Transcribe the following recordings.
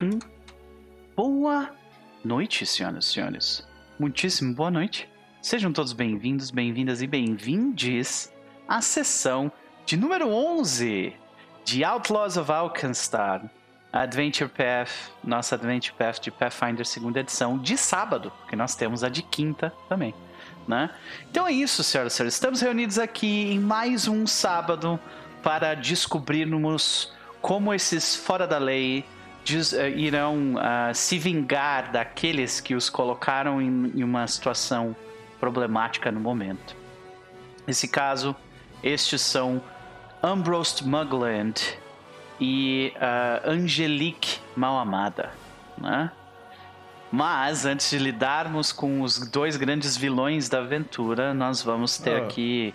Hum. Boa noite, senhoras e senhores. Muitíssimo boa noite. Sejam todos bem-vindos, bem-vindas e bem-vindes à sessão de número 11 de Outlaws of Alkenstar, Adventure Path, nossa Adventure Path de Pathfinder segunda edição, de sábado, porque nós temos a de quinta também, né? Então é isso, senhoras e senhores. Estamos reunidos aqui em mais um sábado para descobrirmos como esses fora da lei diz, uh, irão uh, se vingar daqueles que os colocaram em, em uma situação problemática no momento. Nesse caso, estes são Ambrose Mugland e uh, Angelique Malamada, né? Mas antes de lidarmos com os dois grandes vilões da aventura, nós vamos ter Ah. aqui.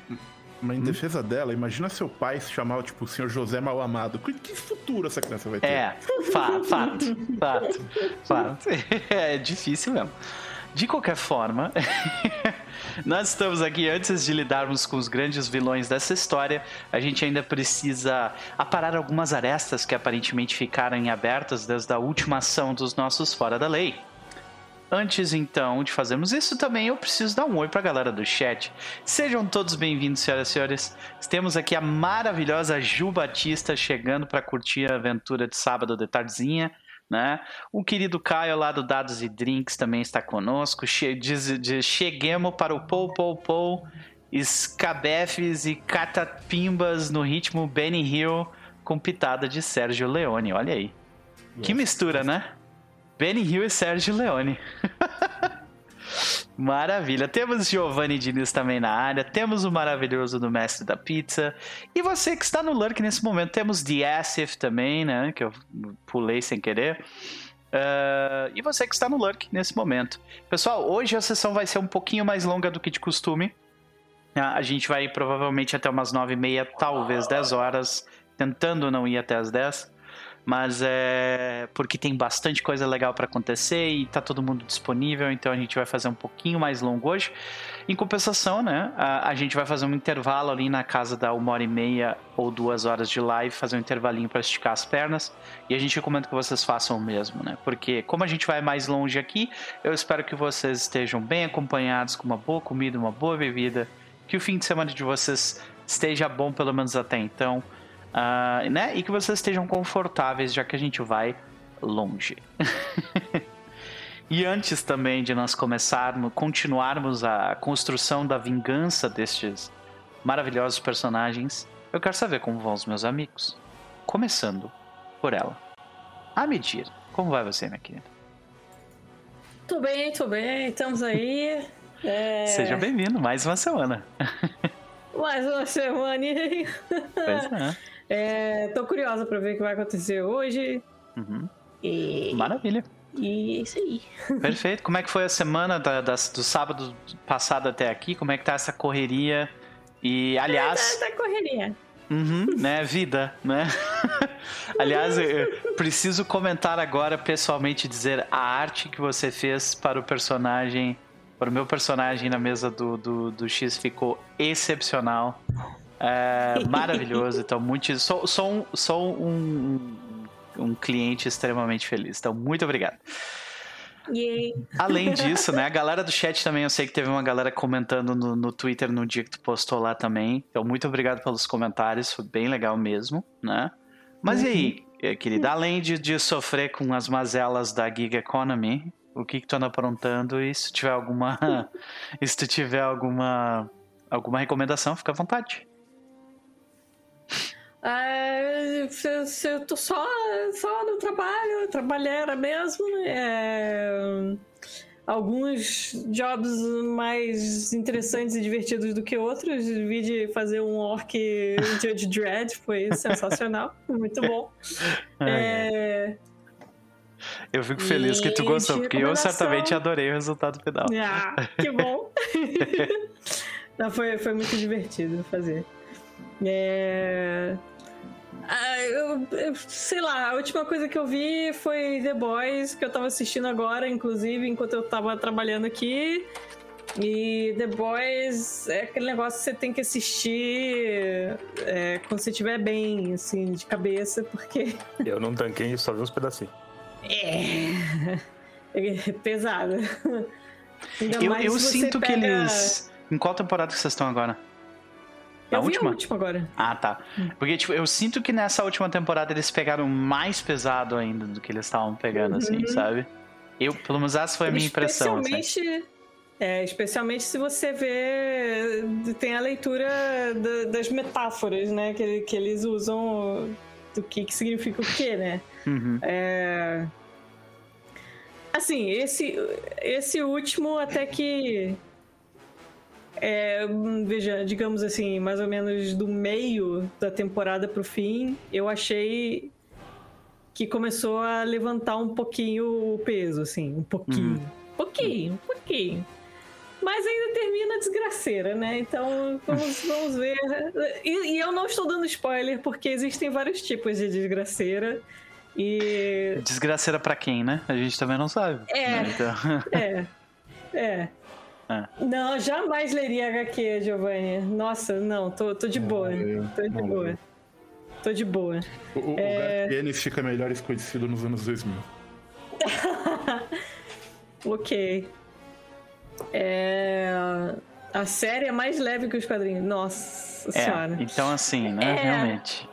Mas em defesa dela, imagina seu pai se chamar, tipo, o senhor José Malamado. Que, que futuro essa criança vai ter? É, fato, fato, fato, fato. É difícil mesmo. De qualquer forma, nós estamos aqui antes de lidarmos com os grandes vilões dessa história. A gente ainda precisa aparar algumas arestas que aparentemente ficaram em abertas desde a última ação dos nossos Fora da Lei. Antes então de fazermos isso também, eu preciso dar um oi pra galera do chat. Sejam todos bem-vindos, senhoras e senhores. Temos aqui a maravilhosa Ju Batista chegando para curtir a aventura de sábado de tardezinha. Né? O querido Caio lá do Dados e Drinks também está conosco. Che diz, diz, cheguemos para o Pou Pou Pou, escabefes e catapimbas no ritmo Benny Hill com pitada de Sérgio Leone. Olha aí. Que mistura, né? Benny Hill e Sérgio Leone. Maravilha. Temos Giovanni Diniz também na área. Temos o maravilhoso do Mestre da Pizza. E você que está no Lurk nesse momento. Temos The Asif também, né? Que eu pulei sem querer. Uh, e você que está no Lurk nesse momento. Pessoal, hoje a sessão vai ser um pouquinho mais longa do que de costume. A gente vai provavelmente até umas 9 e meia, talvez 10 horas. Tentando não ir até as 10 mas é porque tem bastante coisa legal para acontecer e tá todo mundo disponível, então a gente vai fazer um pouquinho mais longo hoje. Em compensação, né, a, a gente vai fazer um intervalo ali na casa da uma hora e meia ou duas horas de live, fazer um intervalinho para esticar as pernas e a gente recomenda que vocês façam o mesmo, né, porque como a gente vai mais longe aqui, eu espero que vocês estejam bem acompanhados com uma boa comida, uma boa bebida, que o fim de semana de vocês esteja bom pelo menos até então. Uh, né? E que vocês estejam confortáveis, já que a gente vai longe. e antes também de nós começarmos, continuarmos a construção da vingança destes maravilhosos personagens, eu quero saber como vão os meus amigos. Começando por ela. A medir. Como vai você, minha querida? Tô bem, tô bem, estamos aí. É... Seja bem-vindo, mais uma semana. mais uma semana. Pois é. É, tô curiosa pra ver o que vai acontecer hoje. Uhum. E... Maravilha. E é isso aí. Perfeito. Como é que foi a semana da, da, do sábado passado até aqui? Como é que tá essa correria? E, aliás... Tá, tá correria. Uhum, né? Vida, né? aliás, eu preciso comentar agora pessoalmente dizer a arte que você fez para o personagem, para o meu personagem na mesa do, do, do X ficou excepcional. É, maravilhoso, então muito. Sou, sou, um, sou um, um, cliente extremamente feliz. Então, muito obrigado. Yay. Além disso, né? A galera do chat também, eu sei que teve uma galera comentando no, no Twitter no dia que tu postou lá também. Então, muito obrigado pelos comentários, foi bem legal mesmo, né? Mas uhum. e aí, querida, além de, de sofrer com as mazelas da Gig Economy, o que, que tu anda aprontando? E se tiver alguma. se tu tiver alguma. alguma recomendação, fica à vontade. É, eu, tô só, só no trabalho, trabalhera mesmo. É, alguns jobs mais interessantes e divertidos do que outros. Vi de fazer um orc Judge Dredd, foi sensacional, muito bom. É, eu fico feliz que tu gostou, porque eu certamente adorei o resultado final. Ah, que bom! Não, foi, foi muito divertido fazer. É... Ah, eu, eu, sei lá, a última coisa que eu vi foi The Boys, que eu tava assistindo agora, inclusive, enquanto eu tava trabalhando aqui. E The Boys é aquele negócio que você tem que assistir é, quando você estiver bem, assim, de cabeça, porque. Eu não tanquei, só vi uns pedacinhos. É. É pesado. Ainda Eu, mais eu sinto que pega- eles. Em qual temporada que vocês estão agora? Na Eu vi última? a última agora. Ah, tá. Porque, tipo, eu sinto que nessa última temporada eles pegaram mais pesado ainda do que eles estavam pegando, assim, Uhum. sabe? Eu, pelo menos essa foi a minha impressão, assim. Especialmente, é, especialmente se você vê. Tem a leitura da- das metáforas, né? Que, que eles usam do que, que significa o quê, né? Uhum. É... Assim, esse, esse último até que. É, veja, digamos assim, mais ou menos do meio da temporada pro fim, eu achei que começou a levantar um pouquinho o peso, assim, um pouquinho. Pouquinho, um pouquinho. Mas ainda termina desgraceira, né? Então vamos, vamos ver. E, e eu não estou dando spoiler, porque existem vários tipos de desgraceira. E. Desgraceira pra quem, né? A gente também não sabe. É. né? Então... É. É. É. Não, jamais leria HQ, Giovanni. Nossa, não, tô, tô de boa. leio, Tô de boa. leio. Tô de boa. O, o, É. o fica melhor escondido nos anos 2000. Ok. É... A série é mais leve que os quadrinhos. Nossa É, senhora. então assim, né? É. Realmente.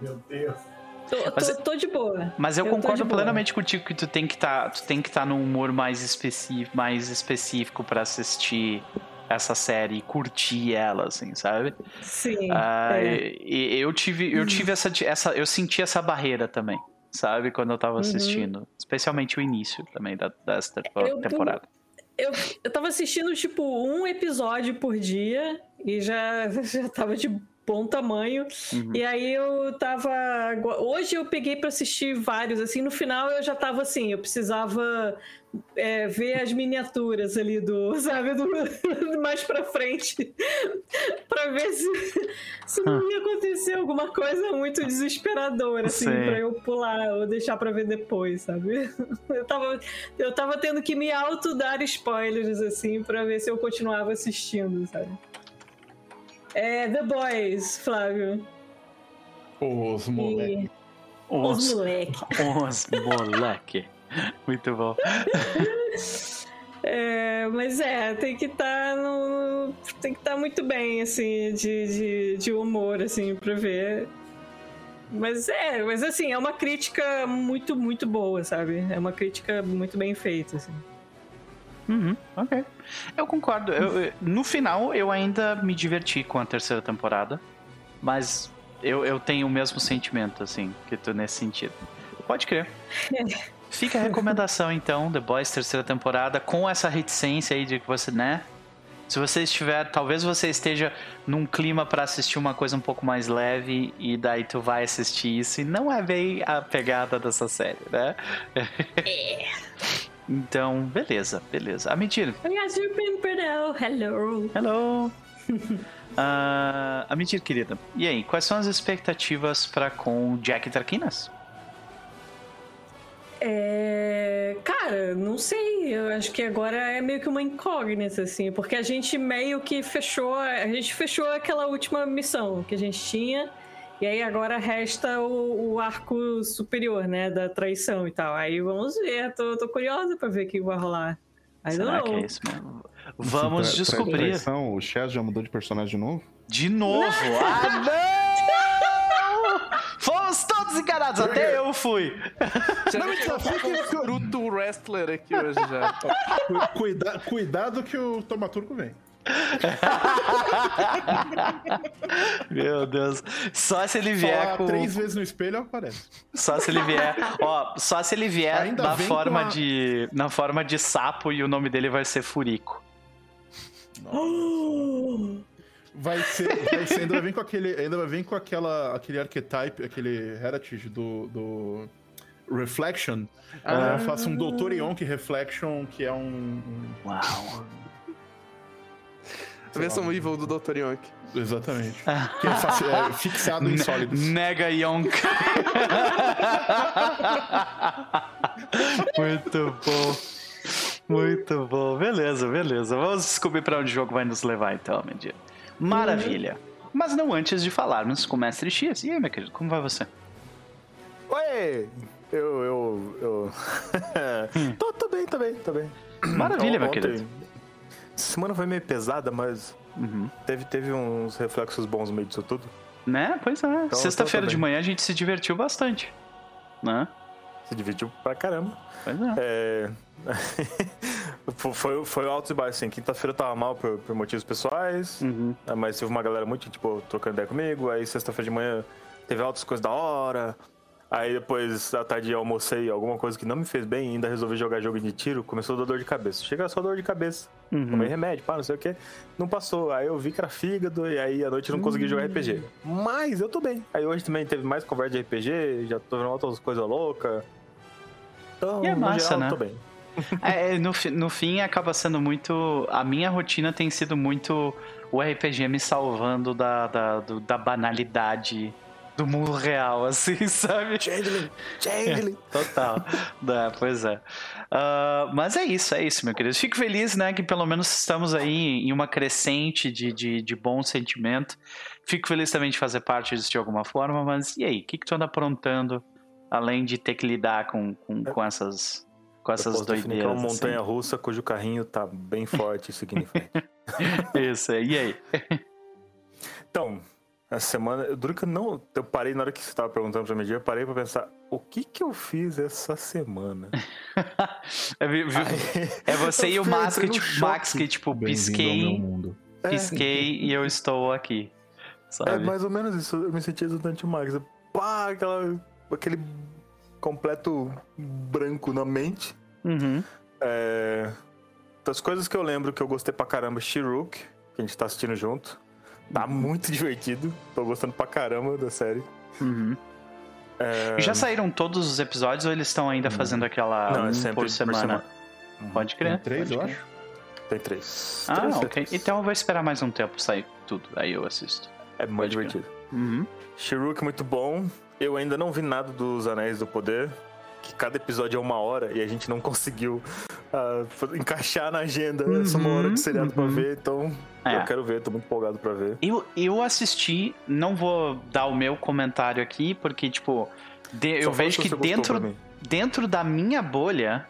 Meu Deus. Tô, tô- Mas- tô de boa. Mas eu, Eu concordo boa. plenamente contigo que tu tem que tá, estar num humor mais específico, mais específico para assistir essa série e curtir ela, assim, sabe? Sim. Ah, é. e- eu tive, eu tive essa, essa, eu senti essa barreira também, sabe, quando eu tava assistindo, especialmente o início também da, dessa tempo- Uhum. Eu- temporada. Eu, eu tava assistindo, tipo, um episódio por dia e já, já tava de bom tamanho. Uhum. E aí eu tava. Hoje eu peguei pra assistir vários, assim, no final eu já tava assim, eu precisava é, ver as miniaturas ali do, sabe, do, mais pra frente, pra ver se, se não ia acontecer alguma coisa muito desesperadora, assim, Sei. pra eu pular ou deixar pra ver depois, sabe? Eu tava, eu tava tendo que me auto-dar spoilers, assim, pra ver se eu continuava assistindo, sabe? É, The Boys, Flávio. Os moleques. E... Os Os, moleque. os moleque. Muito bom. É, mas é, tem que estar no. Tem que estar muito bem, assim, de, de, de humor, assim, pra ver. Mas é, mas assim, é uma crítica muito, muito boa, sabe? É uma crítica muito bem feita, assim. Uhum, ok. Eu concordo. Eu- no final, eu ainda me diverti com a terceira temporada, mas eu, eu tenho o mesmo sentimento, assim, que tu nesse sentido. Pode crer. Fica a recomendação, então, The Boys, terceira temporada, com essa reticência aí de que você, né? Se você estiver, talvez você esteja num clima pra assistir uma coisa um pouco mais leve e daí tu vai assistir isso e não é bem a pegada dessa série, né? Então, beleza, beleza. A mentira. Aliás, Ruben Perdel, hello. Hello! Ah, a mentira, querida. E aí, quais são as expectativas para com Jack Traquinas? É, cara, não sei. Eu acho que agora é meio que uma incógnita, assim, porque a gente meio que fechou. A gente fechou aquela última missão que a gente tinha. E aí agora resta o, o arco superior, né? Da traição e tal. Aí vamos ver. Tô, tô curiosa pra ver o que vai rolar. Será know. que é isso mesmo? Vamos Tra- tra- descobrir. traição, o Chaz já mudou de personagem de novo? De novo! Ah, não! Fomos todos enganados, até eu fui. Já não fica um Naruto Wrestler aqui hoje já. Cu- Cuida, cuidado que o Tomaturgo vem. Meu Deus. Só se ele vier Falar com. três vezes no espelho aparece. Só se ele vier. Ó, só se ele vier Ainda na forma a- de. Na forma de sapo e o nome dele vai ser Furico. Vai ser, vai ser, ainda vai vir com aquele, ainda vai vir com aquela, aquele archetype, aquele heritage do, do Reflection. Ah. Ah. faça um Doutor Yonk Reflection, que é um, um- Uau. A versão evil do Dr. Yonk. exatamente, que é, é fixado em sólidos. Nega Yonk. Muito bom. Muito bom. Beleza, beleza. Vamos descobrir para onde o jogo vai nos levar então, Mendir. Maravilha. Mas não antes de falarmos com o Mestre X. E aí, meu querido, como vai você? Oi! Eu, eu eu. tô, tô bem, tô bem, tô bem. Maravilha, meu Ontem- querido. Semana foi meio pesada, mas Uhum. teve, teve uns reflexos bons no meio disso tudo. Né? Pois é. Então, Sexta-feira de manhã a gente se divertiu bastante. Né? Se dividiu pra caramba. Pois é. É... foi, foi altos e baixos, assim. Quinta-feira eu tava mal por, por motivos pessoais, Uhum. né, mas teve uma galera muito, tipo, trocando ideia comigo. Aí sexta-feira de manhã teve altas coisas da hora. Aí depois, à tarde, eu almocei alguma coisa que não me fez bem, ainda resolvi jogar jogo de tiro, começou a dar dor de cabeça. Chega só dor de cabeça, Uhum. tomei remédio, pá, não sei o que. Não passou. Aí eu vi que era fígado, e aí à noite eu não consegui jogar RPG. Mas eu tô bem. Aí hoje também teve mais conversa de RPG, já tô vendo outras coisas loucas. Então, E é no massa, geral, né? tô bem. É, no, fi- no fim acaba sendo muito. A minha rotina tem sido muito o RPG me salvando da, da, do- da banalidade do mundo real, assim, sabe? Changeling! Changeling! Total. Dá, pois é. Ah, mas é isso, é isso, meu querido. Fico feliz, né, que pelo menos estamos aí em uma crescente de, de, de bom sentimento. Fico feliz também de fazer parte disso de alguma forma, mas e aí? O que, que tu anda aprontando além de ter que lidar com, com, com essas, com Eu essas posso definir que é doideiras? uma assim? montanha russa cujo carrinho tá bem forte seguindo em frente. Isso, é. e aí? Então, essa semana, eu duro que eu não. Eu parei na hora que você tava perguntando pra mim, eu parei pra pensar, o que que eu fiz essa semana? É, vi- vi- Aí- é você e o fiquei Max que, no tipo. Max que, tipo, pisquei, mundo. pisquei e eu estou aqui. É Sabe? mais ou menos isso, eu me senti exatamente o Max. Pá, aquela, aquele completo branco na mente. Uhum. É, das coisas que eu lembro que eu gostei pra caramba, Shiruk, que a gente tá assistindo junto. Tá muito divertido. Tô gostando pra caramba da série. Uhum. É, Já saíram todos os episódios ou eles estão ainda fazendo aquela Não, um é sempre por semana? Pode crer. Tem três, pode eu crer. acho. Tem três. Ah, Três, ok. três. Então eu vou esperar mais um tempo sair tudo, aí eu assisto. É muito pode divertido. Uhum. Shiruk muito bom. Eu ainda não vi nada dos Anéis do Poder. Que cada episódio é uma hora e a gente não conseguiu fa- encaixar na agenda essa uma hora de seriado pra uhum. ver. Então É. eu quero ver, tô muito empolgado pra ver. Eu, eu assisti, não vou dar o meu comentário aqui, porque, tipo, de- eu vejo que dentro, pra dentro da minha bolha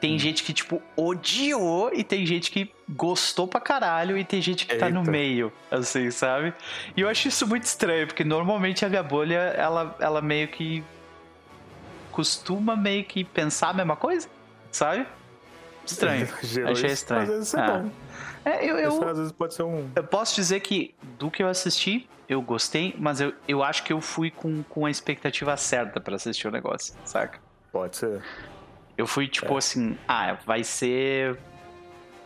tem Hum. gente que, tipo, odiou e tem gente que gostou pra caralho e tem gente que tá no Eita. meio, assim, sabe? E eu acho isso muito estranho, porque normalmente a minha bolha, ela, ela meio que costuma meio que pensar a mesma coisa, sabe? Estranho. Achei isso. estranho. Às vezes é Ah. bom. É, eu, eu, Isso às vezes pode ser um. eu posso dizer que do que eu assisti, eu gostei, mas eu, eu acho que eu fui com, com a expectativa certa pra assistir o negócio, saca? Pode ser. Eu fui tipo É. assim, ah, vai ser.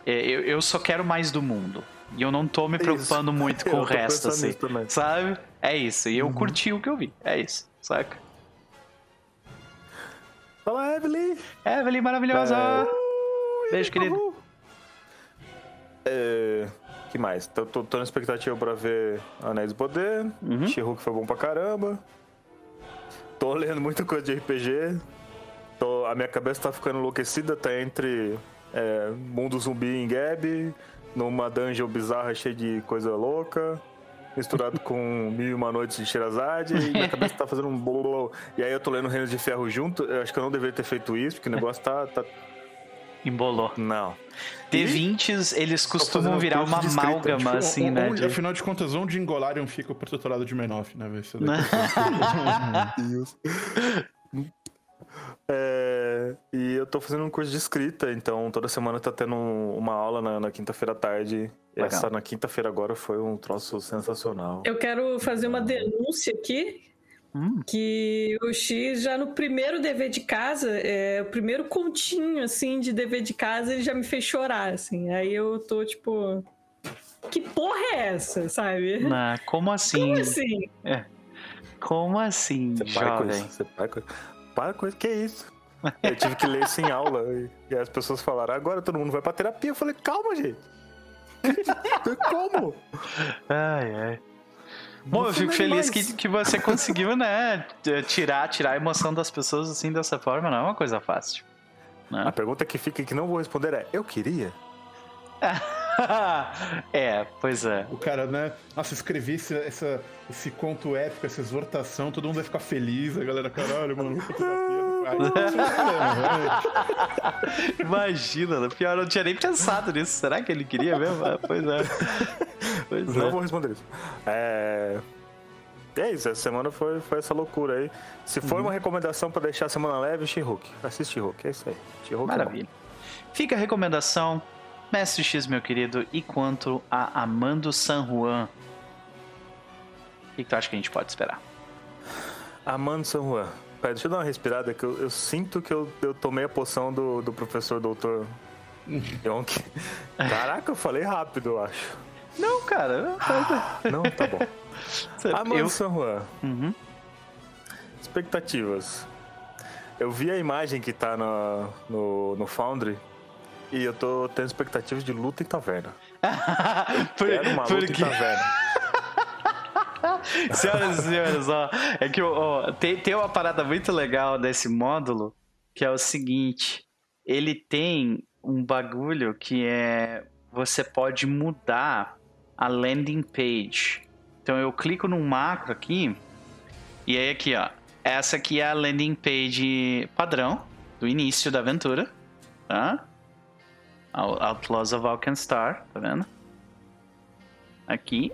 é, Eu, eu só quero mais do mundo. E eu não tô me preocupando muito com Eu o resto, assim. também. Sabe? É isso. E eu Uhum. curti o que eu vi. É isso, saca? Fala, Evelyn! Evelyn maravilhosa! É. Beijo, querido. É, que mais? Tô, tô, tô na expectativa pra ver Anéis do Poder. Uhum. She-Hulk foi bom pra caramba. Tô lendo muita coisa de RPG. Tô, a minha cabeça tá ficando enlouquecida, tá entre é, mundo zumbi em Gab, numa dungeon bizarra cheia de coisa louca, misturado com Mil e Uma Noites de Shirazade, e minha cabeça tá fazendo um bololô. E aí eu tô lendo Reinos de Ferro junto, eu acho que eu não deveria ter feito isso, porque o negócio tá... tá... Embolou. Não. D20s, eles costumam virar uma amálgama, tipo, assim, O- né? de- Afinal de contas, onde em Golarion fica o protetorado de Menoff, né? Né? Deus. É, e eu tô fazendo um curso de escrita, então toda semana tá tendo uma aula na, na quinta-feira à tarde. Legal. essa na quinta-feira agora foi um troço sensacional. Eu quero fazer uma denúncia aqui. Hum. Que o X já no primeiro dever de casa, é, o primeiro continho assim de dever de casa, ele já me fez chorar, assim. Aí eu tô tipo, que porra é essa, sabe? Ah, como assim? Como assim? Como assim, Você para com jovem? isso. Você para com isso. Que isso? Eu tive que ler isso em aula. E, as pessoas falaram, agora todo mundo vai pra terapia. Eu falei, calma, gente. Como? Ai, ai. Bom, eu fico é feliz que, que você conseguiu, né, tirar, tirar a emoção das pessoas assim dessa forma, não é uma coisa fácil. A Né? pergunta que fica e que não vou responder é, eu queria? é, pois é. O cara, né? Nossa, escrevi esse, essa, esse conto épico, essa exortação, todo mundo vai ficar feliz, a galera, caralho, mano, é. Imagina, no pior, eu não tinha nem pensado nisso. Será que ele queria mesmo? Ah, pois é. Pois Não é. vou responder isso. É. É isso, essa semana foi, foi essa loucura aí. Se for uma recomendação pra deixar a semana leve, She-Hulk. Assiste She-Hulk, é isso aí. She-Hulk é. Maravilha. Fica a recomendação, Mestre X, meu querido, e quanto a Amando San Juan? O que, que tu acha que a gente pode esperar? Amando San Juan. Pera, deixa eu dar uma respirada que eu, eu sinto que eu, eu tomei a poção do, do professor doutor Yonk. Caraca, eu falei rápido, eu acho. Não, cara. Não, tá bom. Amando eu... San Juan. Uhum. Expectativas. Eu vi a imagem que tá na- no, no Foundry e eu tô tendo expectativas de luta em taverna. Por- Quero uma luta em porque, taverna. senhoras e senhores, ó, é que ó, tem, tem uma parada muito legal desse módulo que é o seguinte: ele tem um bagulho que é você pode mudar a landing page. Então eu clico num macro aqui e aí aqui, ó, essa aqui é a landing page padrão do início da aventura, tá? Out- Outlaws of Alkenstar, tá vendo? Aqui.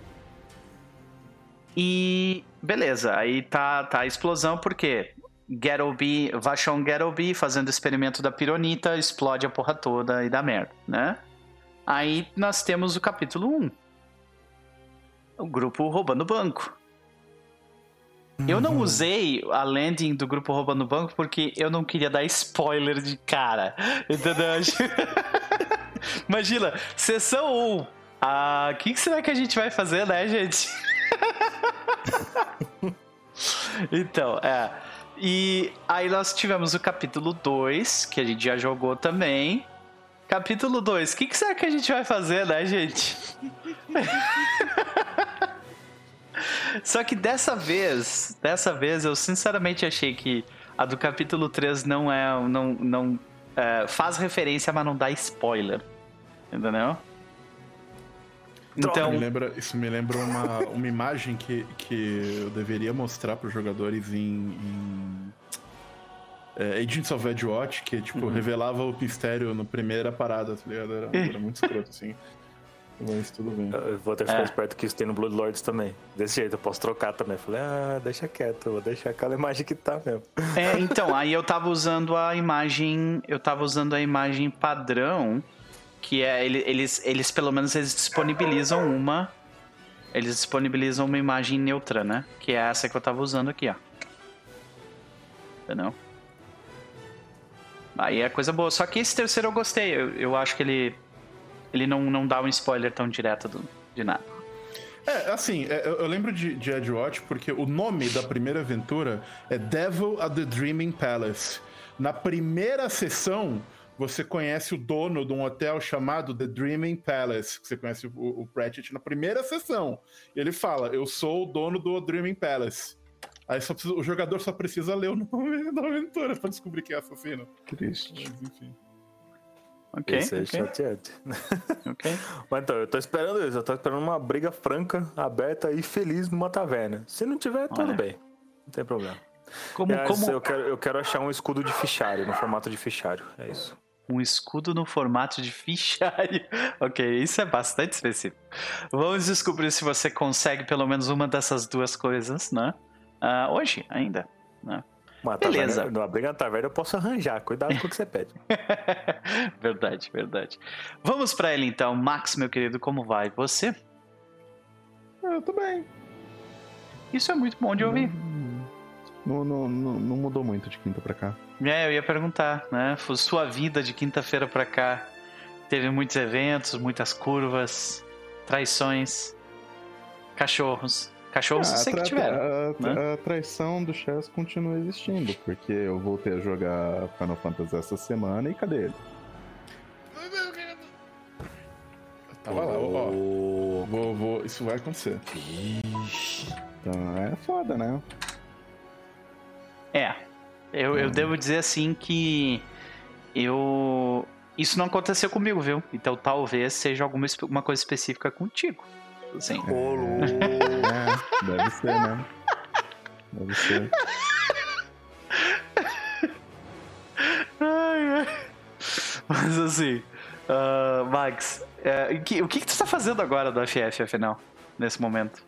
E beleza, aí tá, tá a explosão, porque Gettleby, Vashon Gettleby fazendo o experimento da pironita, explode a porra toda e dá merda, né? Aí nós temos o capítulo 1. O grupo roubando banco. Eu não usei a landing do grupo roubando banco porque eu não queria dar spoiler de cara. Entendeu? Imagina, sessão 1. Ah, o que, que será que a gente vai fazer, né, gente? então, é. E aí nós tivemos o capítulo 2, que a gente já jogou também. Capítulo 2, o que, que será que a gente vai fazer, né, gente? Só que dessa vez, dessa vez eu sinceramente achei que a do capítulo 3 não é. não, não é, faz referência, mas não dá spoiler. Entendeu? Então. Me lembra- isso me lembra uma, uma imagem que, que eu deveria mostrar para os jogadores em, em é, Agents of Edgewatch, que tipo, revelava o mistério na primeira parada, tá ligado? Era, era muito escroto, assim. Mas tudo bem. Eu vou ter que ficar É. esperto que isso tem no Bloodlords também. Desse jeito, eu posso trocar também. Falei, ah, deixa quieto, vou deixar aquela imagem que tá mesmo. É, então, aí eu tava usando a imagem. Eu tava usando a imagem padrão, que é. ele- Eles, eles pelo menos eles disponibilizam uma. Eles disponibilizam uma imagem neutra, né? Que é essa que eu tava usando aqui, ó. Entendeu? Aí é coisa boa. Só que esse terceiro eu gostei. Eu, eu acho que ele. Ele não, não dá um spoiler tão direto do- de nada. É, assim, é, eu, eu lembro de, de Edgewatch porque o nome da primeira aventura é Devil at the Dreaming Palace. Na primeira sessão, você conhece o dono de um hotel chamado The Dreaming Palace. Você conhece o, o Pratchett na primeira sessão. Ele fala: Eu sou o dono do Dreaming Palace. Aí só precisa- o jogador só precisa ler o nome da aventura pra descobrir quem é assassino. Triste. Mas, enfim. Ok. Esse é ok, chateado. ok. Mas então, eu tô esperando isso. Eu tô esperando uma briga franca, aberta e feliz numa taverna. Se não tiver, tudo Olha. bem. Não tem problema. Como, Aliás, como eu, quero, eu quero achar um escudo de fichário, no formato de fichário. É isso. Um escudo no formato de fichário. ok, isso é bastante específico. Vamos descobrir se você consegue pelo menos uma dessas duas coisas, né? Ah, hoje ainda. Né? Uma Beleza. taverna, numa briga na taverna eu posso arranjar. Cuidado com o que você pede. verdade, verdade. Vamos pra ele então, Max, meu querido, como vai? Você? Eu tô bem. Isso é muito bom de ouvir. Não, não, não, não mudou muito de quinta pra cá. É, eu ia perguntar, né? Foi Sua vida de quinta-feira pra cá teve muitos eventos, muitas curvas, traições, cachorros. Cachorros eu sei que tiveram. a, né? a traição do Chess continua existindo, porque eu voltei a jogar Final Fantasy essa semana e cadê ele? Tava lá, ó. Vou, vou, isso vai acontecer. Então é foda, né? É. Eu, Hum. eu devo dizer assim que eu. Isso não aconteceu comigo, viu? Então talvez seja alguma uma coisa específica contigo. Assim. Lu. É, deve ser, né? Deve ser. Mas assim, ah, Max, é, o que, o que, que tu tá fazendo agora do FF, afinal, nesse momento?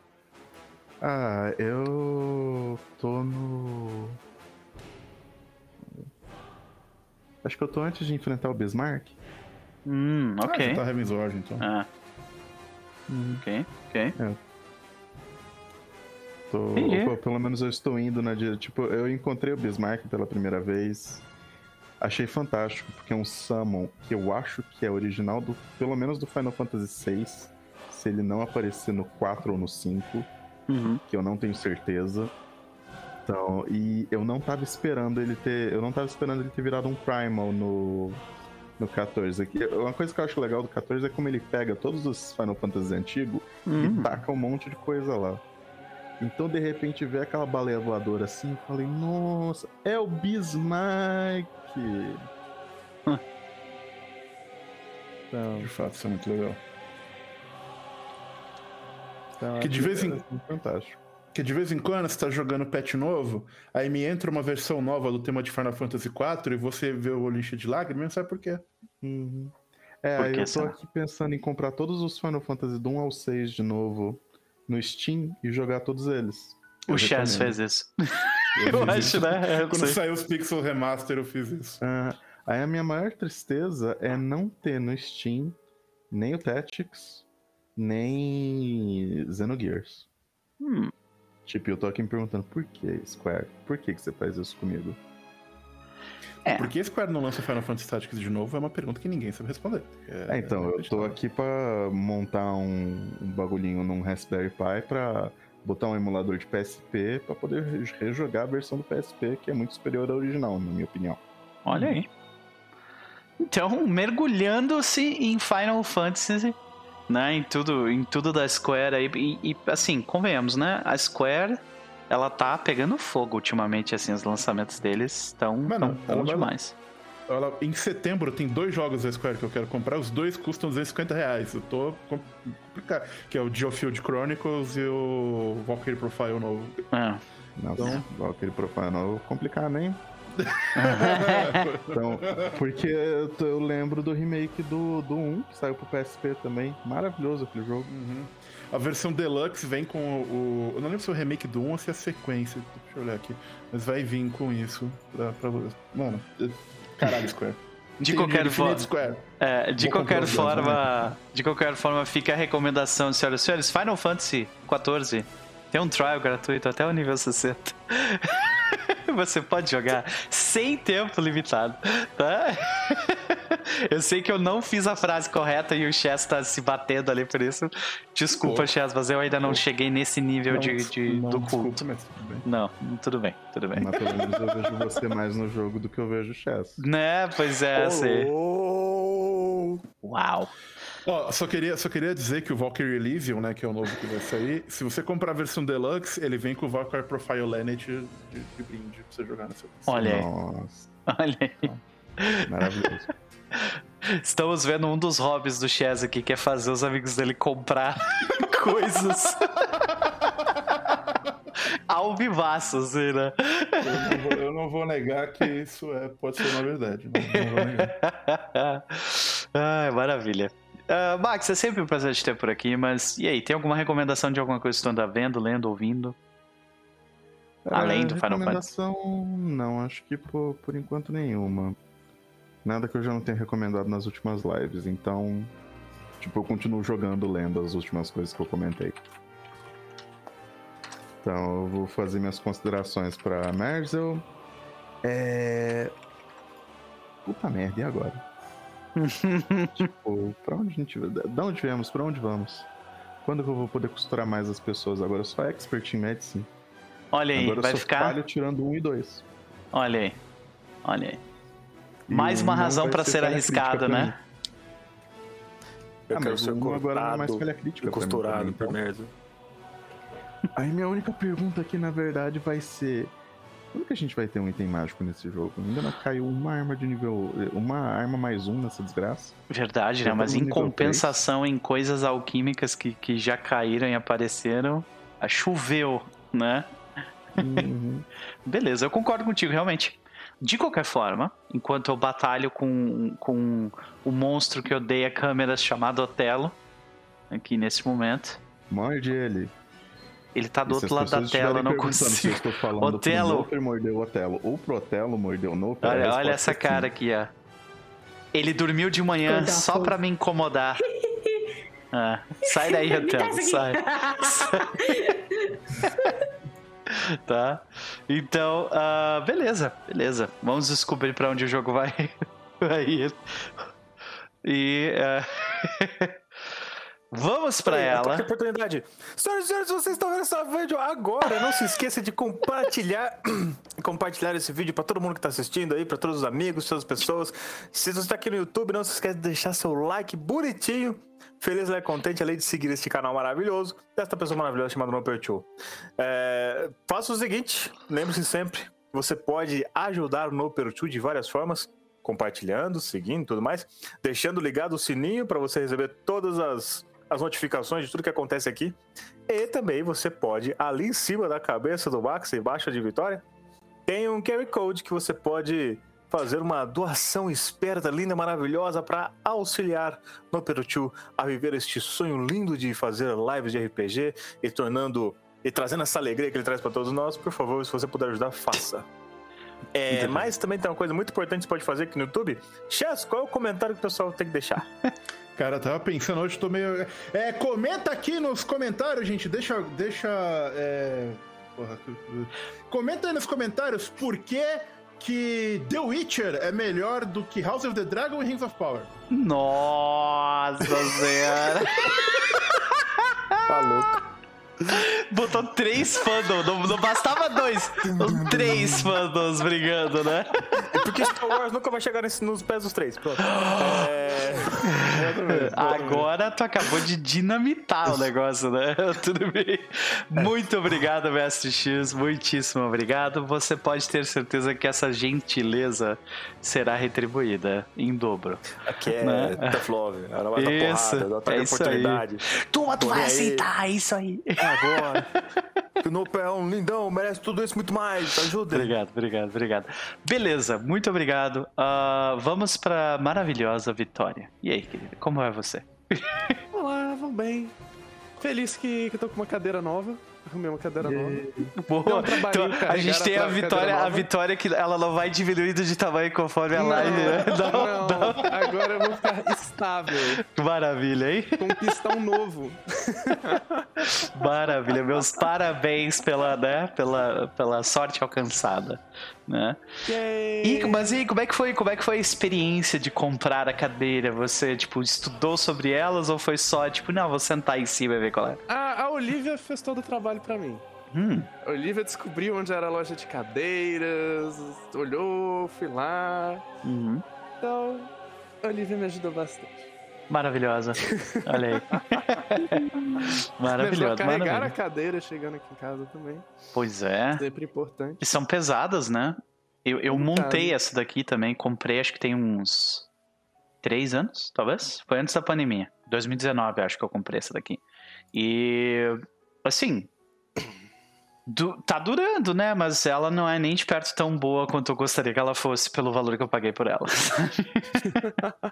Ah, eu tô no. Acho que eu tô antes de enfrentar o Bismarck. Hum, Ah, ok. você tá Heaven's Ward, então. Ah. Hum. Ok, ok. Tô, Entendi. ou pelo menos eu estou indo na dire... Tipo, eu encontrei o Bismarck pela primeira vez. Achei fantástico, porque é um summon que eu acho que é original do. Pelo menos do Final Fantasy VI. Se ele não aparecer no 4 ou no 5, Uhum. que eu não tenho certeza. Então, e eu não tava esperando ele ter. Eu não tava esperando ele ter virado um Primal no. No 14. Aqui, uma coisa que eu acho legal do 14 é como ele pega todos os Final Fantasy antigos Hum. e taca um monte de coisa lá. Então, de repente, ver aquela baleia voadora assim, eu falei, nossa, é o Bismarck! Então, De fato, isso é muito legal. então, Que de vez em- é Fantástico. Que de vez em quando você tá jogando patch novo, aí me entra uma versão nova do tema de Final Fantasy IV e você vê o olho encher de lágrimas, não sabe por quê. Uhum. É, Por aí que eu tô será? aqui pensando em comprar todos os Final Fantasy do 1 ao 6 de novo no Steam e jogar todos eles. O Eu recomendo. fez isso. Eu Eu acho, isso. né? Eu Quando sei. saiu os Pixel Remaster, eu fiz isso. Ah, aí a minha maior tristeza é não ter no Steam nem o Tactics, nem Xenogears. Hum, Tipo, eu tô aqui me perguntando, por que, Square? Por que, que você faz isso comigo? É. Por que Square não lança Final Fantasy Tactics de novo é uma pergunta que ninguém sabe responder. É, então, eu tô aqui pra montar um, um bagulhinho num Raspberry Pi pra botar um emulador de PSP pra poder re- rejogar a versão do PSP, que é muito superior à original, na minha opinião. olha aí. Então, mergulhando-se em Final Fantasy, né? Em tudo, em tudo da Square aí. E, e, assim, convenhamos, né? A Square, ela tá pegando fogo ultimamente, assim, os lançamentos deles estão tão vai- demais. Ela- em setembro tem dois jogos da Square que eu quero comprar, os dois custam 250 reais. Eu tô com- complicado. Que é o Geofield Chronicles e o Valkyrie Profile novo. É. Nossa, igual aquele profile novo, complicado, hein? Então, porque eu, tô- eu lembro do remake do, do 1, que saiu pro PSP também. Maravilhoso aquele jogo. A versão Deluxe vem com o. Eu não lembro se é o remake do 1 ou se é a sequência. Deixa eu olhar aqui. Mas vai vir com isso pra. pra... Mano, eu- caralho, Square. De qualquer forma. Square. É, de Vou qualquer forma, de qualquer forma fica a recomendação, senhoras e senhores, Final Fantasy 14 tem um trial gratuito até o nível 60. Você pode jogar sem tempo limitado, tá? Eu sei que eu não fiz a frase correta e o Chess tá se batendo ali por isso. Desculpa, Pô. Chess, mas eu ainda não cheguei nesse nível Não, de, de- não, do desculpa, culto. mas tudo bem. Não, tudo bem, tudo bem. Mas pelo menos eu vejo você mais no jogo do que eu vejo o Chess. Né, pois é. Oh! Uau. Ó, só queria, só queria dizer que o Valkyrie Elysium, né, que é o novo que vai sair, se você comprar a versão Deluxe, ele vem com o Valkyrie Profile Lineage de, de brinde pra você jogar nessa versão. Olha aí, Nossa, olha aí. maravilhoso. Estamos vendo um dos hobbies do Chess aqui, que é fazer os amigos dele comprar coisas. Ao vivaço, assim, né? Eu não, vou, eu não vou negar que isso é, pode ser uma verdade. Não, não vou negar. Ai, maravilha. Ah, Max, é sempre um prazer te ter por aqui, mas e aí, tem alguma recomendação de alguma coisa que tu anda vendo, lendo, ouvindo? Além do Final recomendação, não, acho que por, por enquanto nenhuma. Nada que eu já não tenha recomendado nas últimas lives, então. Tipo, eu continuo jogando, lendo as últimas coisas que eu comentei. Então, eu vou fazer minhas considerações pra Merzel. É. Puta merda, e agora? tipo, pra onde a gente. Da onde viemos? Pra onde vamos? Quando que eu vou poder costurar mais as pessoas? Agora eu sou expert em medicine. Olha aí, Agora eu vai sou ficar. falho tirando um e dois. Olha aí. Olha aí. E Mais um uma razão vai pra ser arriscado, né? mim. Eu Ah, quero mas ser um agora não é mais falha crítica. pra mim costurado pra então. merda. Aí minha única pergunta aqui, na verdade, vai ser: quando que a gente vai ter um item mágico nesse jogo? Ainda não caiu uma arma de nível. Uma arma mais um nessa desgraça. Verdade, né? Mas em compensação em coisas alquímicas que, que já caíram e apareceram, a choveu, né? Uhum. Beleza, eu concordo contigo, realmente. De qualquer forma, enquanto eu batalho com, com o monstro que odeia câmeras chamado Otelo, aqui nesse momento, Morde ele. Ele tá do se outro lado da tela, não Se eu consigo. estou falando Otelo. pro Noper mordeu o Otelo ou pro Otelo mordeu o Noper. Olha, olha essa é cara aqui, ó. Ele dormiu de manhã só fogo. pra me incomodar. Ah, sai daí, Otelo, isso sai. tá? Então, ah, beleza, beleza. Vamos descobrir pra onde o jogo vai, vai ir. E. ah, Vamos pra Aí, ela. oportunidade. Senhoras e senhores, vocês estão vendo esse vídeo agora. Não se esqueça de compartilhar compartilhar esse vídeo para todo mundo que está assistindo aí, para todos os amigos, todas as pessoas. Se você está aqui no YouTube, não se esqueça de deixar seu like bonitinho. Feliz, né, contente, além de seguir este canal maravilhoso, desta pessoa maravilhosa chamada Noper Show. É, faça o seguinte, lembre-se sempre, você pode ajudar o Noper Show de várias formas, compartilhando, seguindo e tudo mais, deixando ligado o sininho para você receber todas as, as notificações de tudo que acontece aqui. E também você pode, ali em cima da cabeça do Max, embaixo de Vitória, tem um QR Code que você pode fazer uma doação esperta, linda, maravilhosa para auxiliar no Peruchu a viver este sonho lindo de fazer lives de RPG e tornando e trazendo essa alegria que ele traz para todos nós. Por favor, se você puder ajudar, faça. É, mas também tem uma coisa muito importante que você pode fazer aqui no YouTube. Chess, qual é o comentário que o pessoal tem que deixar? Cara, eu tava pensando hoje, tô meio. É, comenta aqui nos comentários, gente. Deixa. Deixa. É... Porra. Comenta aí nos comentários por que, que The Witcher é melhor do que House of the Dragon e Rings of Power. Nossa senhora. Tá louco. Botou três fandoms, não, não bastava dois. Três fandoms brigando, né? Porque Star Wars nunca vai chegar nesse- nos pés dos três. Pronto. É... Agora tu acabou de dinamitar o negócio, né? Tudo bem. Muito obrigado, Mestre X. Muitíssimo obrigado. Você pode ter certeza que essa gentileza será retribuída em dobro. Aqui é Né? tough love. Ela vai dar Isso, porrada, dá é oportunidade. Toma, tu Tô vai aí. aceitar, é isso aí. É agora. o Nope é um lindão, merece tudo isso muito mais. Ajuda. Obrigado, obrigado, obrigado. Beleza, muito obrigado. Ah, vamos pra maravilhosa Vitória. E aí, querida, como é você? Olá, vão bem. Feliz que, que eu tô com uma cadeira nova. Arrumei uma cadeira nova. Boa. Um Então, a gente tem a vitória, a vitória que ela não vai diminuindo de tamanho conforme a live, né? não, Não, não. agora eu vou ficar estável, Maravilha, hein? com um pistão novo. Maravilha. Meus parabéns pela, né, pela, pela sorte alcançada, né? E, mas e como é que foi? Como é que foi a experiência de comprar a cadeira? Você, tipo, estudou sobre elas ou foi só, tipo, não, vou sentar em cima e ver qual é? A, a Olivia fez todo o trabalho pra mim. Hum, A Olivia descobriu onde era a loja de cadeiras, olhou, fui lá. uhum. Então, a Olivia me ajudou bastante. Maravilhosa. Olha aí. A Maravilhosa, carregar a maravilha. cadeira chegando aqui em casa também. Pois é. Sempre importante. E são pesadas, né? Eu, eu montei essa daqui também, comprei acho que tem uns três anos, talvez. Foi antes da pandemia. 2019, acho que eu comprei essa daqui. E assim. Du- tá durando, né? Mas ela não é nem de perto tão boa quanto eu gostaria que ela fosse pelo valor que eu paguei por ela.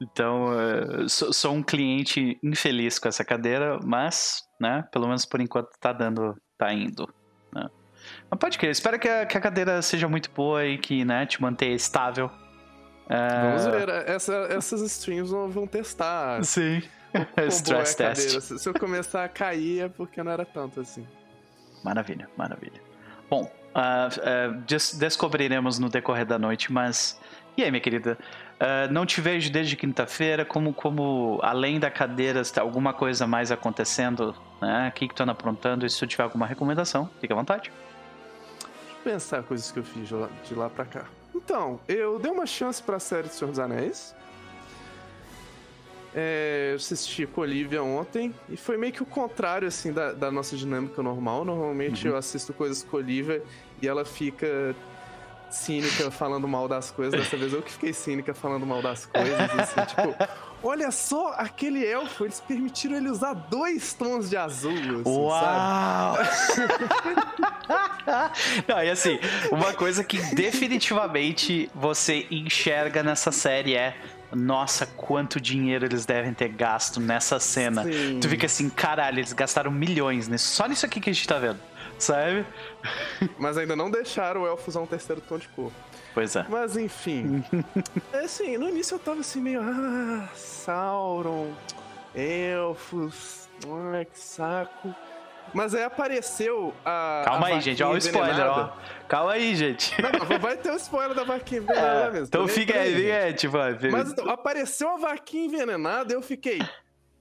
então, eh, sou, sou um cliente infeliz com essa cadeira, mas, né? Pelo menos por enquanto tá dando, tá indo. Né? Mas pode crer, espero que a, que a cadeira seja muito boa e que, né, te mantenha estável. É, Vamos ver, essa- essas streams vão, testar Sim. boa é Stress test. se eu começar a cair é porque não era tanto assim. Maravilha, maravilha. Bom, ah, des- descobriremos no decorrer da noite, mas. E aí, minha querida? Ah, não te vejo desde quinta-feira. Como, como, além da cadeira, está alguma coisa mais acontecendo? Né? O que, que tu anda aprontando? E se tu tiver alguma recomendação, fica à vontade. Pensar coisas que eu fiz de lá, de lá pra cá. Então, eu dei uma chance pra série do Senhor dos Anéis. É, eu assisti com a Olivia ontem e foi meio que o contrário assim da, da nossa dinâmica normal. Normalmente eu assisto coisas com a Olivia e ela fica cínica falando mal das coisas, dessa vez eu que fiquei cínica falando mal das coisas, assim, tipo, olha só, aquele elfo, eles permitiram ele usar dois tons de azul, assim? Uau! Não, e assim, uma coisa que definitivamente você enxerga nessa série é. Nossa, quanto dinheiro eles devem ter gasto nessa cena. Sim. Tu fica assim, caralho, eles gastaram milhões nisso. Só nisso aqui que a gente tá vendo. Sabe? Mas ainda não deixaram o elfo usar um terceiro tom de cor. Pois é. Mas enfim. é assim, no início eu tava assim meio. Ah, Sauron, elfos, ai que saco. Mas aí apareceu a. Calma a aí, gente. Ó, o spoiler, ó. Calma aí, gente. Não, vai ter o spoiler da vaquinha envenenada mesmo. Então Nem fica aí, aí, tipo, ó, Mas então, apareceu a vaquinha envenenada e eu fiquei.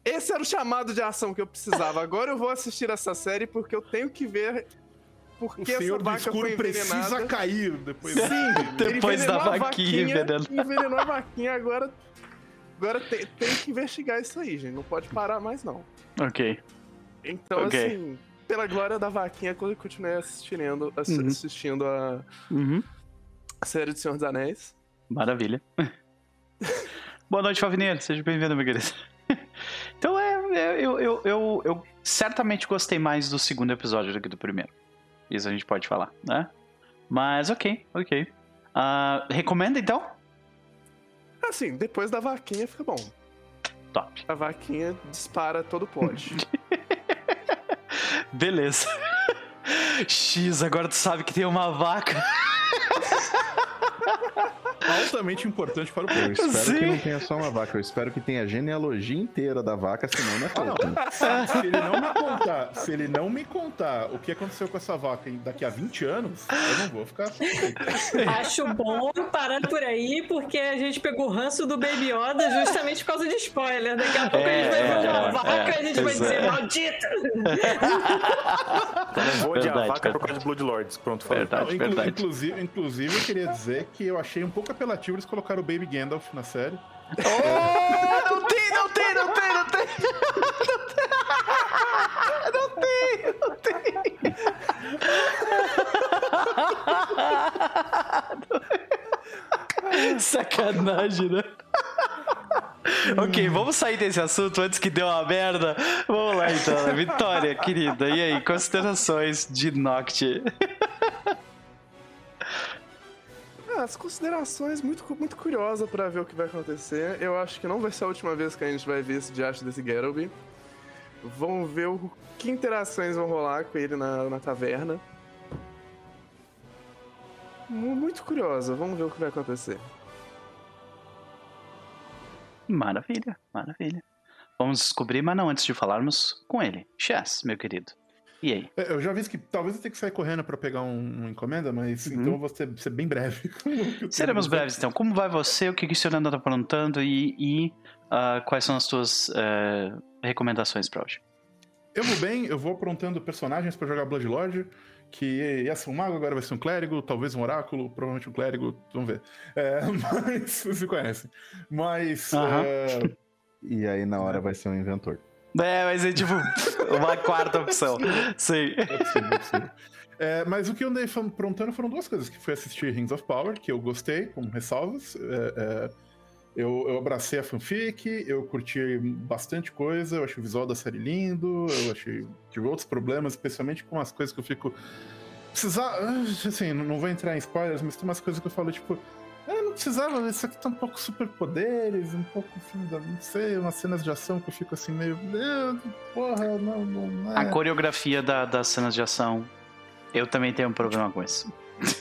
Esse era o chamado de ação que eu precisava. Agora eu vou assistir essa série porque eu tenho que ver por O que essa senhor do vaca escuro foi precisa envenenada. cair depois. Sim, ele Depois da envenenou a vaquinha envenenada. Envenenou a vaquinha, agora. Agora tem, tem que investigar isso aí, gente. Não pode parar mais, não. Ok. Então, Ok. assim, pela glória da vaquinha, eu continuei assistindo, assi- Uhum. a Uhum. série do Senhor dos Anéis. Maravilha. Boa noite, Favneiro. Seja bem-vindo, meu querido. Então, é, é, eu, eu, eu, eu certamente gostei mais do segundo episódio do que do primeiro. Isso a gente pode falar, né? Mas, ok, ok. Ah, recomenda, então? Assim, depois da vaquinha fica bom. Top. A vaquinha dispara todo o plot. Beleza. X, agora tu sabe que tem uma vaca. Altamente importante para o Eu povo. espero que Sim. não tenha só uma vaca, eu espero que tenha a genealogia inteira da vaca, senão não é Ah, né? Se ele não me contar, se ele não me contar o que aconteceu com essa vaca daqui a 20 anos, eu não vou ficar satisfeito. Acho bom parar por aí, porque a gente pegou o ranço do Baby Yoda justamente por causa de spoiler. Daqui a pouco a gente vai ver uma é, vaca é, e a gente vai pois dizer, é. maldita! Eu não vou odiar a Verdade, vaca por causa de Blood Lords. Pronto, falei. Verdade. Não, inclu- verdade. inclusive, inclusive, eu queria dizer que eu achei um pouco apelativo eles colocaram o Baby Gandalf na série. Oh, não tem, não tem, não tem, não tem. Não tem, não tem. Sacanagem, né? ok, vamos sair desse assunto antes que dê uma merda. Vamos lá então, Vitória, querida. E aí, considerações de Noct? Ah, as considerações muito, muito curiosa pra ver o que vai acontecer. Eu acho que não vai ser a última vez que a gente vai ver esse diacho desse Geralby. Vamos ver o que interações vão rolar com ele na, na taverna. Mu- Muito curiosa, vamos ver o que vai acontecer. Maravilha, maravilha. Vamos descobrir, mas não antes de falarmos com ele. Chess, meu querido. E aí? É, Eu já vi que talvez eu tenha que sair correndo pra pegar um, uma encomenda, mas Uhum. então eu vou ser, ser bem breve. Seremos breves então. Como vai você? O que, que o senhor anda aprontando? E, e ah, quais são as suas eh, recomendações pra hoje? Eu vou bem, eu vou aprontando personagens pra jogar Bloodlord, que ia ser um mago, agora vai ser um clérigo, talvez um oráculo, provavelmente um clérigo, vamos ver. É, mas você conhece. Mas. Aham. é, E aí na hora vai ser um inventor. É, vai ser tipo uma quarta opção. Sim. é é. É, mas o que eu andei aprontando foram duas coisas, que foi assistir Rings of Power, que eu gostei, com ressalvas. É, é, eu, eu abracei a fanfic, eu curti bastante coisa, eu achei o visual da série lindo, eu achei tive outros problemas, especialmente com as coisas que eu fico. Precisar. ah, Assim, não vou entrar em spoilers, mas tem umas coisas que eu falo, tipo. Eu não precisava, isso aqui tá um pouco superpoderes, um pouco, assim, da- não sei, umas cenas de ação que eu fico assim meio. "Ah, Porra, não, não, não é. A coreografia da- das cenas de ação, eu também tenho um problema com isso.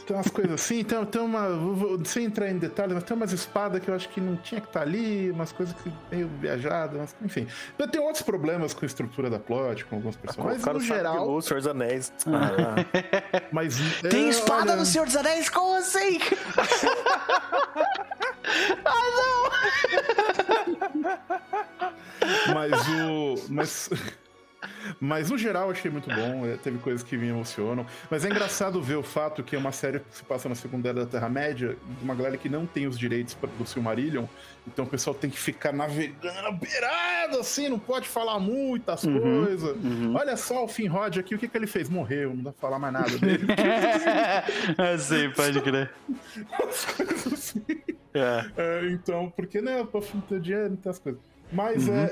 Tem umas coisas assim, tem, tem uma. vou- Sem entrar em detalhes, mas tem umas espadas que eu acho que não tinha que estar ali, umas coisas que meio viajadas, enfim. Eu tenho outros problemas com a estrutura da plot, com alguns personagens, mas no geral. luz, Senhor dos Anéis. Ah, Mas, Tem é, espada olha, no Senhor dos Anéis? Como assim? Mas o. Mas. Mas no geral eu achei muito bom, é, teve coisas que me emocionam. Mas é engraçado ver o fato que é uma série que se passa na Segunda Era da Terra-média, de uma galera que não tem os direitos do Silmarillion, então o pessoal tem que ficar navegando beirado, assim, não pode falar muitas Uhum, coisas. uhum. Olha só o Finrod aqui, o que, que ele fez? Morreu, não dá pra falar mais nada dele. ah, sim, pode crer. As coisas assim. É. É, então, porque, né, do dia não tem as coisas. Mas Uhum. é,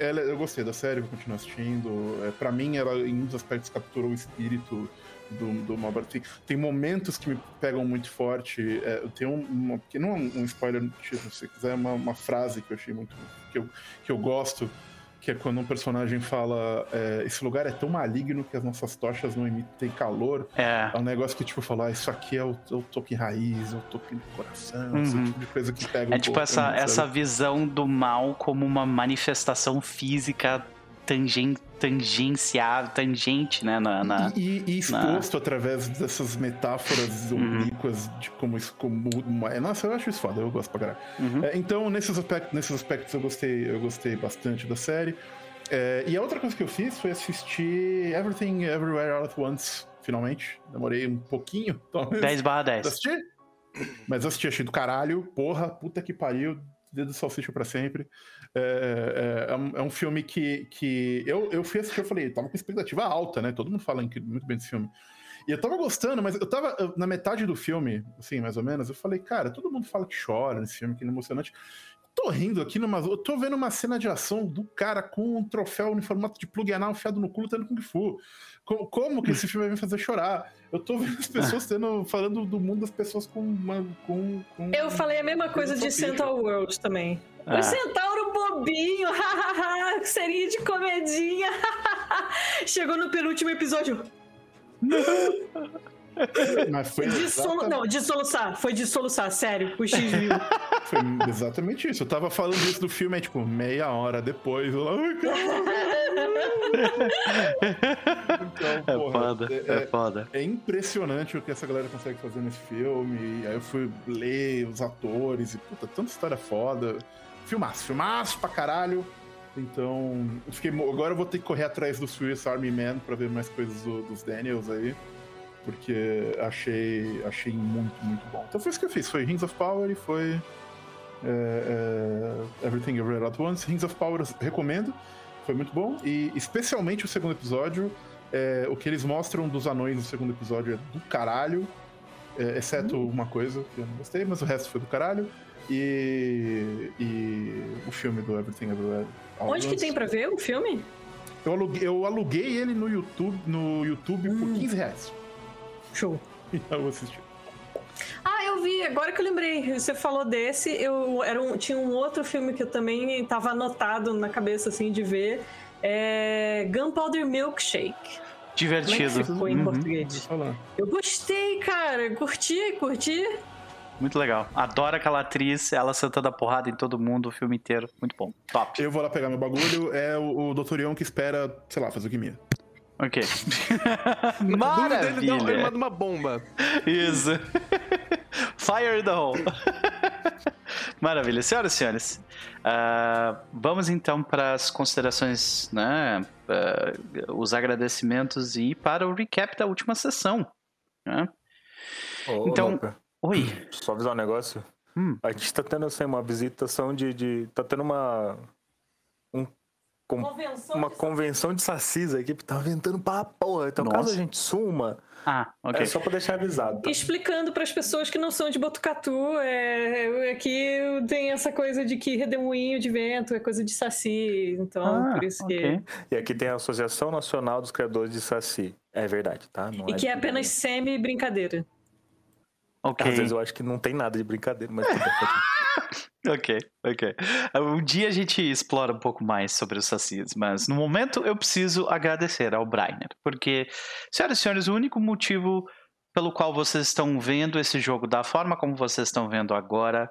é, ela- eu gostei da série, vou continuar assistindo. É, pra mim, ela em muitos aspectos capturou o espírito do, do Malbart. Tem, momentos que me pegam muito forte. É, eu tenho uma, que não é um, spoiler, se você quiser, é uma, uma frase que eu achei muito. que eu, que eu gosto. Que é quando um personagem fala: é, Esse lugar é tão maligno que as nossas tochas não emitem calor. É. É um negócio que, tipo, falar, ah, isso aqui é o, é o toque raiz, é o toque do coração, esse Uhum. tipo de coisa que pega um É tipo pouco, essa, essa visão do mal como uma manifestação física tangen, tangenciável, tangente, né? Na, na- E, e exposto através dessas metáforas Uhum. oblíquas de como isso. Como, uma- nossa, eu acho isso foda, eu gosto pra caralho. Uhum. É, então, nesses aspectos, nesses aspectos eu gostei, eu gostei bastante da série. É, e a outra coisa que eu fiz foi assistir Everything Everywhere All at Once, finalmente. Demorei um pouquinho, talvez. 10 barra pra 10. assistir. Mas assisti, achei do caralho. Porra, puta que pariu. Dedo do salsicha pra sempre. É, é- é um, é um filme que, que eu, eu fui assistir, eu falei, tava com expectativa alta, né? Todo mundo fala muito bem desse filme. E eu tava gostando, mas eu tava na metade do filme, assim, mais ou menos, eu falei, cara, todo mundo fala que chora nesse filme, que é emocionante. Tô rindo aqui numa. Eu tô vendo uma cena de ação do cara com um troféu em formato de plug anal enfiado no culo tendo Kung Fu. Co- Como, que esse filme vai me fazer chorar? Eu tô vendo as pessoas tendo, falando do mundo das pessoas com uma. Com, com Eu falei a mesma coisa de. Central World também. Ah. O centauro bobinho, hahaha, seria de comedinha. Chegou no penúltimo episódio. Mas foi, De Não, de soluçar. Foi de soluçar, sério. O X viu. foi exatamente isso. Eu tava falando isso do filme, é tipo, meia hora depois. Eu lá, Então, É foda, é- é foda. É impressionante o que essa galera consegue fazer nesse filme. E aí eu fui ler os atores e, puta, tanta história foda. Filmaço, filmaço pra caralho. Então, eu fiquei, agora eu vou ter que correr atrás do Swiss Army Man pra ver mais coisas do- dos Daniels aí. Porque achei, achei muito, muito bom. Então foi isso que eu fiz. Foi Rings of Power e foi é, é, Everything Everywhere at Once. Rings of Power recomendo. Foi muito bom. E especialmente o segundo episódio. é, o que eles mostram dos anões no segundo episódio é do caralho. é, exceto uma coisa que eu não gostei, mas o resto foi do caralho. E, e o filme do Everything Everywhere. Onde que tem pra ver o filme? Eu aluguei, eu aluguei ele no YouTube, no YouTube por 15 reais. Show. E eu assisti. Ah, eu vi, agora que eu lembrei. Você falou desse, eu era um, tinha um outro filme que eu também tava anotado na cabeça assim de ver. É Gunpowder Milkshake. Como é que Divertido. ficou em Uhum. português? Eu gostei, cara. Curti, curti. Muito legal. Adoro aquela atriz, ela sentando a porrada em todo mundo o filme inteiro. Muito bom. Top. Eu vou lá pegar meu bagulho. É o, o Dr. Ion que espera, sei lá, fazer alquimia. Ok. A dúvida dele, não, ele Maravilha. manda uma bomba. Isso. Fire in the hole. Maravilha. Senhoras e senhores, ah, vamos então para as considerações, né? ah, os agradecimentos e para o recap da última sessão. né? Ô, Então- Loper, Oi. só avisar um negócio. Hum. A gente tá tendo assim, uma visitação de, de. Tá tendo uma. Um, com- Convenção uma de- convenção de sacis, a equipe tá ventando pra porra. Então, Nossa. caso a gente suma, Ah, ok. é só pra deixar avisado. Tá? Explicando para as pessoas que não são de Botucatu, é, é que tem essa coisa de que redemoinho de vento é coisa de saci, então Ah, por isso que ok. E aqui tem a Associação Nacional dos Criadores de Saci. É verdade, tá? Não e é que é apenas semi brincadeira. Ok. Às vezes eu acho que não tem nada de brincadeira, mas. Ok, ok. Um dia a gente explora um pouco mais sobre os sacis, mas no momento eu preciso agradecer ao Brainer, porque, senhoras e senhores, o único motivo pelo qual vocês estão vendo esse jogo da forma como vocês estão vendo agora,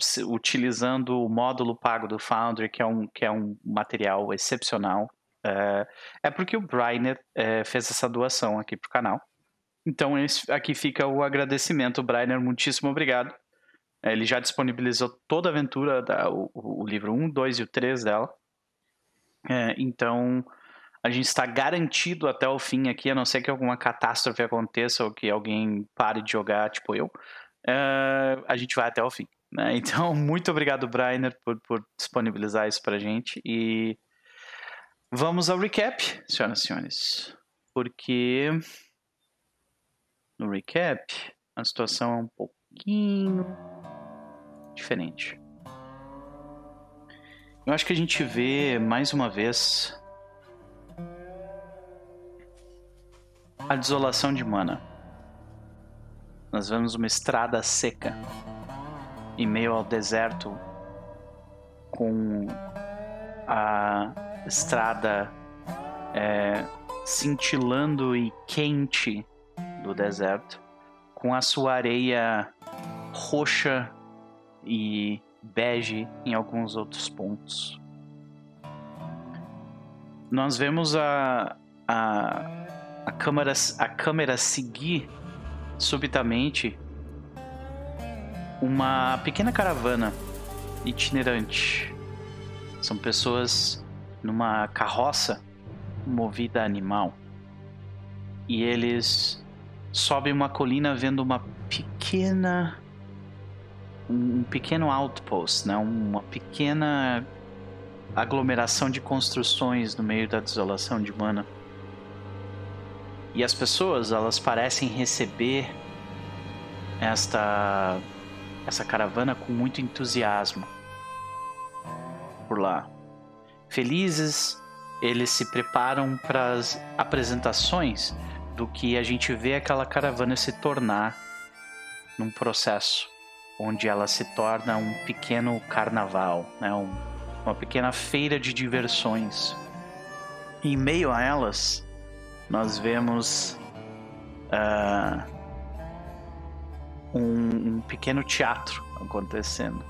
se- utilizando o módulo pago do Foundry, que é um, que é um material excepcional, eh, é porque o Brainer eh, fez essa doação aqui pro canal. Então esse- aqui fica o agradecimento, Brainer, muitíssimo obrigado. É, Ele já disponibilizou toda a aventura, da, o, o livro 1, 2 e o 3 dela. É, então, A gente está garantido até o fim aqui, a não ser que alguma catástrofe aconteça ou que alguém pare de jogar, tipo eu. Uh, a gente vai até o fim. Né? Então, muito obrigado, Brainer, por, por disponibilizar isso pra gente. E vamos ao recap, senhoras e senhores. Porque no recap a situação é um pouquinho diferente. Eu acho que a gente vê mais uma vez a desolação de Mana. Nós vemos uma estrada seca em meio ao deserto com a estrada é, cintilando e quente do deserto, com a sua areia roxa e bege em alguns outros pontos. Nós vemos a, a, a, câmera, a câmera seguir subitamente uma pequena caravana itinerante. São pessoas numa carroça movida a animal. E eles sobem uma colina vendo uma pequena um pequeno outpost, né? uma pequena aglomeração de construções no meio da desolação de Mana. E as pessoas, elas parecem receber esta essa caravana com muito entusiasmo por lá. Felizes, eles se preparam para as apresentações do que a gente vê aquela caravana se tornar num processo onde ela se torna um pequeno carnaval, né? Um, uma pequena feira de diversões. Em meio a elas, nós vemos uh, um, um pequeno teatro acontecendo.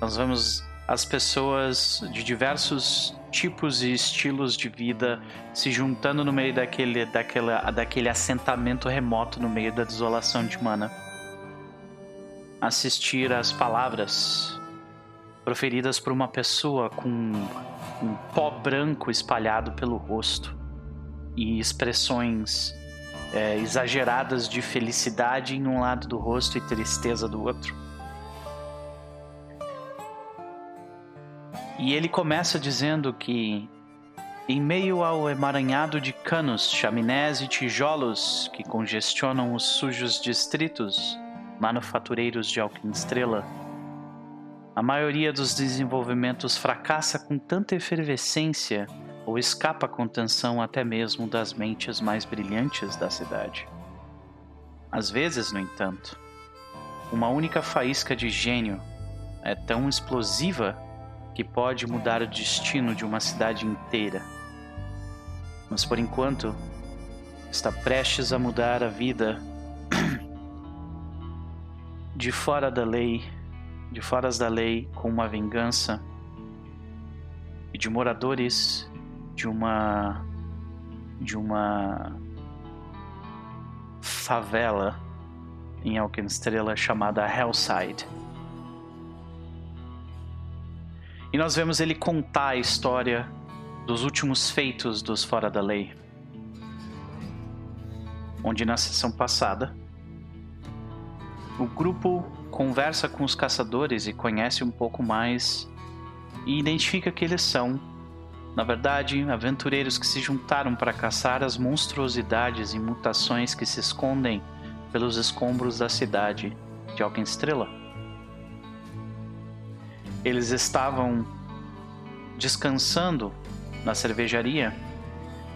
Nós vemos as pessoas de diversos tipos e estilos de vida se juntando no meio daquele, daquele, daquele assentamento remoto no meio da desolação de Mana assistir às palavras proferidas por uma pessoa com um pó branco espalhado pelo rosto e expressões é, exageradas de felicidade em um lado do rosto e tristeza do outro. E ele começa dizendo que, em meio ao emaranhado de canos, chaminés e tijolos que congestionam os sujos distritos, manufatureiros de Alquim-Estrela, a maioria dos desenvolvimentos fracassa com tanta efervescência ou escapa à contenção até mesmo das mentes mais brilhantes da cidade. Às vezes, no entanto, uma única faísca de gênio é tão explosiva que pode mudar o destino de uma cidade inteira. Mas por enquanto, está prestes a mudar a vida de fora da lei, de fora da lei com uma vingança e de moradores de uma de uma favela em Alkenstrela chamada Hellside. E nós vemos ele contar a história dos últimos feitos dos fora da lei. Onde na sessão passada o grupo conversa com os caçadores e conhece um pouco mais e identifica que eles são, na verdade, aventureiros que se juntaram para caçar as monstruosidades e mutações que se escondem pelos escombros da cidade de Alkenstrela. Eles estavam descansando na cervejaria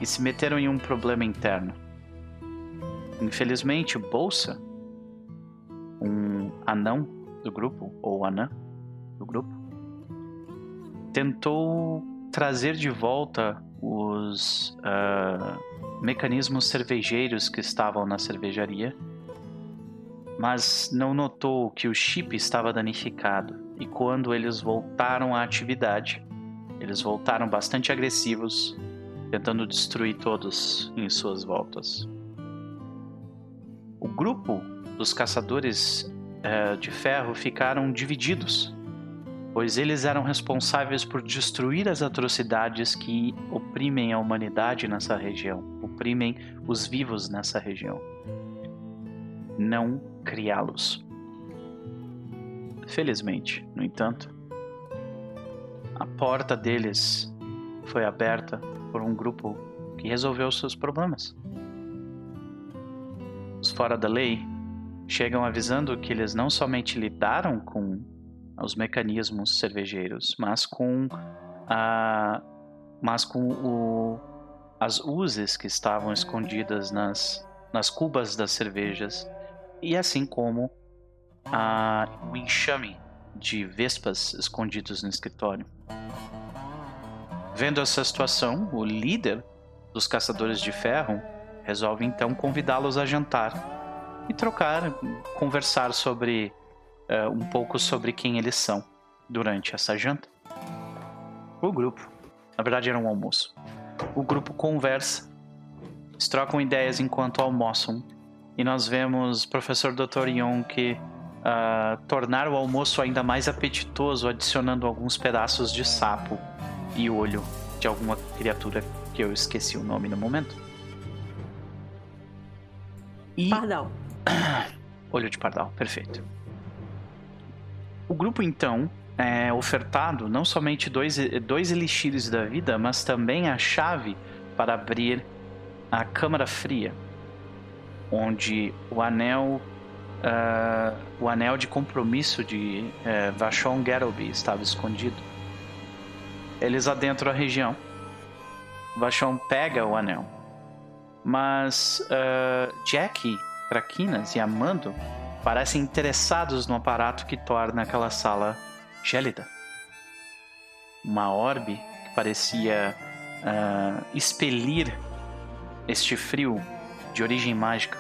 e se meteram em um problema interno. Infelizmente, Bolsa um anão do grupo, ou anã do grupo, tentou trazer de volta os uh, mecanismos cervejeiros que estavam na cervejaria, mas não notou que o chip estava danificado. E quando eles voltaram à atividade, eles voltaram bastante agressivos, tentando destruir todos em suas voltas. O grupo dos caçadores uh, de ferro ficaram divididos pois eles eram responsáveis por destruir as atrocidades que oprimem a humanidade nessa região, oprimem os vivos nessa região. Não criá-los. Felizmente, no entanto, a porta deles foi aberta por um grupo que resolveu seus problemas. Os fora da lei chegam avisando que eles não somente lidaram com os mecanismos cervejeiros, mas com a mas com o, as uses que estavam escondidas nas, nas cubas das cervejas e assim como a, o enxame de vespas escondidos no escritório. Vendo essa situação, o líder dos caçadores de ferro resolve então convidá-los a jantar e trocar, conversar sobre uh, um pouco sobre quem eles são durante essa janta. O grupo, na verdade era um almoço. O grupo conversa, trocam ideias enquanto almoçam e nós vemos o professor Dr. Yonk uh, tornar o almoço ainda mais apetitoso, adicionando alguns pedaços de sapo e olho de alguma criatura que eu esqueci o nome no momento. E... Pardal. olho de pardal, perfeito. O grupo, então, é ofertado não somente dois, dois elixires da vida, mas também a chave para abrir a Câmara Fria, onde o anel, uh, o anel de compromisso de uh, Vashon Geralby estava escondido. Eles adentram a região. Vashon pega o anel, mas uh, Jack, Traquinas e Amando parecem interessados no aparato que torna aquela sala gélida. Uma orbe que parecia uh, expelir este frio de origem mágica.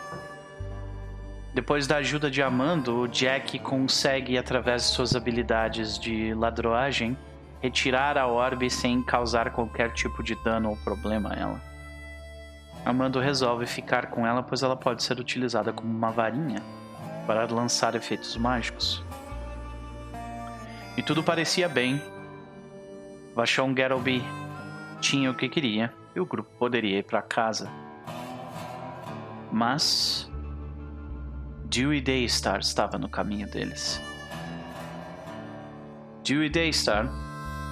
Depois da ajuda de Amando, Jack consegue, através de suas habilidades de ladroagem, retirar a orbe sem causar qualquer tipo de dano ou problema a ela. Amando resolve ficar com ela, pois ela pode ser utilizada como uma varinha para lançar efeitos mágicos. E tudo parecia bem. Vashon Geralby tinha o que queria e o grupo poderia ir para casa. Mas Dewey Daystar estava no caminho deles. Dewey Daystar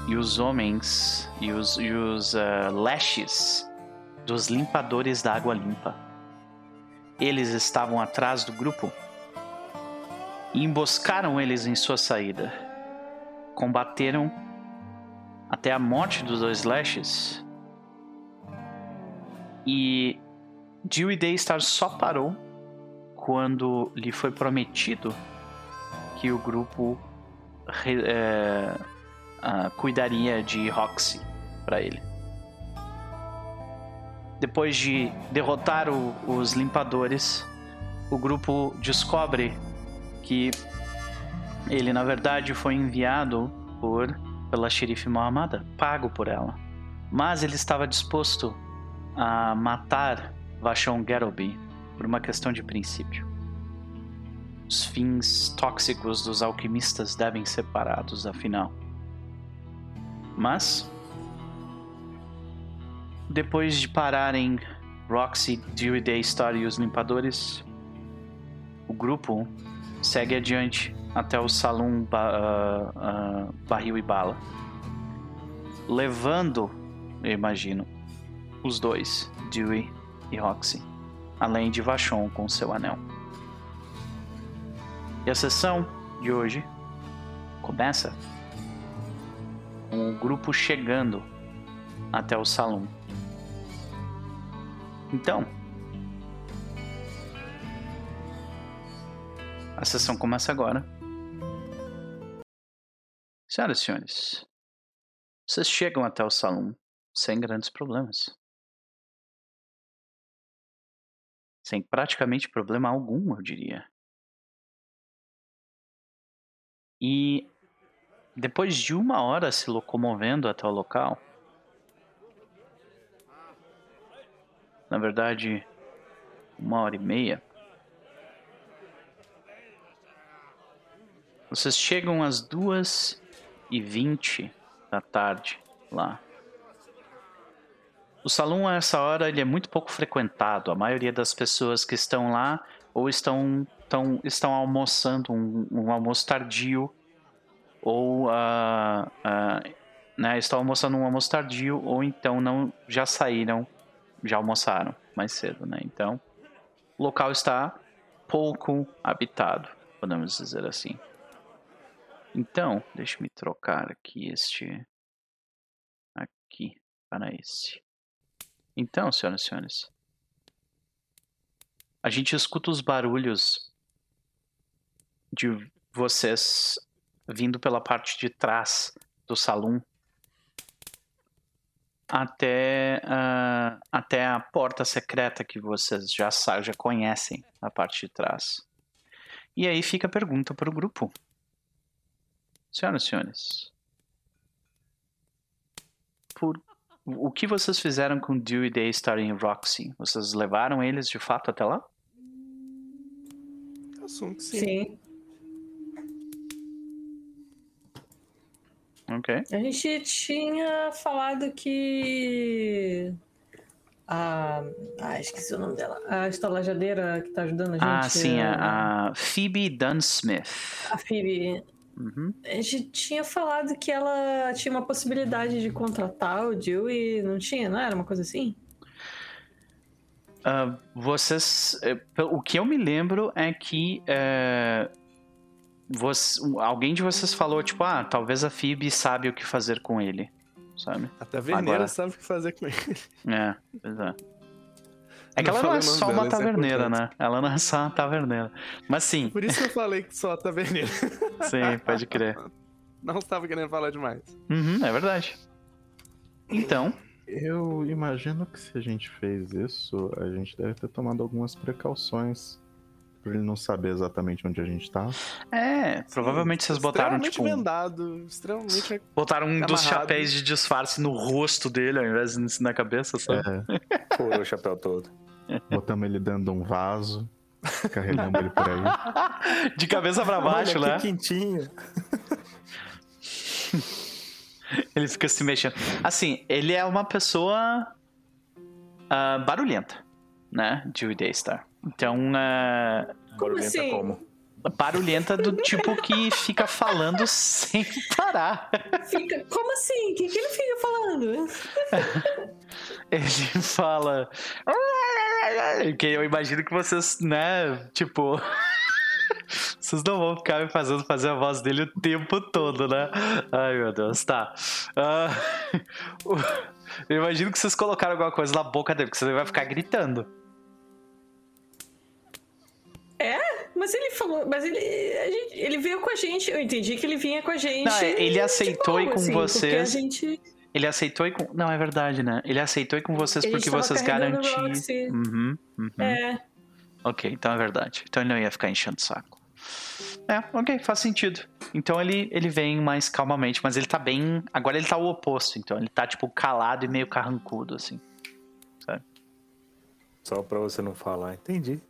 e os homens e os, e os uh, lashes dos limpadores da água limpa. Eles estavam atrás do grupo e emboscaram eles em sua saída. Combateram até a morte dos dois Lashes. E Dewey Daystar só parou quando lhe foi prometido que o grupo é, cuidaria de Roxy para ele. Depois de derrotar o, os limpadores, o grupo descobre que ele na verdade foi enviado por pela xerife Mohamada, pago por ela. Mas ele estava disposto a matar Vashon Geralby por uma questão de princípio. Os fins tóxicos dos alquimistas devem ser parados, afinal. Mas, depois de pararem Roxy, Dewey Daystar e os limpadores, o grupo segue adiante até o salão uh, uh, Barril e Bala, levando, eu imagino, os dois, Dewey e Roxy, além de Vachon com seu anel. E a sessão de hoje começa com o grupo chegando até o salão. Então, A sessão começa agora. Senhoras e senhores, vocês chegam até o salão sem grandes problemas. Sem praticamente problema algum, eu diria. E depois de uma hora se locomovendo até o local, na verdade, uma hora e meia, Vocês chegam às duas e 20 da tarde lá. O salão a essa hora ele é muito pouco frequentado. A maioria das pessoas que estão lá ou estão, estão, estão almoçando um, um almoço tardio ou uh, uh, né, estão almoçando um almoço tardio ou então não já saíram, já almoçaram mais cedo, né? Então, o local está pouco habitado, podemos dizer assim. Então, deixa me trocar aqui este aqui para esse. Então, senhoras e senhores, a gente escuta os barulhos de vocês vindo pela parte de trás do salão até, uh, até a porta secreta que vocês já, já conhecem na parte de trás. E aí fica a pergunta para o grupo. Senhoras e senhores, por o que vocês fizeram com Dewey Daystar e Roxy? Vocês levaram eles de fato até lá? Assumo que sim. Sim. Ok. A gente tinha falado que. A. Ah, esqueci o nome dela. A estalajadeira que tá ajudando a gente. Ah, sim, a, a Phoebe Dunsmith. A Phoebe. Uhum. A gente tinha falado que ela tinha uma possibilidade de contratar o Dewey, não tinha, não era uma coisa assim? Uh, vocês. eh, O que eu me lembro é que. eh, você- alguém de vocês falou, tipo, ah, talvez a Phoebe sabe o que fazer com ele. Sabe? A taverneira Agora- sabe o que fazer com ele. É, pois é. É que Não ela não é só uma é taverneira, importante. né? Ela não é só uma taverneira. Mas sim, Por isso que eu falei que só a taverneira. sim, pode crer. Não estava querendo falar demais. Uhum, é verdade. Então, Eu imagino que se a gente fez isso, a gente deve ter tomado algumas precauções. Pra ele não saber exatamente onde a gente tá. é, provavelmente vocês botaram, extremamente tipo, vendado, extremamente... botaram um dos amarrado. chapéus de disfarce no rosto dele, ao invés de na cabeça, sabe? É, Furou o chapéu todo. Botamos ele dentro de um vaso, carregamos ele por aí. De cabeça pra baixo, Olha, né? que quentinho. Ele fica se mexendo. Assim, ele é uma pessoa ah, barulhenta, né? Dewey Daystar. Então, ah, Barulhenta assim? como? barulhenta do tipo que fica falando sem parar. Fica... Como assim? O que, que ele fica falando? Ele fala. Que eu imagino que vocês, né? Tipo. Vocês não vão ficar me fazendo fazer a voz dele o tempo todo, né? Ai, meu Deus, tá. O- eu imagino que vocês colocaram alguma coisa na boca dele, porque ele vai ficar gritando. Mas ele falou. Mas ele. gente- ele veio com a gente. Eu entendi que ele vinha com a gente. Não, é, ele aceitou ir com assim, Porque a vocês. gente. Ele aceitou e com. Não, é verdade, né? Ele aceitou ir com vocês gente porque vocês. Roxy. Uhum, uhum. É. Ok, então é verdade. Então ele não ia ficar enchendo o saco. É, ok, faz sentido. Então ele, ele vem mais calmamente, mas ele tá bem. Agora ele tá o oposto, então ele tá tipo calado e meio carrancudo, assim. Só pra você não falar, entendi.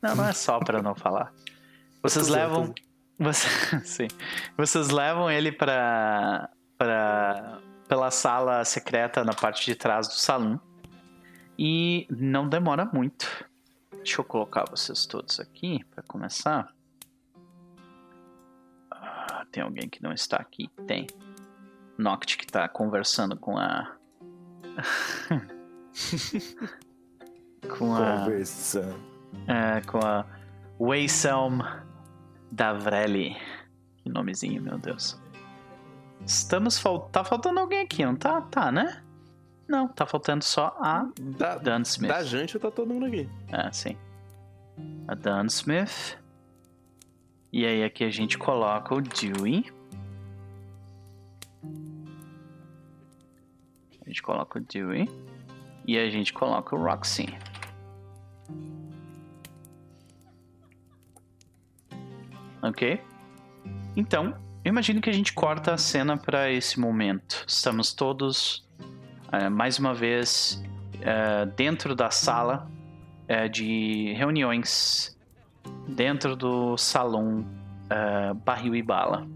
Não, não é só pra não falar. Vocês levam. Você, sim. Vocês levam ele pra. Pra. pela sala secreta na parte de trás do salão. E não demora muito. Deixa eu colocar vocês todos aqui pra começar. Ah, tem alguém que não está aqui? Tem. Noct que tá conversando com a. com a. Conversando. É, com a Wayselm Davrelli. Que nomezinho, meu Deus. Estamos fal... Tá faltando alguém aqui, não tá? Tá, né? Não, tá faltando só a Da, Dan Smith. da gente tá todo mundo aqui. É, sim. A Dan Smith. E aí aqui a gente coloca o Dewey. A gente coloca o Dewey. E a gente coloca o Roxy. Ok? Então, eu imagino que a gente corta a cena para esse momento. Estamos todos, eh, mais uma vez, eh, dentro da sala eh, de reuniões, dentro do salão Barril e Bala.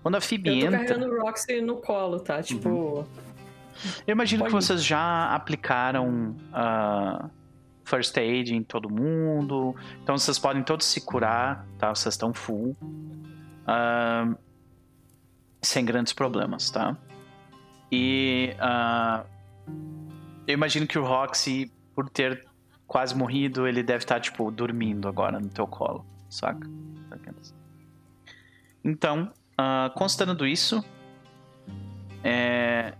Quando a Phoebe Eu tô entra. carregando o Roxy no colo, tá? Tipo. Eu imagino que Pode ir. vocês já aplicaram ah, first aid em todo mundo. Então vocês podem todos se curar, tá? Vocês estão full. Ah, sem grandes problemas, tá? E ah, eu imagino que o Roxy, por ter quase morrido, ele deve estar, tipo, dormindo agora no teu colo, saca? Então, ah, considerando isso, é,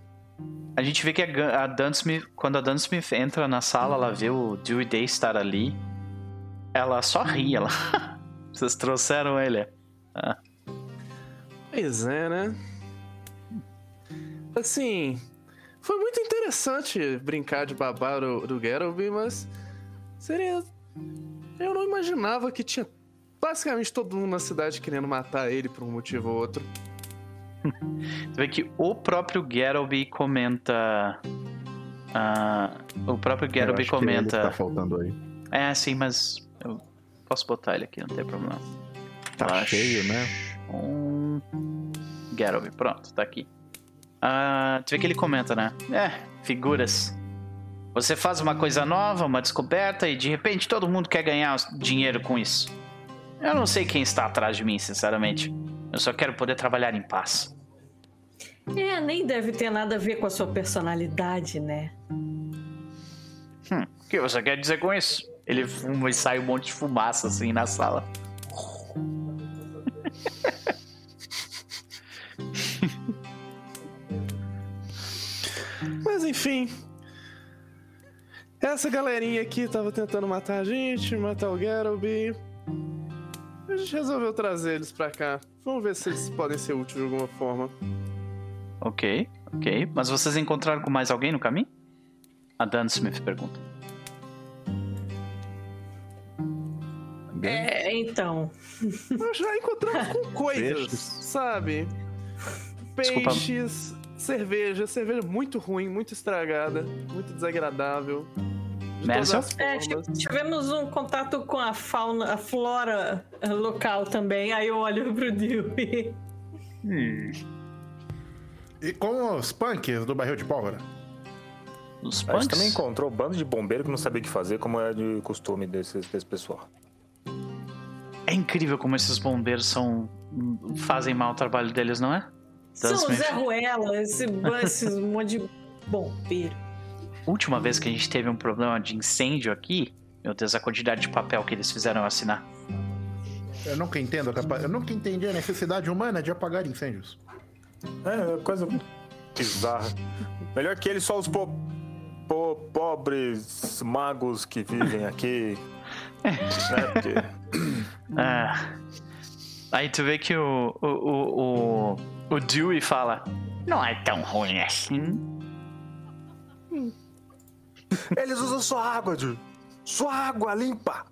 a gente vê que a, a Dunsmith, quando a Dunsmith entra na sala, ela vê o Dewey Day estar ali. Ela só ri, ela. Vocês trouxeram ele. Pois é, né? Assim, foi muito interessante brincar de babar do, do Geralby, mas seria. Eu não imaginava que tinha basicamente todo mundo na cidade querendo matar ele por um motivo ou outro. Você vê que o próprio Geralby comenta. ah, o próprio Geralby acho que ele comenta. tá faltando aí. É, sim, mas eu posso botar ele aqui, não tem problema. Tá Tá cheio, né? Um. Geralby, pronto, tá aqui. Ah, tu vê que ele comenta, né? É, figuras. Você faz uma coisa nova, uma descoberta, e de repente todo mundo quer ganhar dinheiro com isso. Eu não sei quem está atrás de mim, sinceramente. Eu só quero poder trabalhar em paz. É, nem deve ter nada a ver com a sua personalidade, né? Hum, o que você quer dizer com isso? Ele fuma e sai um monte de fumaça assim na sala. Mas enfim. Essa galerinha aqui tava tentando matar a gente, matar o Geralby. A gente resolveu trazer eles pra cá. Vamos ver se eles podem ser úteis de alguma forma. Ok, ok. Mas vocês encontraram com mais alguém no caminho? A Dan Smith pergunta. É, então. Nós já encontramos com coisas, Peixes. sabe? Desculpa. Cerveja, cerveja muito ruim, muito estragada, muito desagradável. De todas Mesel? as É, tivemos um contato com a fauna, a flora eh, local também. Aí eu olho pro Dewey. E com os punks do barril de pólvora? Os A gente punks? também encontrou um bando de bombeiro que não sabia o que fazer, como é de costume desse, desse pessoal. É incrível como esses bombeiros são. fazem mal o trabalho deles, não é? Dan São. Zé Ruela, esse, esses monte de bombeiro. Última vez que a gente teve um problema de incêndio aqui, meu Deus, a quantidade de papel que eles fizeram eu assinar. Eu nunca entendo. Eu nunca entendi a necessidade humana de apagar incêndios. É, coisa bizarra. Melhor que ele, só os po- po- pobres magos que vivem aqui. né? Porque Ah. Aí tu vê que o, o, o, o, o Dewey fala: Não é tão ruim assim. Eles usam sua água, Ju. Sua água limpa.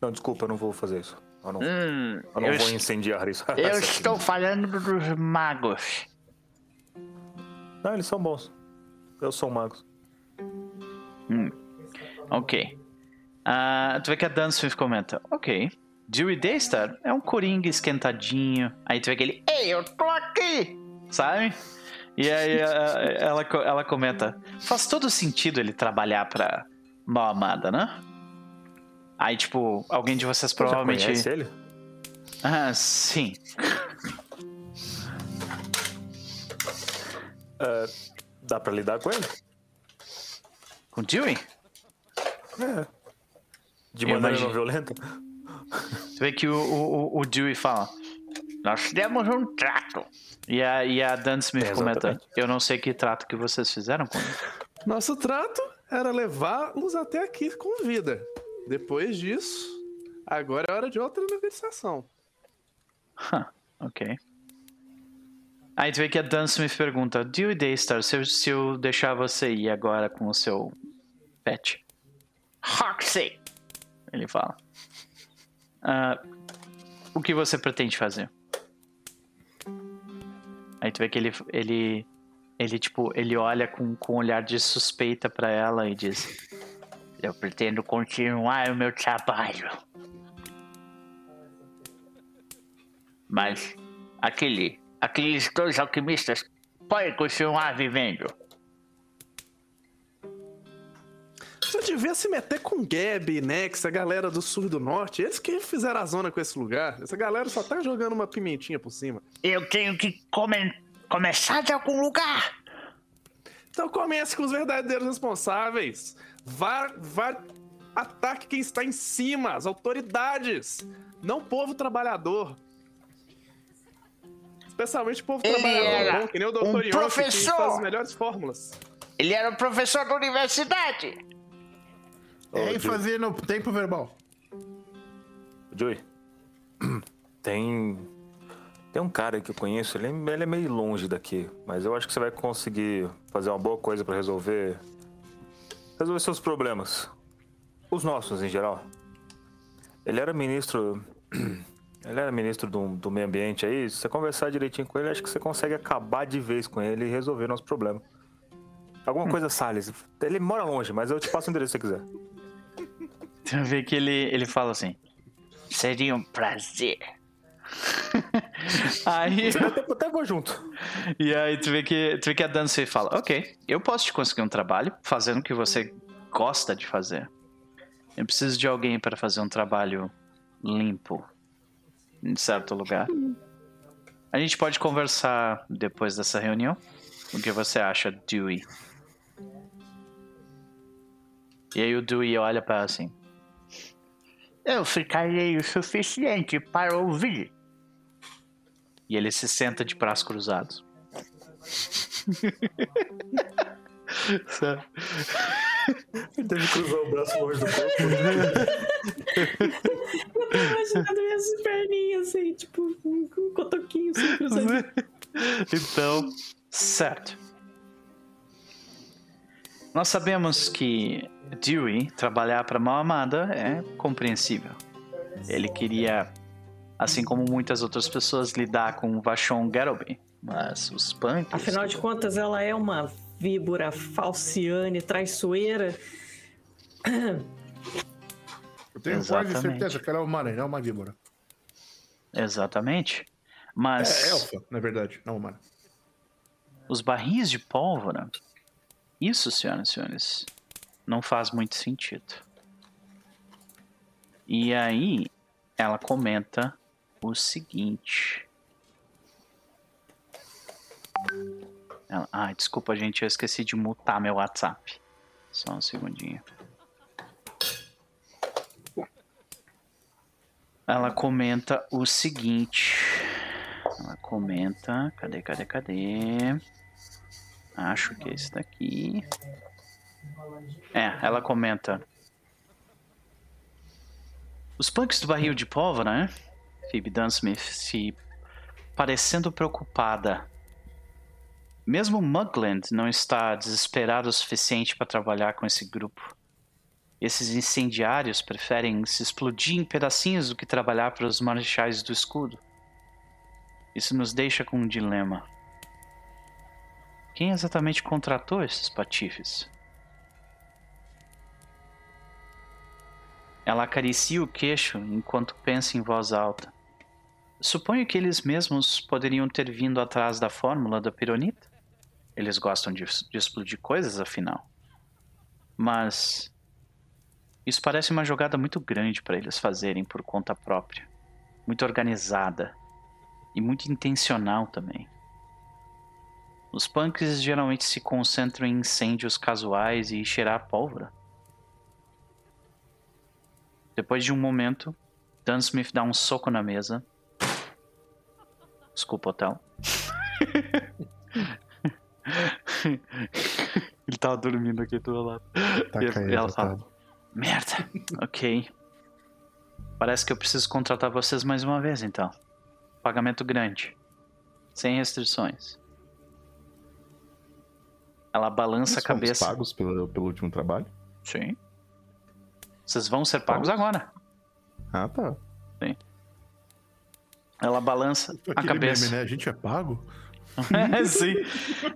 Não, desculpa, eu não vou fazer isso. Eu não, Hum, eu não eu, vou incendiar isso. eu estou falando dos magos. Não, eles são bons. Eu sou um mago. Ok. Ah, tu vê que a Dan comenta: Ok. Dewey Daystar é um coringa esquentadinho. Aí tu vê que ele: Ei, eu tô aqui! Sabe? E aí ah, ela, co- ela comenta: Faz todo sentido ele trabalhar pra mal amada, né? Aí, tipo, alguém de vocês provavelmente. Já conhece ele? Ah, sim. Dá pra lidar com ele? Com o Dewey? É. De maneira não violenta? Tu vê que o, o, o- Dewey fala: Nós demos um trato. E a, e a Dan Smith É, comenta. Eu não sei que trato que vocês fizeram com ele. Nosso trato era levá-los até aqui com vida. Depois disso, agora é hora de outra negociação. Huh, ok. Aí tu vê que a Dan Smith pergunta: Dewey Daystar, se eu, se eu deixar você ir agora com o seu pet? Roxy! Ele fala. "Ah, o que você pretende fazer? Aí tu vê que ele, ele, ele tipo, ele olha com, com um olhar de suspeita pra ela e diz: Eu pretendo continuar o meu trabalho. Mas aquele aqueles dois alquimistas podem continuar vivendo. Você devia se meter com Gab, Nex, a galera do sul e do norte. Eles que fizeram a zona com esse lugar. Essa galera só tá jogando uma pimentinha por cima. Eu tenho que come- começar de algum lugar. Então comece com os verdadeiros responsáveis. Vá, vá, ataque quem está em cima, as autoridades, não o povo trabalhador. Especialmente o povo Ele trabalhador bom, que nem o Dr. um Yonk, que professor. faz as melhores fórmulas. Ele era um professor da universidade. É Ô, e fazer no tempo verbal. Joey, tem. Tem um cara que eu conheço, ele é, ele é meio longe daqui, mas eu acho que você vai conseguir fazer uma boa coisa pra resolver. Resolver seus problemas. Os nossos, em geral. Ele era ministro. Ele era ministro do, do meio ambiente aí. Se você conversar direitinho com ele, acho que você consegue acabar de vez com ele e resolver nosso problema. Alguma coisa, Salles. Ele mora longe, mas eu te passo o endereço se você quiser. Você vê que ele, ele fala assim: Seria um prazer. aí, Até, até vou junto. e aí tu vê que, tu vê que a Dancy fala: Ok, eu posso te conseguir um trabalho fazendo o que você gosta de fazer. Eu preciso de alguém para fazer um trabalho limpo em certo lugar. A gente pode conversar depois dessa reunião. O que você acha, Dewey? E aí o Dewey olha para ela assim. Eu ficarei o suficiente para ouvir. E ele se senta de braços cruzados. Sabe? Ele deve cruzar o braço longe do corpo. Eu tô imaginando minhas perninhas assim, tipo, um cotoquinho assim, cruzadinho. então, certo. Nós sabemos que Dewey trabalhar para Mão Amada é compreensível. Ele queria, assim como muitas outras pessoas, lidar com o Vashon Garrowby. Mas os punks... Afinal de contas, ela é uma víbora falciane, traiçoeira. Eu tenho Exatamente. quase certeza que ela é uma aranha, não é uma víbora. Exatamente. É, Mas é elfa, na verdade, não humana. os barris de pólvora, isso, senhoras e senhores, não faz muito sentido. E aí, ela comenta o seguinte. Ela, ah, desculpa, gente, eu esqueci de mutar meu WhatsApp. Só um segundinho. Ela comenta o seguinte. Ela comenta. Cadê, cadê, cadê? Acho que é esse daqui. É, ela comenta. Os punks do barril de pólvora, né? Phoebe Dunsmith se parecendo preocupada. Mesmo Mugland não está desesperado o suficiente para trabalhar com esse grupo. Esses incendiários preferem se explodir em pedacinhos do que trabalhar para os marechais do escudo. Isso nos deixa com um dilema. Quem exatamente contratou esses patifes? Ela acaricia o queixo enquanto pensa em voz alta. Suponho que eles mesmos poderiam ter vindo atrás da fórmula da pironita. Eles gostam de, de explodir coisas, afinal. Mas. Isso parece uma jogada muito grande para eles fazerem por conta própria. Muito organizada. E muito intencional também. Os punks geralmente se concentram em incêndios casuais e cheirar pólvora. Depois de um momento, Dunsmith dá um soco na mesa. Desculpa, hotel. Ele tava dormindo aqui do meu lado. Tá E- caído, ela tá. fala, Merda, ok. Parece que eu preciso contratar vocês mais uma vez, então. Pagamento grande. Sem restrições. Ela balança a Nós fomos cabeça. pagos pelo, pelo último trabalho? Sim. Vocês vão ser pagos Vamos. agora. Ah, tá. Ela balança a Aquele cabeça. meme, né? A gente é pago? Sim.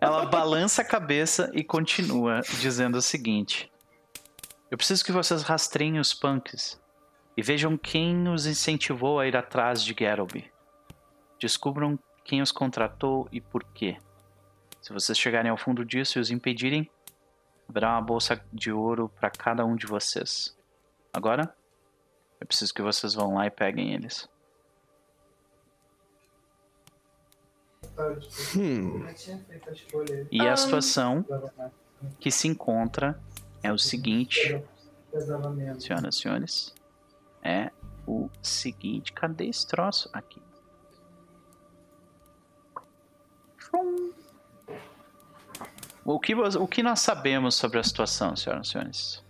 Ela balança a cabeça e continua dizendo o seguinte: Eu preciso que vocês rastreiem os punks e vejam quem os incentivou a ir atrás de Garrowby. Descubram quem os contratou e por quê. Se vocês chegarem ao fundo disso e os impedirem, haverá uma bolsa de ouro para cada um de vocês. Agora, eu preciso que vocês vão lá e peguem eles. E a situação que se encontra é o seguinte, senhoras e senhores, é o seguinte, cadê esse troço? Aqui. O que, o que nós sabemos sobre a situação, senhoras e senhores?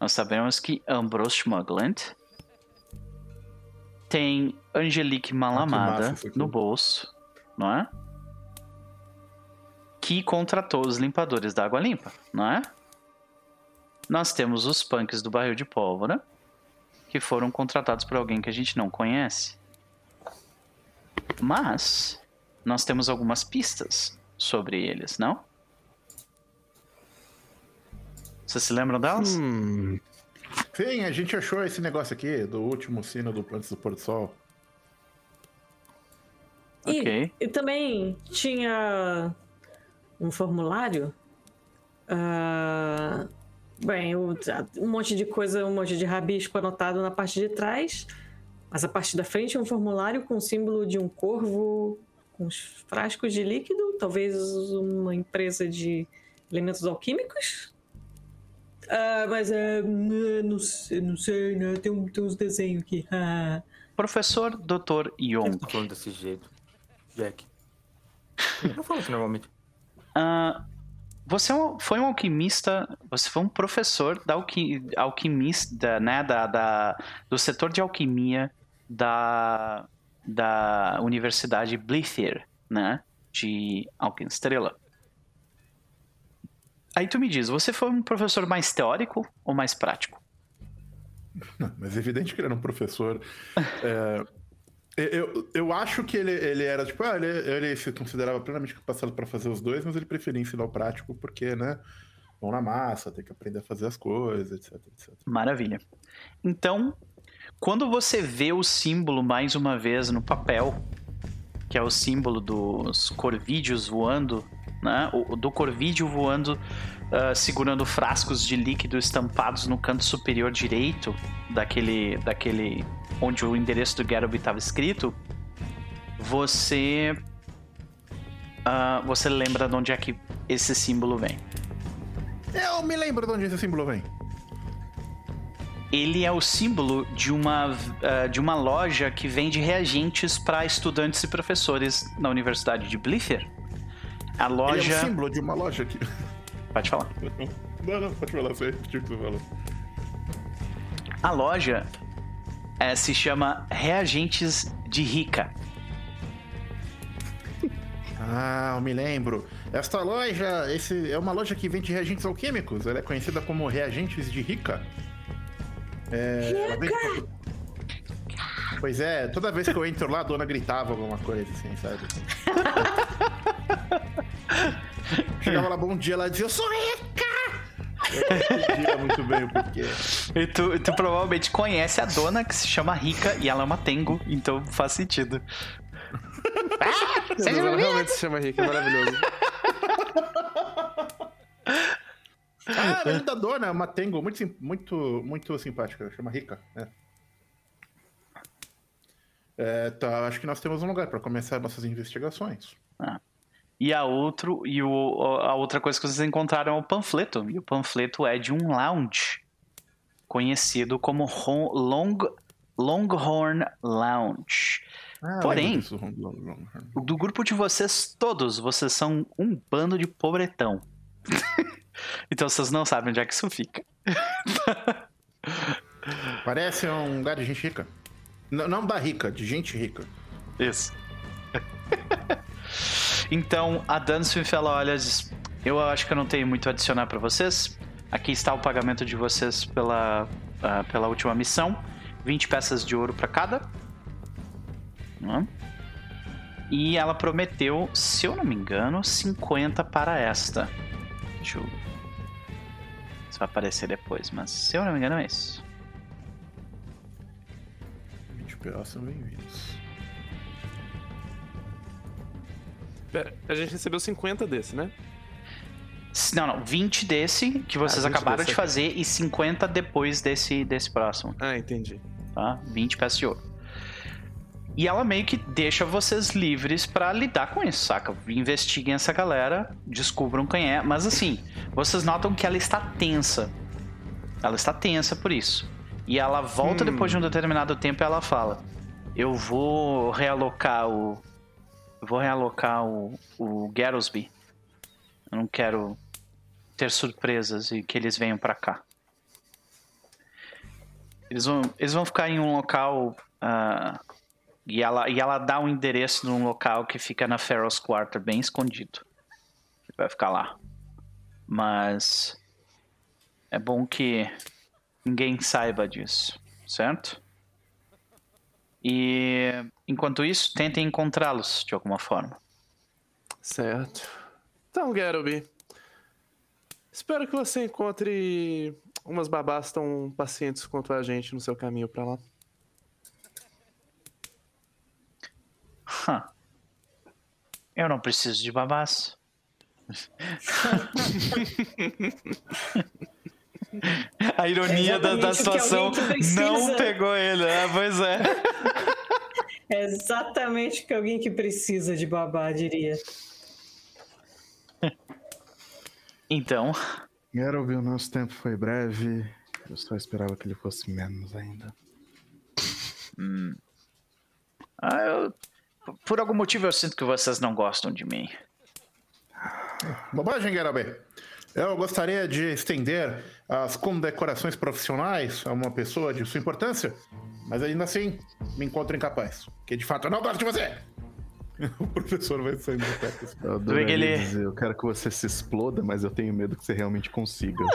Nós sabemos que Ambrose Schmugland tem Angelique Malamada aqui. no bolso, não é? Que contratou os limpadores da água limpa, não é? Nós temos os punks do barril de pólvora, que foram contratados por alguém que a gente não conhece. Mas nós temos algumas pistas sobre eles, não? Vocês se lembram delas? Hum. Sim, a gente achou esse negócio aqui do último sino do Plantas do Pôr do Sol. E, Ok. e também tinha um formulário. ah, bem, um monte de coisa, um monte de rabisco anotado na parte de trás. Mas a parte da frente é um formulário com o símbolo de um corvo com uns frascos de líquido. Talvez uma empresa de elementos alquímicos. Ah, mas é, não sei, não sei, né? Tem, um- tem uns desenhos aqui. Ah. Professor Dr. Young. Tá falando desse jeito, Jack. Eu falo assim normalmente. Ah, você é foi um alquimista, você foi um professor da alqui, alquimista, né, da, da- do setor de alquimia da, da Universidade Blither, né, de Alquestrela. Aí tu me diz, você foi um professor mais teórico ou mais prático? Não, mas é evidente que ele era um professor. É, eu, eu acho que ele, ele era, tipo, ah, ele, ele se considerava plenamente capacitado para fazer os dois, mas ele preferia ensinar o prático porque, né? Mão na massa, tem que aprender a fazer as coisas, etc, etc. Maravilha. Então, quando você vê o símbolo mais uma vez no papel, que é o símbolo dos corvídeos voando, né? O, do corvídeo voando, ah, segurando frascos de líquido estampados no canto superior direito daquele, daquele onde o endereço do Garoby estava escrito, você ah, você lembra de onde é que esse símbolo vem? Eu me lembro de onde esse símbolo vem. ele é o símbolo de uma, ah, de uma loja que vende reagentes para estudantes e professores na Universidade de Blither. A Ele é loja. um símbolo de uma loja aqui. Pode falar. Não, não, pode falar, sei repetir o que você falou. A loja eh, se chama Reagentes de Rica. Ah, eu me lembro. Esta loja, esse é uma loja que vende reagentes alquímicos. Ela é conhecida como Reagentes de Rica. É, vende- Pois é, toda vez que eu entro lá, a dona gritava alguma coisa assim, sabe? Chegava lá, bom dia, ela dizia, eu sou rica! Eu não entendia muito bem o porquê. E tu, tu provavelmente conhece a dona que se chama Rica e ela é uma Tengo, então faz sentido. Seja realmente se chama Rick, é maravilhoso. Ah, a da dona é uma Tengo muito, muito, muito simpática, chama Rica, né? É, tá, acho que nós temos um lugar para começar nossas investigações. E a, outro, e o, a outra coisa que vocês encontraram é o panfleto. E o panfleto é de um lounge conhecido como Long, Longhorn Lounge. Ah, Porém- Do grupo de vocês, todos, vocês são um bando de pobretão. então vocês não sabem onde é que isso fica. Parece um lugar de gente rica. N- não da rica, de gente rica. Isso. então, a Dunsmith, ela olha diz: Eu acho que eu não tenho muito a adicionar pra vocês. Aqui está o pagamento de vocês pela, ah, pela última missão: 20 peças de ouro pra cada. E ela prometeu, se eu não me engano, 50 para esta. Deixa eu. Isso vai aparecer depois, mas se eu não me engano é isso. 20 PA são bem-vindos. Pera, a gente recebeu 50 desse, né? Não, não, 20 desse que vocês Ah, 20 acabaram desse de aqui. fazer e 50 depois desse, desse próximo, Ah, entendi. tá? 20 peças de ouro. E ela meio que deixa vocês livres pra lidar com isso, saca? Investiguem essa galera, descubram quem é, mas assim, vocês notam que ela está tensa. Ela está tensa por isso. E ela volta depois de um determinado tempo e ela fala: Eu vou realocar o. Vou realocar o, o Garrosby. Eu não quero ter surpresas e que eles venham pra cá. Eles vão, eles vão ficar em um local. ah, e, ela, e ela dá um endereço num local que fica na Pharaoh's Quarter, bem escondido. Ele vai ficar lá. Mas. É bom que ninguém saiba disso, certo? E enquanto isso, tentem encontrá-los de alguma forma. Certo. Então, Garoby. Espero que você encontre umas babás tão pacientes quanto a gente no seu caminho pra lá. Hã. Eu não preciso de babás. A ironia da, da que situação não pegou ele, né? Pois é. É exatamente o que alguém que precisa de babá diria. Então, Geralt, o nosso tempo foi breve. Eu só esperava que ele fosse menos ainda. ah, eu- por algum motivo eu sinto que vocês não gostam de mim. Bobagem, Garabe. Eu gostaria de estender as condecorações profissionais a uma pessoa de sua importância, mas ainda assim me encontro incapaz. Que de fato eu não gosto de você! O professor vai saindo do teto. Eu vê que adoraria ele- dizer, eu quero que você se exploda, mas eu tenho medo que você realmente consiga.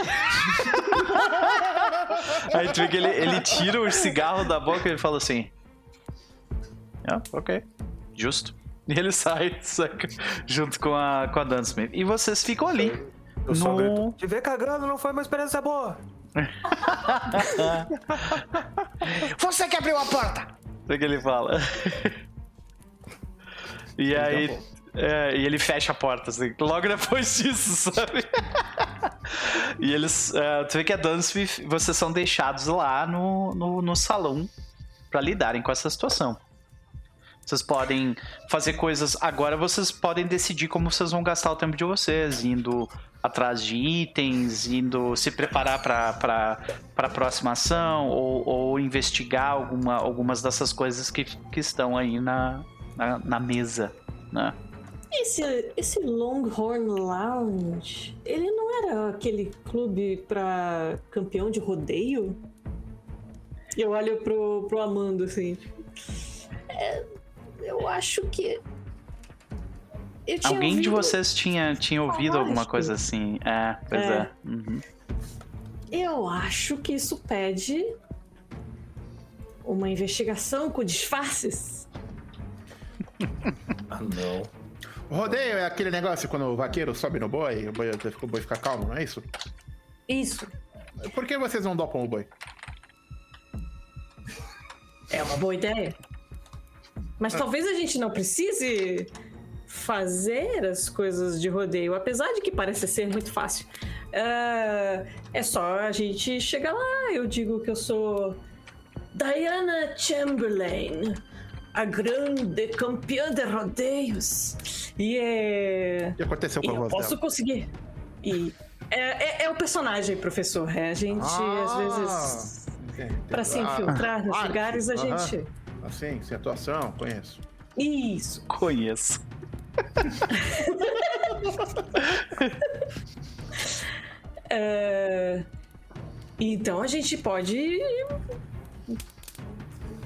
Aí que ele, ele tira o cigarro da boca e ele fala assim: Ah, ok, justo. E ele sai, saca? Junto com a, com a Dan Smith. E vocês ficam ali. Eu só No- grito, te ver cagando não foi uma experiência boa. Você que abriu a porta! É o que ele fala. E aí. é, e ele fecha a porta, assim, logo depois disso, sabe? e eles. é, tu vê que a Dunsmith, vocês são deixados lá no, no, no salão pra lidarem com essa situação. Vocês podem fazer coisas. Agora vocês podem decidir como vocês vão gastar o tempo de vocês, indo atrás de itens, indo se preparar para a próxima ação, ou, ou investigar alguma, algumas dessas coisas que, que estão aí na, na, na mesa. Né? Esse, esse Longhorn Lounge, ele não era aquele clube pra campeão de rodeio? Eu olho pro, pro Amando assim. tipo, é, eu acho que. Eu tinha Alguém de ouvido- vocês tinha, tinha ouvido alguma acho. coisa assim? É, pois é. É. Uhum. Eu acho que isso pede uma investigação com disfarces. Ah, não. O rodeio é aquele negócio quando o vaqueiro sobe no boi e o boi, o boi fica calmo, não é isso? Isso Por que vocês não dopam o boi? é uma boa ideia. Mas talvez a gente não precise fazer as coisas de rodeio, apesar de que parece ser muito fácil. É, é só a gente chegar lá. Eu digo que eu sou Diana Chamberlain, a grande campeã de rodeios. E é. O que aconteceu E com a eu voz posso dela? conseguir. E é, é- é o personagem, professor. É, a gente, às vezes, para se Ah, infiltrar nos ah, lugares, a gente. Assim, sem atuação, conheço. Isso. Conheço. É, Então a gente pode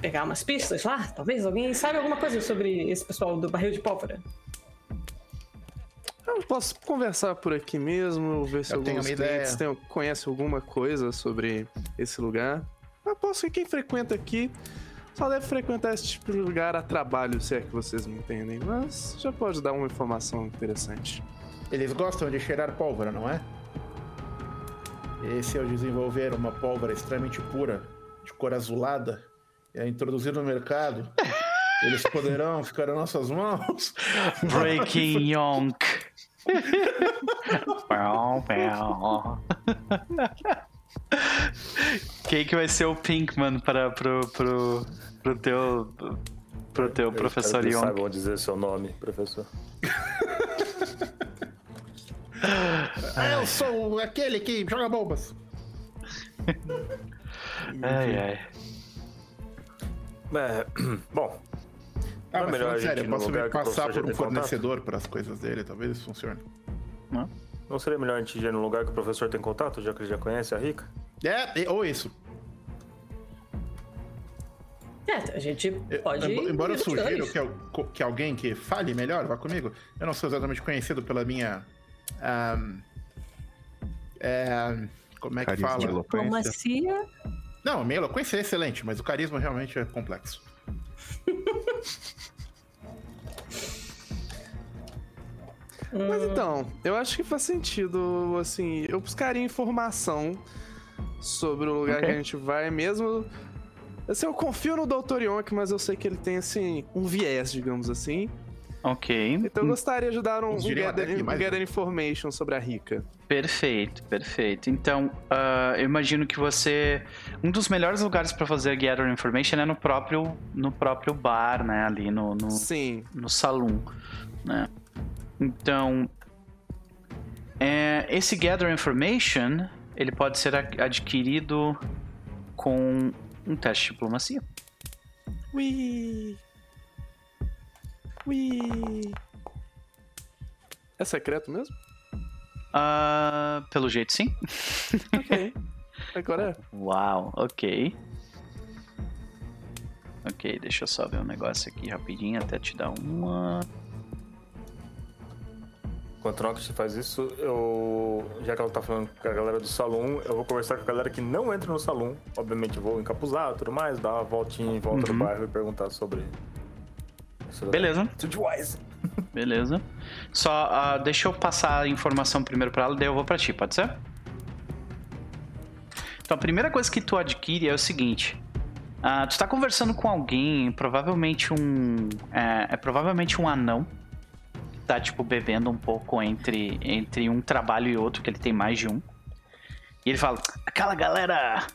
pegar umas pistas lá. Talvez alguém saiba alguma coisa sobre esse pessoal do barril de pólvora. Eu posso conversar por aqui mesmo, ver se Eu tenho alguns clientes têm, conhecem alguma coisa sobre esse lugar. Eu posso que quem frequenta aqui só deve frequentar esse tipo de lugar a trabalho, se é que vocês me entendem. Mas já pode dar uma informação interessante. Eles gostam de cheirar pólvora, não é? Esse ao desenvolver uma pólvora extremamente pura, de cor azulada, e a introduzir no mercado, Eles poderão ficar nas nossas mãos. Breaking Yonk. Quem que vai ser o Pinkman para pro, pro, pro teu pro teu professor Espero que Yonk? saibam dizer seu nome, professor. Eu sou aquele que joga bombas. Ai, ai. É, bom, Ah, Não é mas melhor falando a gente sério, ir eu posso me passar professor por um fornecedor para as coisas dele, talvez isso funcione. não seria melhor a gente ir no lugar que o professor tem contato, já que ele já conhece a Rica? É, ou isso. É, a gente Eu- pode. embo- Embora eu dois. que, que alguém que fale melhor vá comigo, eu não sou exatamente conhecido pela minha. ahm, é, como é que Carisma, fala? Diplomacia. Não, a minha eloquência é excelente, mas o carisma realmente é complexo. Mas então, eu acho que faz sentido, assim, eu buscaria informação sobre o lugar Ok. que a gente vai, mesmo. Assim, eu confio no Dr. Yonk, mas eu sei que ele tem, assim, um viés, digamos assim. Ok. Então eu gostaria de dar um, um gather, um gather information sobre a Rica. Perfeito, perfeito. Então, ah, eu imagino que você. Um dos melhores lugares para fazer Gather Information é no próprio, no próprio bar, né? Ali no, no, Sim. no salão, né? Então, é, esse Gather Information ele pode ser adquirido com um teste de diplomacia. Ui. Ui. É secreto mesmo? Ah, pelo jeito, sim. Ok. Agora é. Uau, ok. Ok, deixa eu só ver um negócio aqui rapidinho até te dar uma. Enquanto o Noct faz isso, eu. Já que ela tá falando com a galera do salão, eu vou conversar com a galera que não entra no salão. Obviamente eu vou encapuzar tudo mais, dar uma voltinha em volta Uhum. do bairro e perguntar sobre. sobre Beleza. Streetwise. Beleza. Só ah, deixa eu passar a informação primeiro pra ela, daí eu vou pra ti, pode ser? Então a primeira coisa que tu adquire é o seguinte. ah, tu tá conversando com alguém, provavelmente um. É, é provavelmente um anão. Tá, tipo, bebendo um pouco entre, entre um trabalho e outro, que ele tem mais de um. E ele fala, aquela galera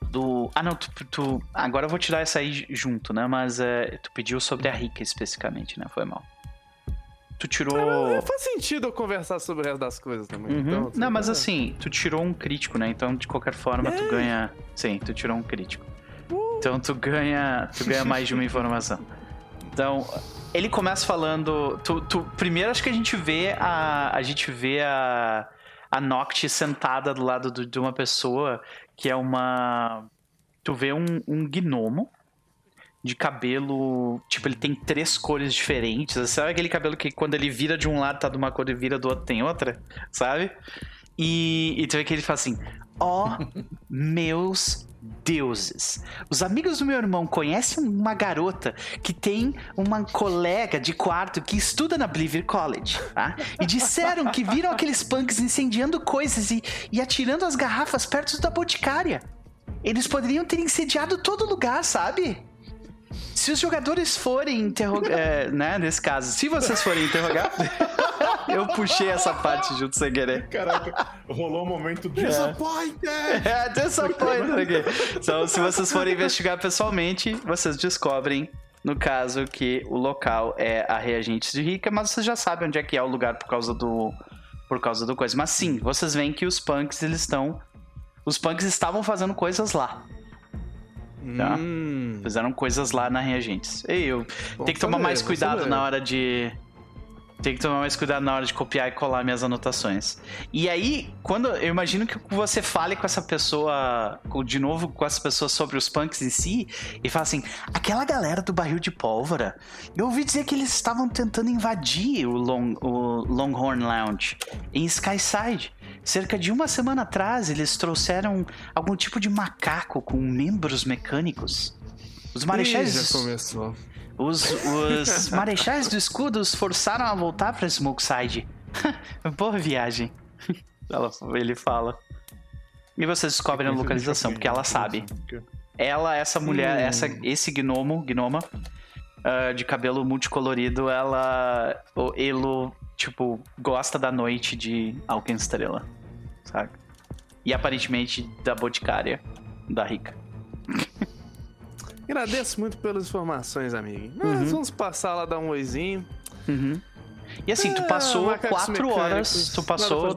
do. Ah não, tu. tu- agora eu vou tirar essa aí junto, né? Mas é, tu pediu sobre a Rica especificamente, né? Foi mal. Tu tirou. Faz sentido eu conversar sobre o resto das coisas também. Uhum. Então, não, mas é. assim, tu tirou um crítico, né? Então, de qualquer forma, tu ganha. Sim, tu tirou um crítico. Então tu ganha. Tu ganha mais de uma informação. Então, ele começa falando. Tu, tu- primeiro acho que a gente vê a. A gente vê a. A Noct sentada do lado do- de uma pessoa que é uma. Tu vê um, um gnomo de cabelo. Tipo, ele tem três cores diferentes. Sabe aquele cabelo que quando ele vira de um lado tá de uma cor e vira do outro tem outra? Sabe? E, e tu vê que ele fala assim: Ó, meus deuses. Os amigos do meu irmão conhecem uma garota que tem uma colega de quarto que estuda na Believer College, tá? E disseram que viram aqueles punks incendiando coisas e, e atirando as garrafas perto da boticária. Eles poderiam ter incendiado todo lugar, sabe? Se os jogadores forem interrogar, né, nesse caso, se vocês forem interrogar, eu puxei essa parte junto sem querer. Caraca, rolou um momento disappointed! É, disappointed aqui. Então, se vocês forem investigar pessoalmente, vocês descobrem, no caso, que o local é a Reagentes de Rica, mas vocês já sabem onde é que é o lugar por causa do. Por causa do coisa. Mas sim, vocês veem que os punks, eles estão. Os punks estavam fazendo coisas lá. Tá. Hum. Fizeram coisas lá na Reagentes. Ei, eu Bom tenho que tomar saber, mais cuidado na hora de. Tem que tomar mais cuidado na hora de copiar e colar minhas anotações. E aí, quando eu imagino que você fale com essa pessoa, de novo com essa pessoa sobre os punks em si, e fala assim: aquela galera do barril de pólvora, eu ouvi dizer que eles estavam tentando invadir o, Long, o Longhorn Lounge em Skyside. Cerca de uma semana atrás, eles trouxeram algum tipo de macaco com membros mecânicos. Os marechais. Ih, já começou. Os, os marechais do escudo os forçaram a voltar pra Smokeside. Boa viagem. Ela- ele fala. E vocês descobrem a localização, porque ela sabe. Ela, essa mulher, Hum. essa, esse gnomo, gnoma, ah, de cabelo multicolorido, ela. O Elo, tipo, gosta da noite de Alquestrela, sabe? E aparentemente da Boticária, da Rica. Agradeço muito pelas informações, amigo. Mas vamos passar lá, dar um oizinho. Uhum. E assim, tu Ah, passou macacos quatro horas. Tu passou.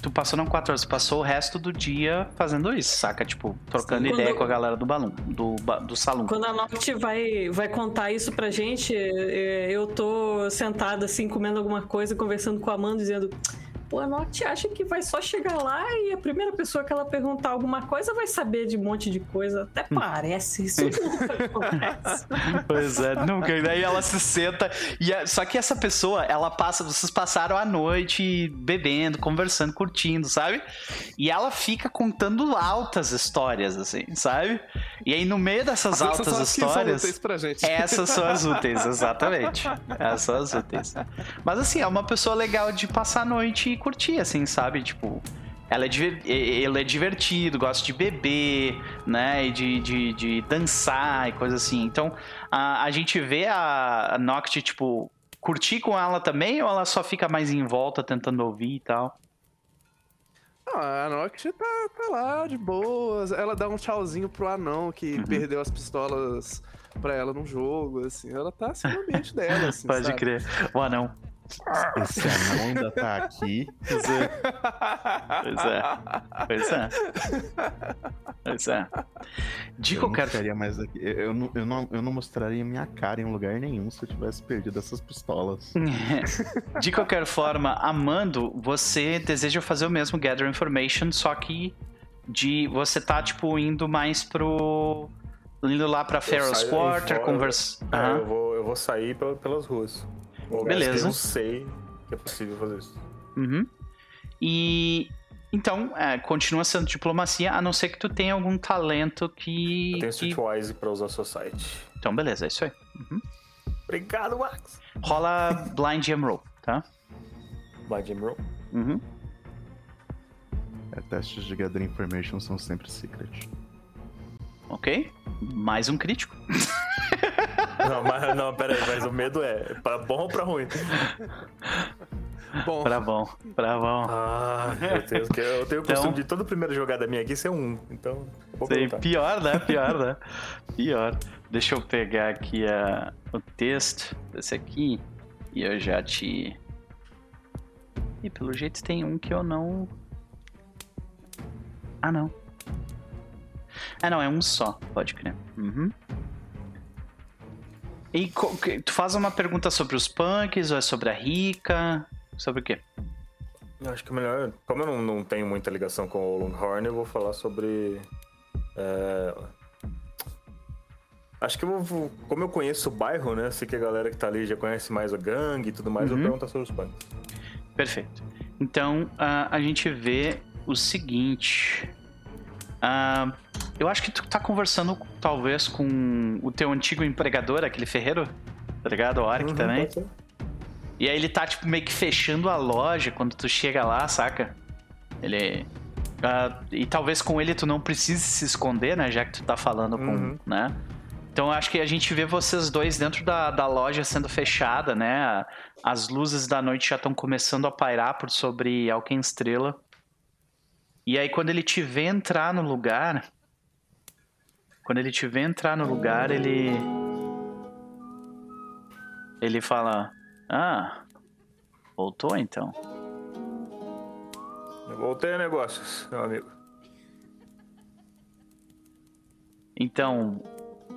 Tu passou não quatro horas, tu passou o resto do dia fazendo isso, saca? Tipo, trocando Sim. ideia Quando- com a galera do balão, do, do salão. Quando a Noct vai, vai contar isso pra gente, é, eu tô sentada assim, comendo alguma coisa, conversando com a Amanda, dizendo. Pô, a Noct acha que vai só chegar lá e a primeira pessoa que ela perguntar alguma coisa vai saber de um monte de coisa. Até parece, isso nunca acontece. Pois é, nunca. E daí ela se senta. E a- só que essa pessoa, ela passa. Vocês passaram a noite bebendo, conversando, curtindo, sabe? E ela fica contando altas histórias, assim, sabe? E aí, no meio dessas Essas altas são as que são histórias. úteis pra gente. Essas são as úteis, exatamente. Essas são as úteis. Mas assim, é uma pessoa legal de passar a noite e curtir, assim, sabe? Tipo, ela é, diver- ele é divertido, gosta de beber, né? E de, de, de dançar e coisa assim. Então, a, a gente vê a, a Noct, tipo, curtir com ela também ou ela só fica mais em volta tentando ouvir e tal? Não, a Noct tá, tá lá, de boas. Ela dá um tchauzinho pro anão que Uhum. perdeu as pistolas pra ela no jogo, assim. Ela tá assim no ambiente dela, assim, Pode sabe? crer. O anão. Esse anão ainda tá aqui. Pois é. Pois é. Pois é. Pois é. De eu qualquer não ficaria mais aqui. Eu, eu não, eu, não, eu não mostraria minha cara em lugar nenhum se eu tivesse perdido essas pistolas. De qualquer forma, Amando, você deseja fazer o mesmo Gather Information, só que de você tá, tipo, indo mais pro. indo lá pra Pharaoh's Quarter, vou- conversa. É, Aham. eu, vou, eu vou sair pel- pelas ruas. Lugares Beleza. Que eu não sei que é possível fazer isso. Uhum. E. Então, é, continua sendo diplomacia, a não ser que tu tenha algum talento que. Eu tenho que- Streetwise pra usar Society. Então, beleza, é isso aí. Obrigado, Max. Rola Blind Emerald, tá? Blind Emerald. Uhum. É, testes de Gather Information são sempre secret. Ok. Mais um crítico. Não, mas não, pera aí, mas o medo é pra bom ou pra ruim? Bom, Pra bom, pra bom. Ah, meu Deus, que eu tenho o Então- costume de toda primeira jogada minha aqui ser um, então. Perguntar. pior, né? Pior, né? Pior. Deixa eu pegar aqui a, o texto desse aqui e eu já te. E pelo jeito tem um que eu não. Ah, não. Ah, não, é um só, pode crer. Uhum. E tu faz uma pergunta sobre os punks ou é sobre a Rica? Sobre o quê? Eu acho que é melhor. Como eu não, não tenho muita ligação com o Longhorn, eu vou falar sobre. é, Acho que eu vou. Como eu conheço o bairro, né? Sei que a galera que tá ali já conhece mais a gangue e tudo mais, eu Uhum. vou perguntar sobre os punks. Perfeito. Então, a gente vê o seguinte. Ah, eu acho que tu tá conversando, talvez, com o teu antigo empregador, aquele ferreiro, tá ligado? O Orc Uhum, também. E aí ele tá, tipo, meio que fechando a loja quando tu chega lá, saca? Ele... ah, e talvez com ele tu não precise se esconder, né? Já que tu tá falando com... Uhum. né? Então eu acho que a gente vê vocês dois dentro da, da loja sendo fechada, né? As luzes da noite já estão começando a pairar por sobre Alken Estrela. E aí quando ele te vê entrar no lugar... Quando ele te vê entrar no lugar, ele... Ele fala... Ah, voltou então. Eu voltei negócios, meu amigo. Então,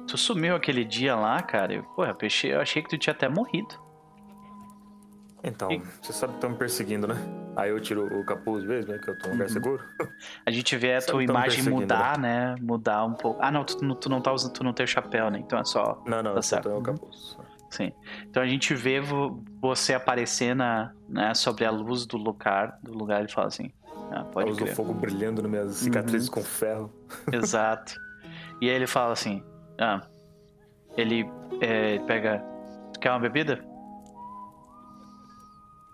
tu sumiu aquele dia lá, cara. Eu, porra, eu achei, eu achei que tu tinha até morrido. Então, E- você sabe que estão me perseguindo, né? Aí eu tiro o capuz mesmo, né? Que eu tô num lugar seguro. A gente vê a tua imagem perseguindo, mudar, né? Mudar um pouco. Ah, não, tu, não- tu não tá usando, tu não tem o chapéu, né? Então é só. Não, não, Tá certo. tô no capuz. Sim. Então a gente vê vo- você aparecer na, né, sobre a luz do lugar, do lugar e fala assim. Ah, A pode luz do crer. fogo brilhando nas minhas cicatrizes Uhum. com ferro. Exato. E aí ele fala assim: Ah, ele é, pega. Tu quer uma bebida?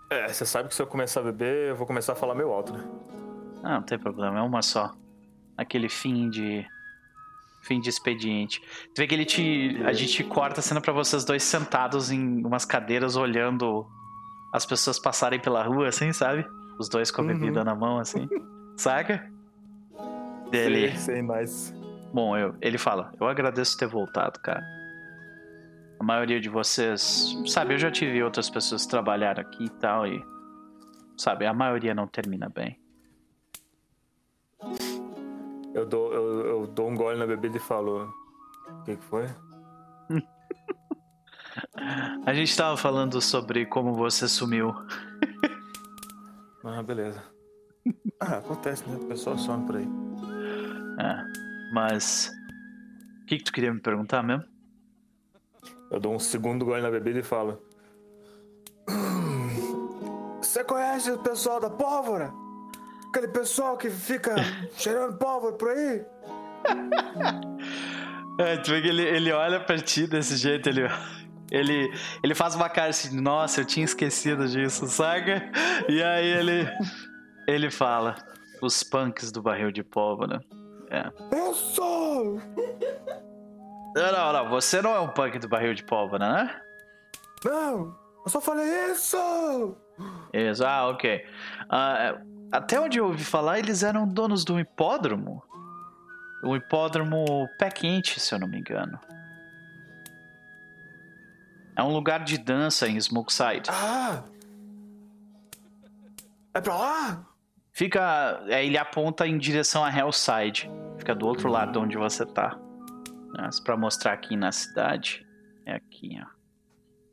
É, você sabe que se eu começar a beber, eu vou começar a falar meio alto, né? Ah, não tem problema, é uma só. Aquele fim de. fim de expediente. Tu vê que ele te. A gente corta a cena pra vocês dois sentados em umas cadeiras olhando as pessoas passarem pela rua, assim, sabe? Os dois com a bebida na mão, assim. Saca? Dele. Sei, sei mais. Bom, eu, ele fala: Eu agradeço ter voltado, cara. A maioria de vocês. Sabe, eu já tive outras pessoas que trabalharam aqui e tal, e. Sabe, a maioria não termina bem. Eu dou, eu, eu dou um gole na bebida e falo. O que, que foi? A gente tava falando sobre como você sumiu. Ah, beleza. Ah, acontece, né? O pessoal some por aí. É, mas. O que, que tu queria me perguntar mesmo? Eu dou um segundo gole na bebida e falo. "Hum, Você conhece o pessoal da pólvora? Aquele pessoal que fica cheirando pólvora por aí? É, tu vê que ele, ele olha pra ti desse jeito, ele. Ele, ele faz uma cara assim, nossa, eu tinha esquecido disso, saca? E aí ele. Ele fala, os punks do barril de pólvora. É. Eu sou! Não, não, não, você não é um punk do barril de pólvora, né? Não! Eu só falei isso! Isso, ah, ok. Ah, até onde eu ouvi falar, eles eram donos de um hipódromo. Um hipódromo pé quente, se eu não me engano. É um lugar de dança em Smokeside. Ah! É pra lá? Fica. é, ele aponta em direção a Hellside. Fica do outro lado de onde você tá. Mas pra mostrar aqui na cidade. É aqui, ó.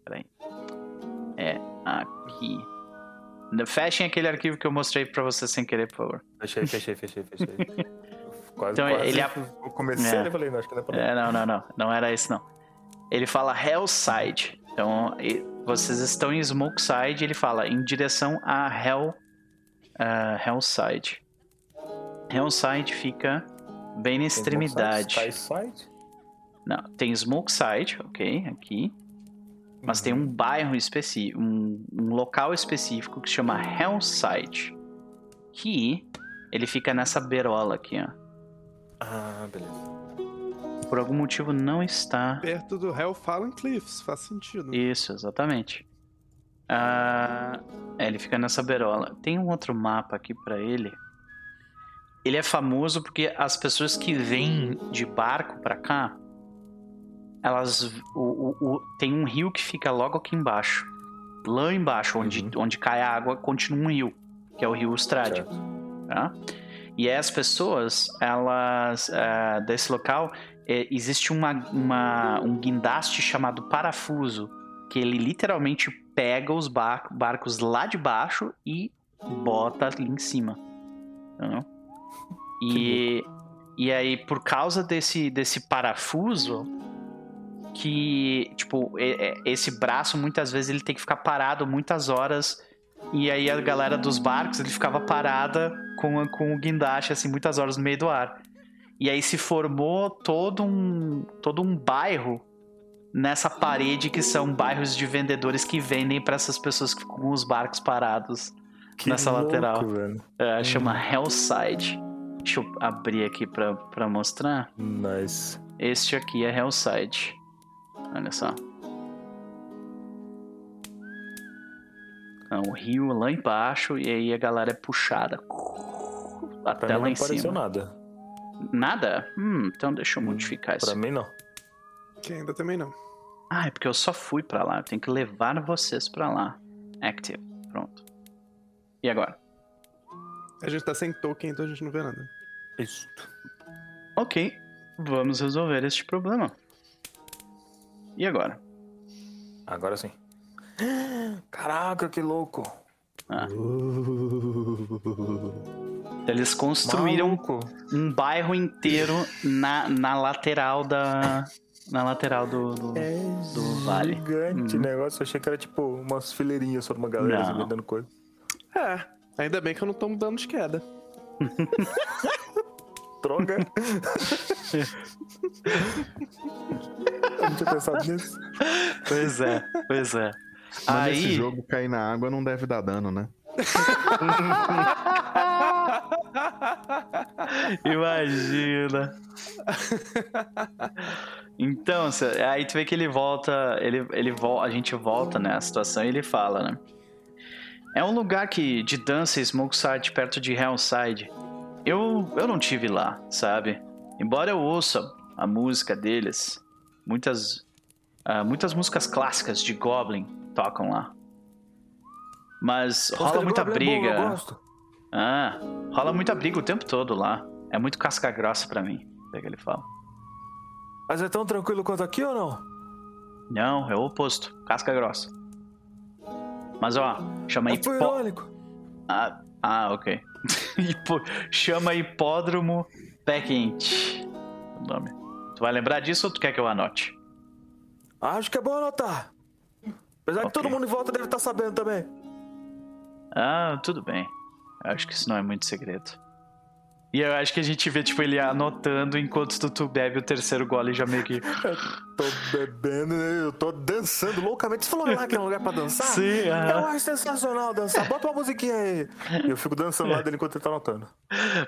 Peraí. É aqui. Fechem aquele arquivo que eu mostrei pra você sem querer, por favor. Fechei, fechei, fechei, fechei. quase, Então, quase ele ap- eu comecei É. e falei, não, acho que não é pra. É, não, não, não. Não era isso, não. Ele fala Hellside. Então, vocês estão em Smokeside. Ele fala em direção a Hell, ah, Hellside. Hellside fica bem na extremidade. Skyside? Não, tem Smokeside, ok, aqui. Mas tem um bairro específico, um, um local específico que se chama Hellside. Que ele fica nessa berola aqui, ó. Ah, beleza. Por algum motivo não está Perto do Hellfallen Cliffs, faz sentido. Isso, exatamente. Ah, é, ele fica nessa berola. Tem um outro mapa aqui pra ele. Ele é famoso porque as pessoas que vêm de barco pra cá, elas o, o- o- tem um rio que fica logo aqui embaixo. Lá embaixo, onde, onde cai a água, continua um rio, que é o rio Estrade. tá? E as pessoas, elas, ah, desse local, é, existe uma, uma- um guindaste chamado parafuso, que ele literalmente pega os bar- barcos lá de baixo e bota ali em cima. entendeu? E, e aí, por causa desse, desse parafuso, que, tipo, esse braço muitas vezes ele tem que ficar parado muitas horas. E aí a galera dos barcos ele ficava parada com, com o guindaste, assim, muitas horas no meio do ar. E aí se formou todo um, todo um bairro nessa parede que são bairros de vendedores que vendem para essas pessoas que ficam com os barcos parados Que nessa louco, lateral. É, chama Hellside. Deixa eu abrir aqui pra, pra mostrar. Nice. Este aqui é Hellside. Olha só. É um rio lá embaixo e aí a galera é puxada até Pra lá não em apareceu cima. nada. Nada? Hum, então deixa eu modificar isso. Pra mim, não. Que ainda também não. Ah, é porque eu só fui pra lá. Eu tenho que levar vocês pra lá. Active. Pronto. E agora? A gente tá sem token, então a gente não vê nada. Isso. Ok. Vamos resolver este problema. E agora? Agora sim. Caraca, que louco. Ah. Eles construíram Maluco. um bairro inteiro na, na lateral da. Na lateral do. do- É do vale. gigante o Uhum. negócio. Eu achei que era tipo umas fileirinhas sobre uma galera vendendo coisa. É, ainda bem que eu não tomo dano de queda. Droga. eu não tinha pensado nisso. Pois é, pois é. Mas Aí. esse jogo cair na água não deve dar dano, né? Imagina. Então, aí tu vê que ele volta, ele, ele vol- a gente volta, né, a situação e ele fala, né? É um lugar que de dança e Smokeside perto de Hellside. Eu, eu não tive lá, sabe? Embora eu ouça a música deles, muitas ah, muitas músicas clássicas de Goblin tocam lá. Mas rola muita briga. Eu gosto. Ah, rola muita briga o tempo todo lá. É muito casca grossa pra mim, é que ele fala. Mas é tão tranquilo quanto aqui ou não? Não, é o oposto. Casca grossa. Mas ó, chama É irônico. Ah, ah, ok. Hipo- chama hipódromo pé quente. O nome. Tu vai lembrar disso ou tu quer que eu anote? Acho que é bom anotar. Apesar que Ok. todo mundo em volta deve estar sabendo também. Ah, tudo bem. Eu acho que isso não é muito segredo. E eu acho que a gente vê, tipo, ele anotando enquanto tu, bebe o terceiro gole já meio que. Tô bebendo, né? eu tô dançando loucamente. Você falou lá que é um lugar pra dançar? Sim, Eu aham. acho sensacional dançar. Bota uma musiquinha aí. E eu fico dançando lá dele enquanto ele tá anotando.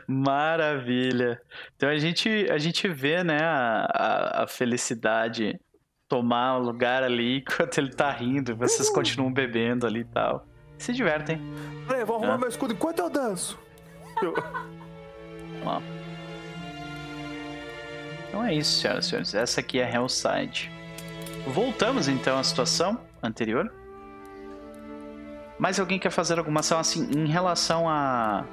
Maravilha. Então a gente, a gente vê, né, a, a, a felicidade tomar o lugar ali enquanto ele tá rindo. Vocês continuam bebendo ali e tal. Se divertem. Peraí, vou arrumar Ah. meu escudo enquanto eu danço. Eu- Ó. Então é isso, senhoras e senhores. Essa aqui é Hellside. Voltamos então à situação anterior. Mais alguém quer fazer alguma ação assim em relação a.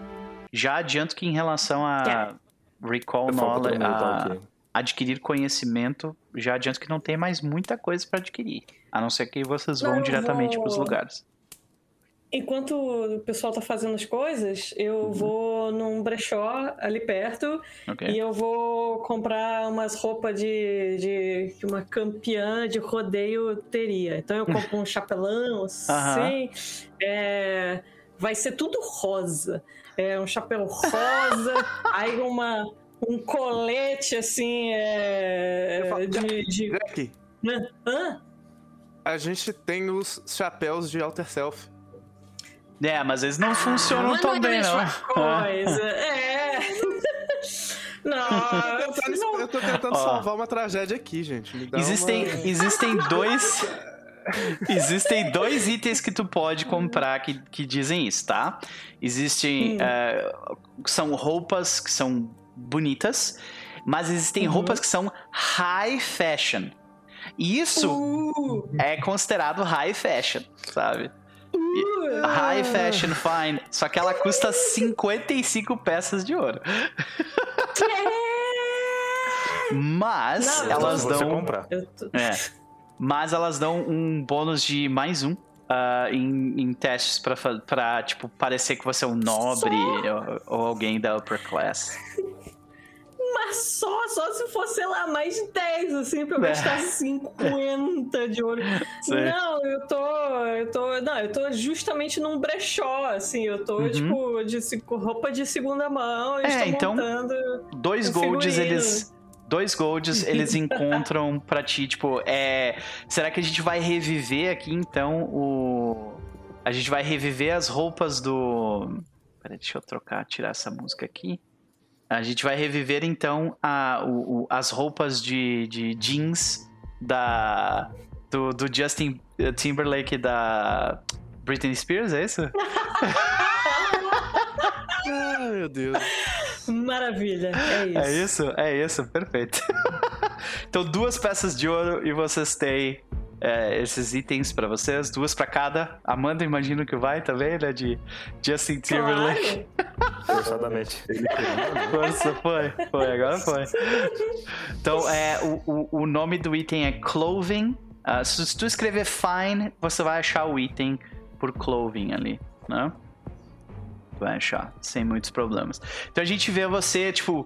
Já adianto que em relação a Quero. Recall Knowledge, tá a ok. adquirir conhecimento, já adianto que não tem mais muita coisa pra adquirir. A não ser que vocês Não, vão eu diretamente vou- pros lugares. Enquanto o pessoal tá fazendo as coisas, eu vou num brechó ali perto Ok? e eu vou comprar umas roupas de, de que uma campeã de rodeio teria. Então eu compro um chapelão assim. é, vai ser tudo rosa. É um chapéu rosa, aí uma, um colete assim é, falo- de. de... Jack, Hã? a gente tem os chapéus de Alter Self. É, mas eles não funcionam Mas tão é a bem, não. coisa. É. Não, Eu tô tentando, não. eu tô tentando Ó. salvar uma tragédia aqui, gente. Me dá Existem, uma... existem dois. Existem dois itens que tu pode comprar que, que dizem isso, tá? Existem. Hum. eh, são roupas que são bonitas, mas existem Uhum. roupas que são high fashion. E isso Uh, é considerado high fashion, sabe? Uh, High fashion fine. Só que ela custa 55 peças de ouro. Mas Não, elas dão. comprar. É. Mas elas dão um bônus de mais um ah, em, em testes pra, pra, tipo, parecer que você é um nobre ou, ou alguém da upper class. Mas só, só se fosse, sei lá, mais de 10, assim, pra eu É. gastar 50 de ouro. Não, eu tô. Eu tô. Não, eu tô justamente num brechó, assim. Eu tô, Uhum. tipo, de roupa de segunda mão É, então-. Dois Um golds, figurino. eles. Dois golds eles encontram pra ti, tipo, é. Será que a gente vai reviver aqui então o. A gente vai reviver as roupas do. Peraí, deixa eu trocar, tirar essa música aqui. A gente vai reviver então a, o- o- as roupas de, de jeans da. Do, do Justin Timberlake e da Britney Spears, é isso? Ai, meu Deus. Maravilha, é isso. É isso? É isso, perfeito. então, duas peças de ouro e vocês têm é, esses itens pra vocês, duas pra cada. Amanda, imagino que vai também, né? De Justin Timberlake. Claro. Forçadamente. Força, foi, foi, agora foi. Então, é, o, o, o nome do item é Clothing. Se se tu escrever Fine, você vai achar o item por Clothing ali, né? Vai achar, sem muitos problemas. Então a gente vê você, tipo,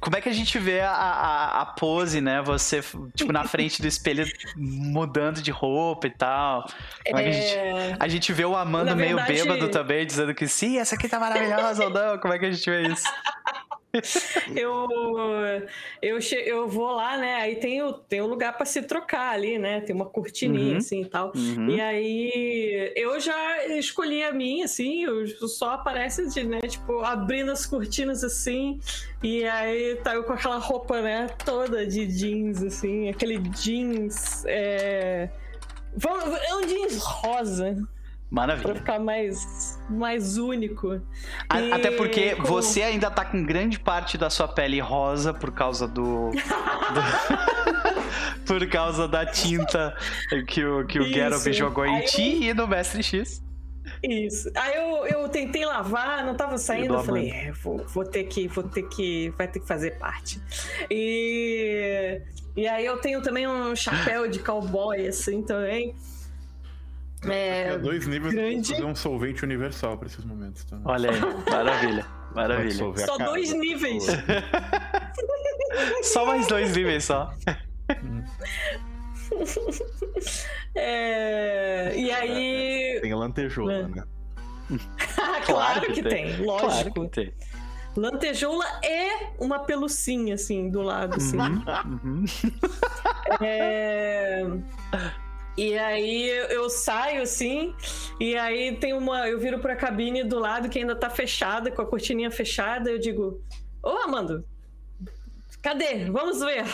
como é que a gente vê a, a, a pose, né? Você, tipo, na frente do espelho mudando de roupa e tal. É a gente. É, A gente vê o Amanda Na meio verdade- bêbado também, dizendo que sim, essa aqui tá maravilhosa ou não. Como é que a gente vê isso? eu, eu, che- eu vou lá, né? Aí tem o, tem um lugar pra se trocar ali, né? Tem uma cortininha Uhum. assim e tal. Uhum. E aí eu já escolhi a minha, assim, eu só aparece de, né? Tipo, abrindo as cortinas assim. E aí tá eu com aquela roupa, né? Toda de jeans, assim, aquele jeans. É, é um jeans rosa, pra Maravilha. ficar mais, mais único. A- E Até porque com- você ainda tá com grande parte da sua pele rosa por causa do. do- por causa da tinta que o, que o Isso. Geralt jogou em Aí ti e no Mestre X. Isso. Aí eu, eu tentei lavar, não tava saindo, eu falei, é, vou, vou ter que, vou ter que, vai ter que fazer parte. E, e aí eu tenho também um chapéu de cowboy, assim, também. É, É, dois níveis grande. fazer um solvente universal pra esses momentos também. Olha aí, maravilha. Maravilha. Só cara dois níveis. Só mais dois níveis só. É, e aí. Tem lantejoula, É. né? claro, que, tem, Claro lógico. que tem. Lantejoula é uma pelucinha, assim, do lado, assim. Uhum. É... E aí eu saio assim, e aí tem uma. Eu viro pra cabine do lado que ainda tá fechada, com a cortininha fechada. Eu digo: Ô Amando, cadê? Vamos ver.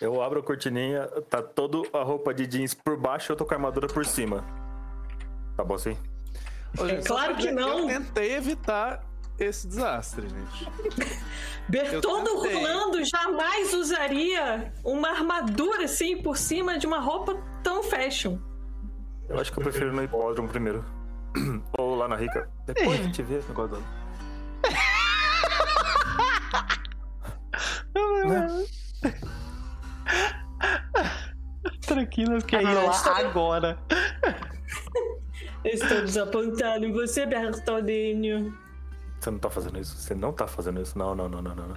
Eu abro a cortininha, tá toda a roupa de jeans por baixo eu tô com a armadura por cima. Tá bom assim? Só claro que não. Eu tentei evitar esse desastre, gente. Bertoldo Eu. Rolando jamais usaria uma armadura assim por cima de uma roupa tão fashion. Eu acho que eu prefiro no hipódromo primeiro. Ou lá na Rica. Depois a gente vê o negócio do... Tranquilo, que ir Ah, lá estou- agora. Estou desapontado em você, Bertoldinho. Você não tá fazendo isso? Você não tá fazendo isso? Não, não, não, não, não. não.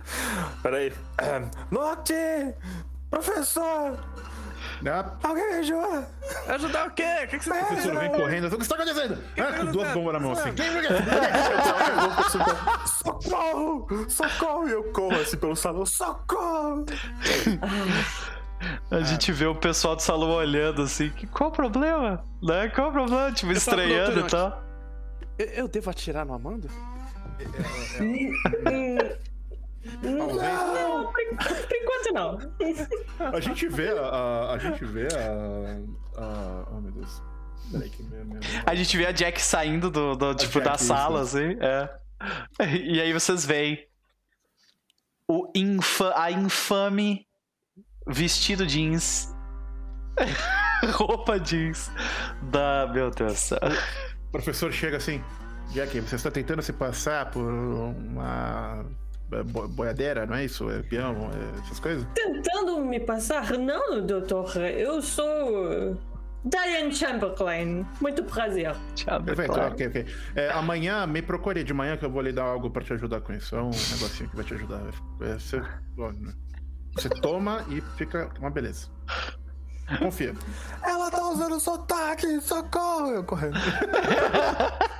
Peraí. Note! Professor! Ah, Alguém me ajuda! Ajudar o quê? O que, que você o professor vem correndo. O que está acontecendo? Ah, com duas bombas na mão assim. Socorro! Socorro! E eu corro assim pelo salão. Socorro! A gente vê o pessoal do salão olhando assim, que, qual o problema? Né? Qual o problema? Tipo, Eu estranhando e tal. Eu, eu devo atirar no Amanda? Não, por, por enquanto não. A gente vê a. a, gente vê a. a oh meu Deus. Peraí que minha, minha... A gente vê a Jack saindo do, do, tipo, da Jack, sala, isso. assim. É. E aí vocês veem o infa a infame vestido jeans. Roupa jeans da. Meu Deus do céu. O professor chega assim. Jack, você está tentando se passar por uma bo- boiadeira, não é isso? É peão, é essas coisas? Tentando me passar? Não, doutor. Eu sou Diane Chamberlain. Muito prazer. Tchau, Perfeito, claro. ok, ok. É, amanhã, me procure de manhã que eu vou lhe dar algo pra te ajudar com isso. É um negocinho que vai te ajudar. É, você, né? você toma e fica uma beleza. Confia. Ela tá usando sotaque! Socorro! Eu correndo.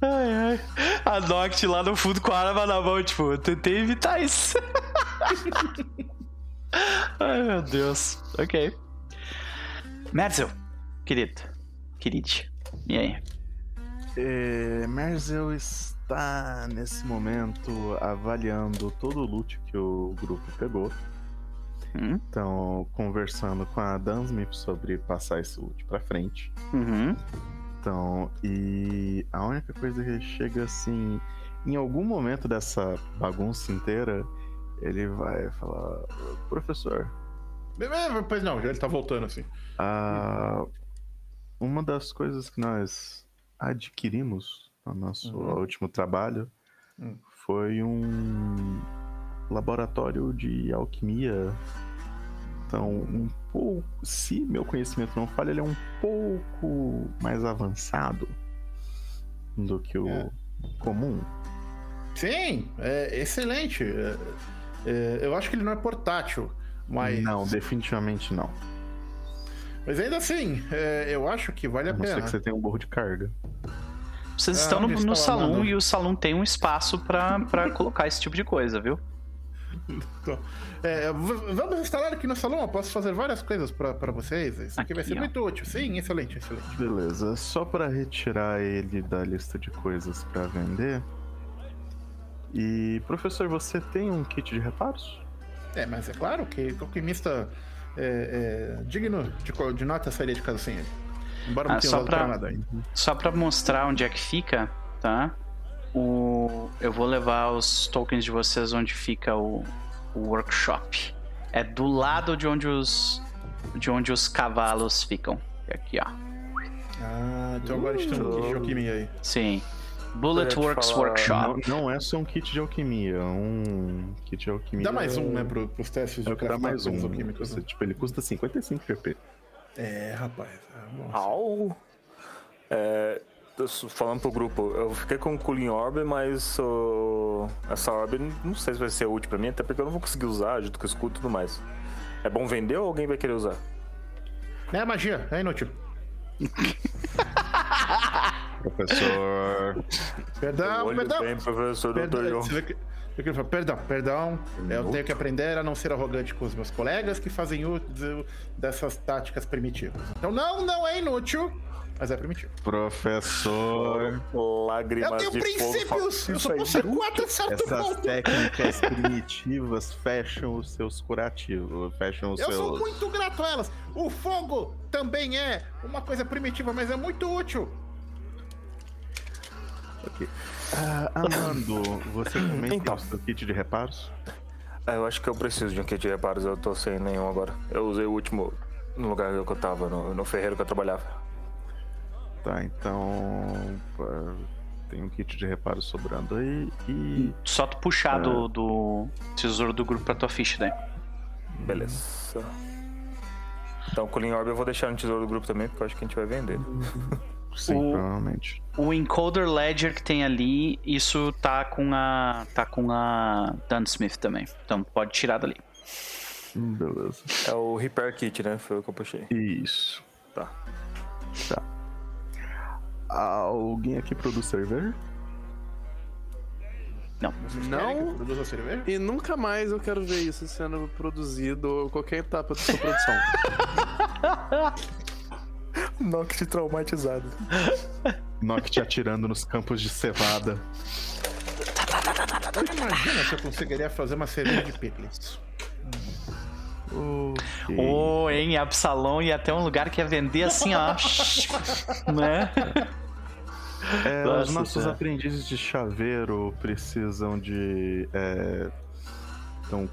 Ai, ai. A Noct lá no fundo com a arma na mão, tipo, eu tentei evitar isso. ai, meu Deus. Ok. Merzel, querido. Queride. E aí? É, Merzel está nesse momento avaliando todo o loot que o grupo pegou. Hum? Então, conversando com a Dansmith sobre passar esse loot pra frente. Uhum. Então, e a única coisa que chega assim, em algum momento dessa bagunça inteira, ele vai falar: Professor, Pois não, já ele tá voltando assim. a... uma das coisas que nós adquirimos no nosso Uhum. último trabalho Hum. foi um laboratório de alquimia. Então, um pouco, se meu conhecimento não falha, ele é um pouco mais avançado do que o É. comum. Sim, é excelente. É, é, eu acho que ele não é portátil, mas. Não, definitivamente não. Mas ainda assim, é, eu acho que vale A a não ser pena. que você tenha um burro de carga. Vocês Ah, estão no, no o salão e o salão tem um espaço pra colocar esse tipo de coisa, viu? Então, é, vamos instalar aqui no salão. Eu posso fazer várias coisas pra pra vocês. Isso aqui, vai Aqui, ser ó. muito útil. Sim, excelente, excelente. Beleza, só pra retirar ele da lista de coisas pra vender. E, professor, você tem um kit de reparos? É, mas é claro que o alquimista é, é digno de, de nota sairia de casa sem ele. Embora não Ah, tenha só pra- nada ainda. Só pra mostrar onde é que fica, tá? O... Eu vou levar os tokens de vocês onde fica o, o workshop. É do lado de onde os de onde os cavalos ficam. Aqui, ó. Ah, então agora estamos aqui de alquimia aí. Sim. Bullet Eu ia te Works falar- Workshop. Não, não é só um kit de alquimia, é um kit de alquimia. Dá mais um, né, pro, pros testes É de que dá mais um. alquímicas, Você, né? tipo, ele custa 55 GP. É, rapaz. ah, nossa. Au! É, falando pro grupo, eu fiquei com o Cooling Orb, mas o- essa Orb não sei se vai ser útil pra mim, até porque eu não vou conseguir usar, junto com o escudo e tudo mais. É bom vender ou alguém vai querer usar? É magia, é inútil. Professor. Perdão, perdão. bem, professor Perdão, Dr. Perdão, perdão. Eu tenho que aprender a não ser arrogante com os meus colegas que fazem uso dessas táticas primitivas. Então, não, não é inútil, mas é primitivo. Professor. Lágrimas Eu tenho de fogo. princípios! Eu Isso só posso ser quatro certo Essas ponto. técnicas primitivas fecham os seus curativos. Fecham os Eu seus. sou muito grato a elas. O fogo também é uma coisa primitiva, mas é muito útil. Ok. Ah, Amando, você também Então. tem o seu kit de reparos? Ah, eu acho que eu preciso de um kit de reparos, eu tô sem nenhum agora. Eu usei o último no lugar que eu tava, no, no ferreiro que eu trabalhava. Tá, então. pá, Tem um kit de reparos sobrando aí e. Só tu puxar É. do, do tesouro do grupo pra tua ficha daí. Beleza. Então, o Cooling Orb eu vou deixar no tesouro do grupo também, porque eu acho que a gente vai vender. Sim, O- provavelmente. O encoder ledger que tem ali, isso tá com a tá com a Dunsmith também. Então pode tirar dali. Beleza. É o Repair Kit, né? Foi o que eu puxei. Isso. Tá. Tá. Alguém aqui produz cerveja? Não. Que Não, eu produza cerveja? e nunca mais eu quero ver isso sendo produzido ou qualquer etapa da sua produção. Noct traumatizado. Noct atirando nos campos de cevada. Imagina se eu conseguiria fazer uma cerveja de picles. Ok. Ô, hein, Absalom ia até um lugar que ia vender assim, ó. né? É, Nossa os nossos Senhora. aprendizes de chaveiro precisam de. É, então,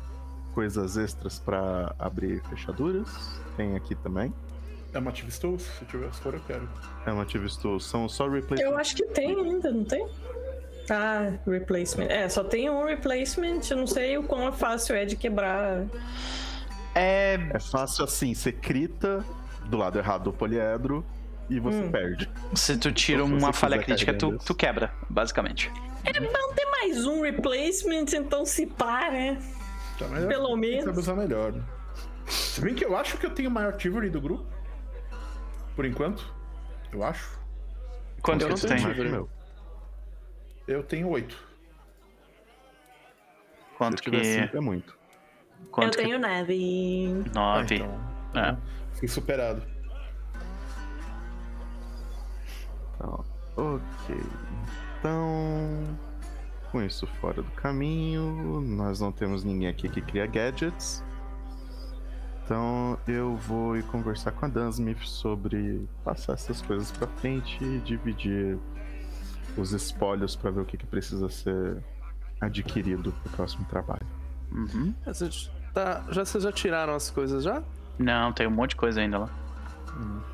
coisas extras pra abrir fechaduras. Tem aqui também. É uma Active Stool? Se tiver, se for, eu quero. É uma Active Stool. São só replacement. Eu acho que tem ainda, não tem? Ah, replacement. É, só tem um replacement. Eu não sei o quão fácil é de quebrar. É. É fácil assim, você crita do lado errado do poliedro e você Hum. perde. Se tu tira Se você uma falha crítica, tu, tu quebra, basicamente. É bom ter mais um replacement, então se pá, né? Tá, eu Pelo menos. Usar melhor. né? Se bem que eu acho que eu tenho o maior Tivory do grupo. Por enquanto. Eu acho. Quanto Eu que não tu tenho tem? Eu tenho oito. Quanto Se que. cinco, é muito. Quanto eu tenho neve. que. Ah, Nove. então. É. Fui superado. Então, ok. Então, com isso fora do caminho, nós não temos ninguém aqui que cria gadgets. Então eu vou ir conversar com a Dunsmith sobre passar essas coisas pra frente e dividir os espólios pra ver o que, que precisa ser adquirido pro próximo trabalho. Uhum. É, você tá, já, vocês já tiraram as coisas já? Não, tem um monte de coisa ainda lá.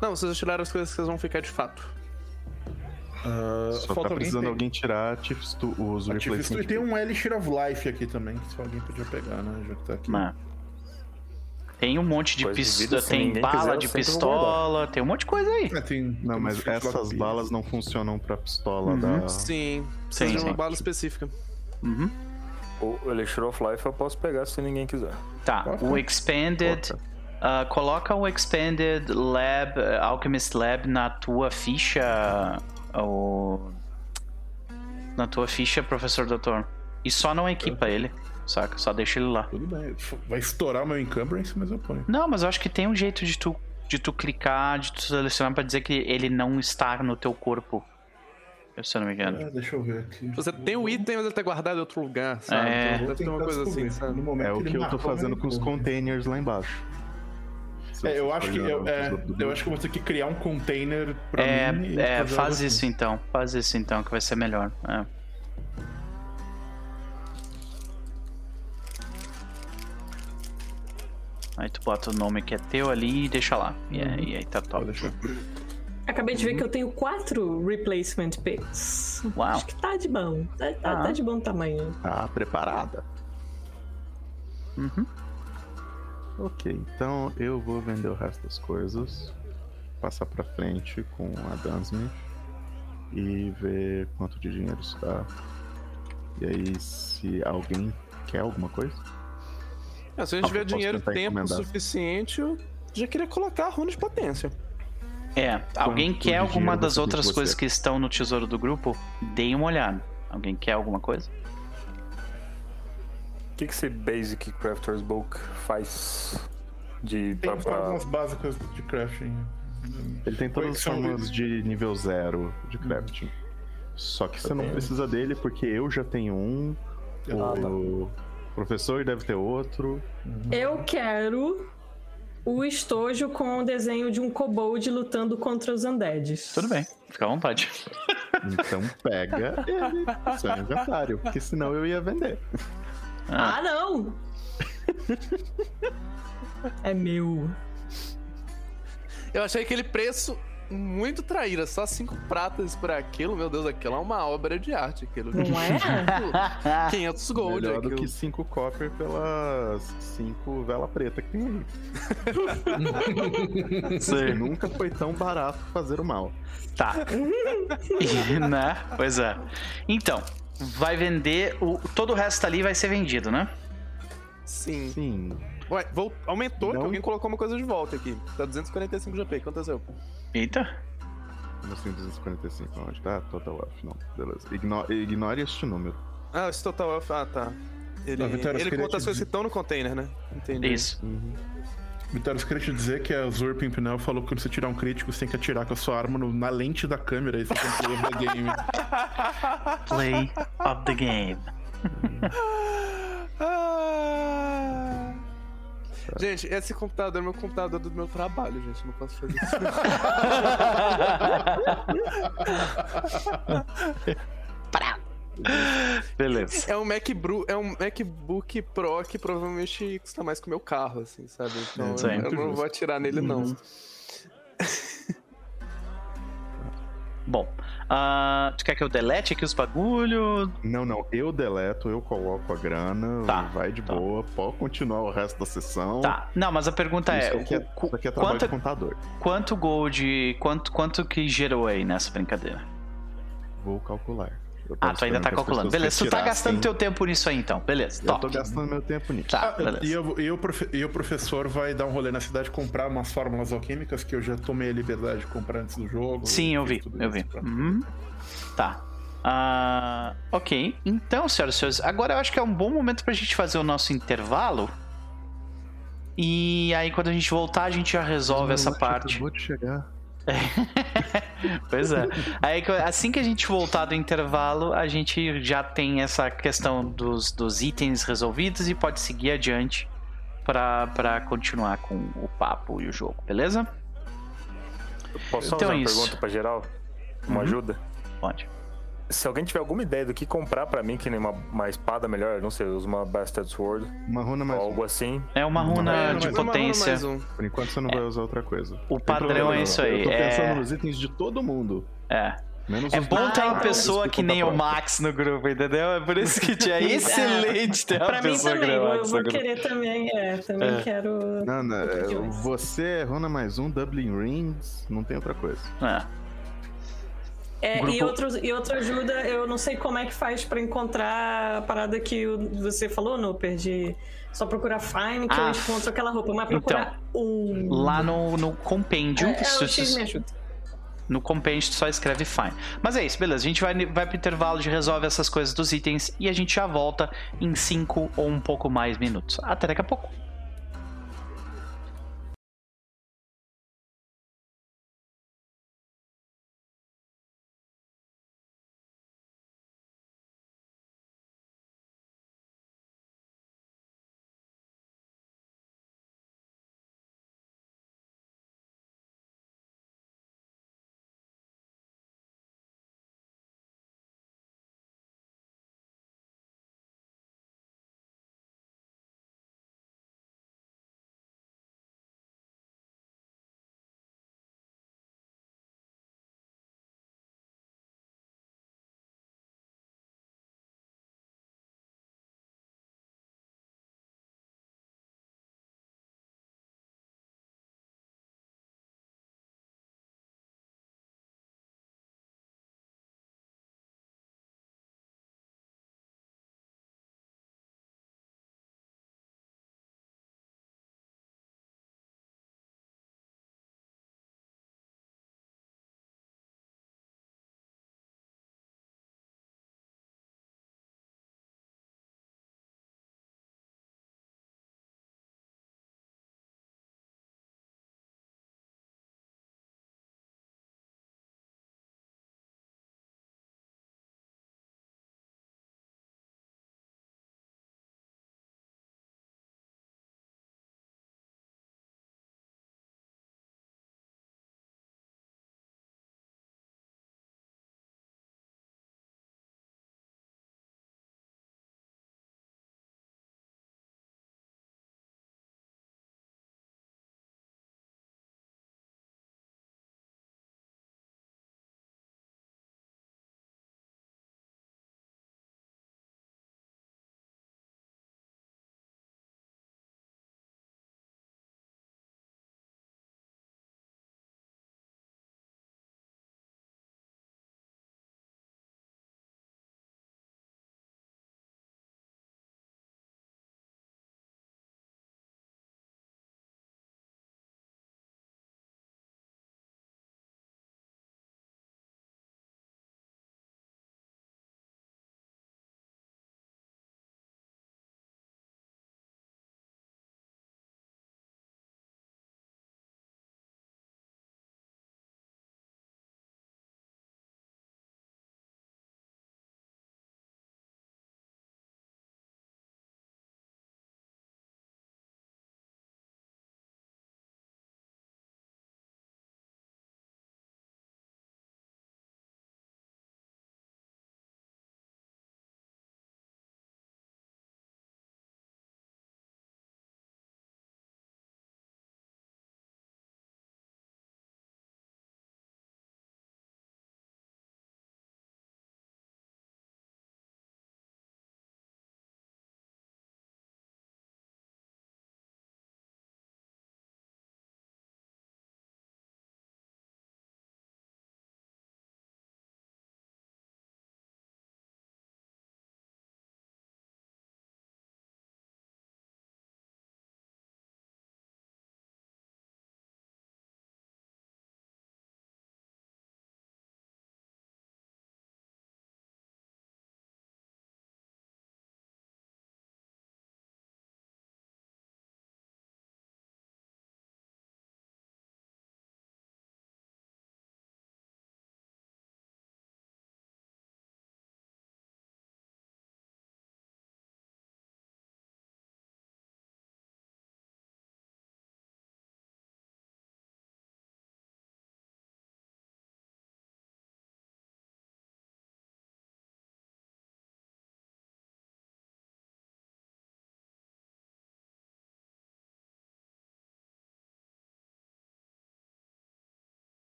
Não, vocês já tiraram as coisas que vocês vão ficar de fato. Ah, Só falta tá precisando tem- alguém tirar Chief Stu, os Active replacement. Stool e tem um Elixir of Life aqui também, que se alguém podia pegar, né? Já que tá aqui. Mas... Tem um monte de pistola, tem bala quiser, de pistola, tem um monte de coisa aí. É, tem, Não, tem mas essas balas não funcionam pra pistola Uhum. da. Sim, Sim, sim. uma bala específica. Uhum. O Elixir of Life eu posso pegar se ninguém quiser. Tá, o Expanded. ah, coloca o Expanded Lab, eh, Alchemist Lab na tua ficha, o na tua ficha, professor doutor. E só não equipa ele, saca? Só deixa ele lá. Tudo bem. Vai estourar o meu encumbrance, mas eu ponho. Não, mas eu acho que tem um jeito de tu, de tu clicar, de tu selecionar pra dizer que ele não está no teu corpo. Se eu não me engano. Ah, deixa eu ver aqui. Você tem o item, mas ele tá guardado em outro lugar, sabe? É. Então, deve ter uma coisa assim, sabe? No momento É o que eu tô marcou fazendo com os containers lá embaixo. É, eu acho que eu, é, eu acho que eu vou ter que criar um container pra É, mim. é faz assim. isso então. Faz isso então, que vai ser melhor. É. Aí tu bota o nome que é teu ali e deixa lá. E, aí- e aí tá top. Deixar. Acabei de ver que eu tenho quatro replacement picks. Uau. Acho que tá de bom. Tá, tá- Ah. tá de bom tamanho. Tá preparada. Uhum. Ok, então eu vou vender o resto das coisas, passar pra frente com a Dunsmith e ver quanto de dinheiro isso dá. E aí, se alguém quer alguma coisa, É, se a gente tiver dinheiro tempo encomendar. suficiente, eu já queria colocar a runa de potência. É, alguém quer alguma das outras coisas que estão no tesouro do grupo? Deem uma olhada. Alguém quer alguma coisa? O que, que esse Basic Crafter's Book faz de. Tem pra- básicas de crafting. ele tem todas as formas de nível zero de crafting. Só que você não precisa dele porque eu já tenho um, Ah, tá. o professor deve ter outro. Eu quero o estojo com o desenho de um kobold lutando contra os undeads. Tudo bem, fica à vontade. Então pega ele no seu inventário, porque senão eu ia vender. Ah, Ah, não! é meu. Eu achei aquele preço muito traíra, só cinco pratas por aquilo. Meu Deus, aquilo é uma obra de arte. Aquilo. Não é? 500 gold. Melhor do aquilo. que 5 copper pelas 5 vela preta que tem aí. Sim. Nunca foi tão barato fazer o mal. Tá. E, né? Pois é. Então, vai vender. O, todo o resto ali vai ser vendido, né? Sim. Sim. Ué, aumentou que alguém colocou uma coisa de volta aqui. Tá 245 GP. O que aconteceu? Eita. Como assim 245? Onde tá? Total off. Não, beleza. Igno- ignore este número. Ah, esse total off. Ah, tá. Ele, Não, Vitória, ele conta as coisas que estão no container, né? Entendi. Isso. Vitório, eu queria te dizer que a Zur Pimpinel falou que quando você tirar um crítico, você tem que atirar com a sua arma no- na lente da câmera e você tem que ler the game. Play of the game. Ah. Gente, esse computador é meu computador do meu trabalho, gente. Eu não posso fazer isso. Beleza. É um MacBook, é um MacBook Pro que provavelmente custa mais que o meu carro, assim, sabe? Então Sim. eu, eu não vou atirar nele, não. Bom, ah, tu quer que eu delete aqui os bagulho? Não, não. Eu deleto, eu coloco a grana, Tá, vai de tá. boa, pode continuar o resto da sessão. Tá. Não, mas a pergunta Isso é, aqui é, isso aqui é trabalho quanto, de contador. quanto gold, quanto, quanto que gerou aí nessa brincadeira? Vou calcular. Eu Ah, tu ainda tá calculando. Beleza, tu tá gastando teu tempo nisso aí então. Beleza, Eu top. tô gastando meu tempo nisso. Tá, E, beleza. eu- e e o professor vai dar um rolê na cidade comprar umas fórmulas alquímicas que eu já tomei a liberdade de comprar antes do jogo. Sim, eu vi, eu vi. pra- Uhum. Tá. Ah, ok, então, senhoras e senhores, agora eu acho que é um bom momento pra gente fazer o nosso intervalo. E aí, quando a gente voltar, a gente já resolve essa parte. Acabou de chegar. Pois é. Aí, assim que a gente voltar do intervalo, a gente já tem essa questão dos, dos itens resolvidos e pode seguir adiante pra, pra continuar com o papo e o jogo, beleza? Posso só Então fazer é uma isso. pergunta pra geral? Uma Uhum. ajuda? Pode. Se alguém tiver alguma ideia do que comprar pra mim, que nem uma, uma espada melhor, não sei, usa uma Bastard Sword Uma runa mais ou um. algo assim. É uma runa É, de uma runa potência. mais um. Por enquanto você não vai usar outra coisa. O padrão problema, é isso aí, Eu tô pensando é- nos itens de todo mundo. É. Menos É bom ter uma pessoa que nem o. Max no grupo, entendeu? É por isso que é excelente ter uma Pra mim pessoa que também, nem o eu vou querer também, é, também É. quero. Não, não, é, de mais. você é runa mais um, Dublin Rings, não tem outra coisa. É. É, e, Grupo- outros, e outra ajuda, eu não sei como é que faz pra encontrar a parada que você falou, Nooper, de só procurar Fine que Ah, eu encontro aquela roupa, mas procurar um. Lá no, no compêndio. É, é, o X me ajuda. No compêndio só escreve fine. Mas é isso, beleza. A gente vai, vai pro intervalo, de resolve essas coisas dos itens e a gente já volta em 5 ou um pouco mais minutos. Até daqui a pouco.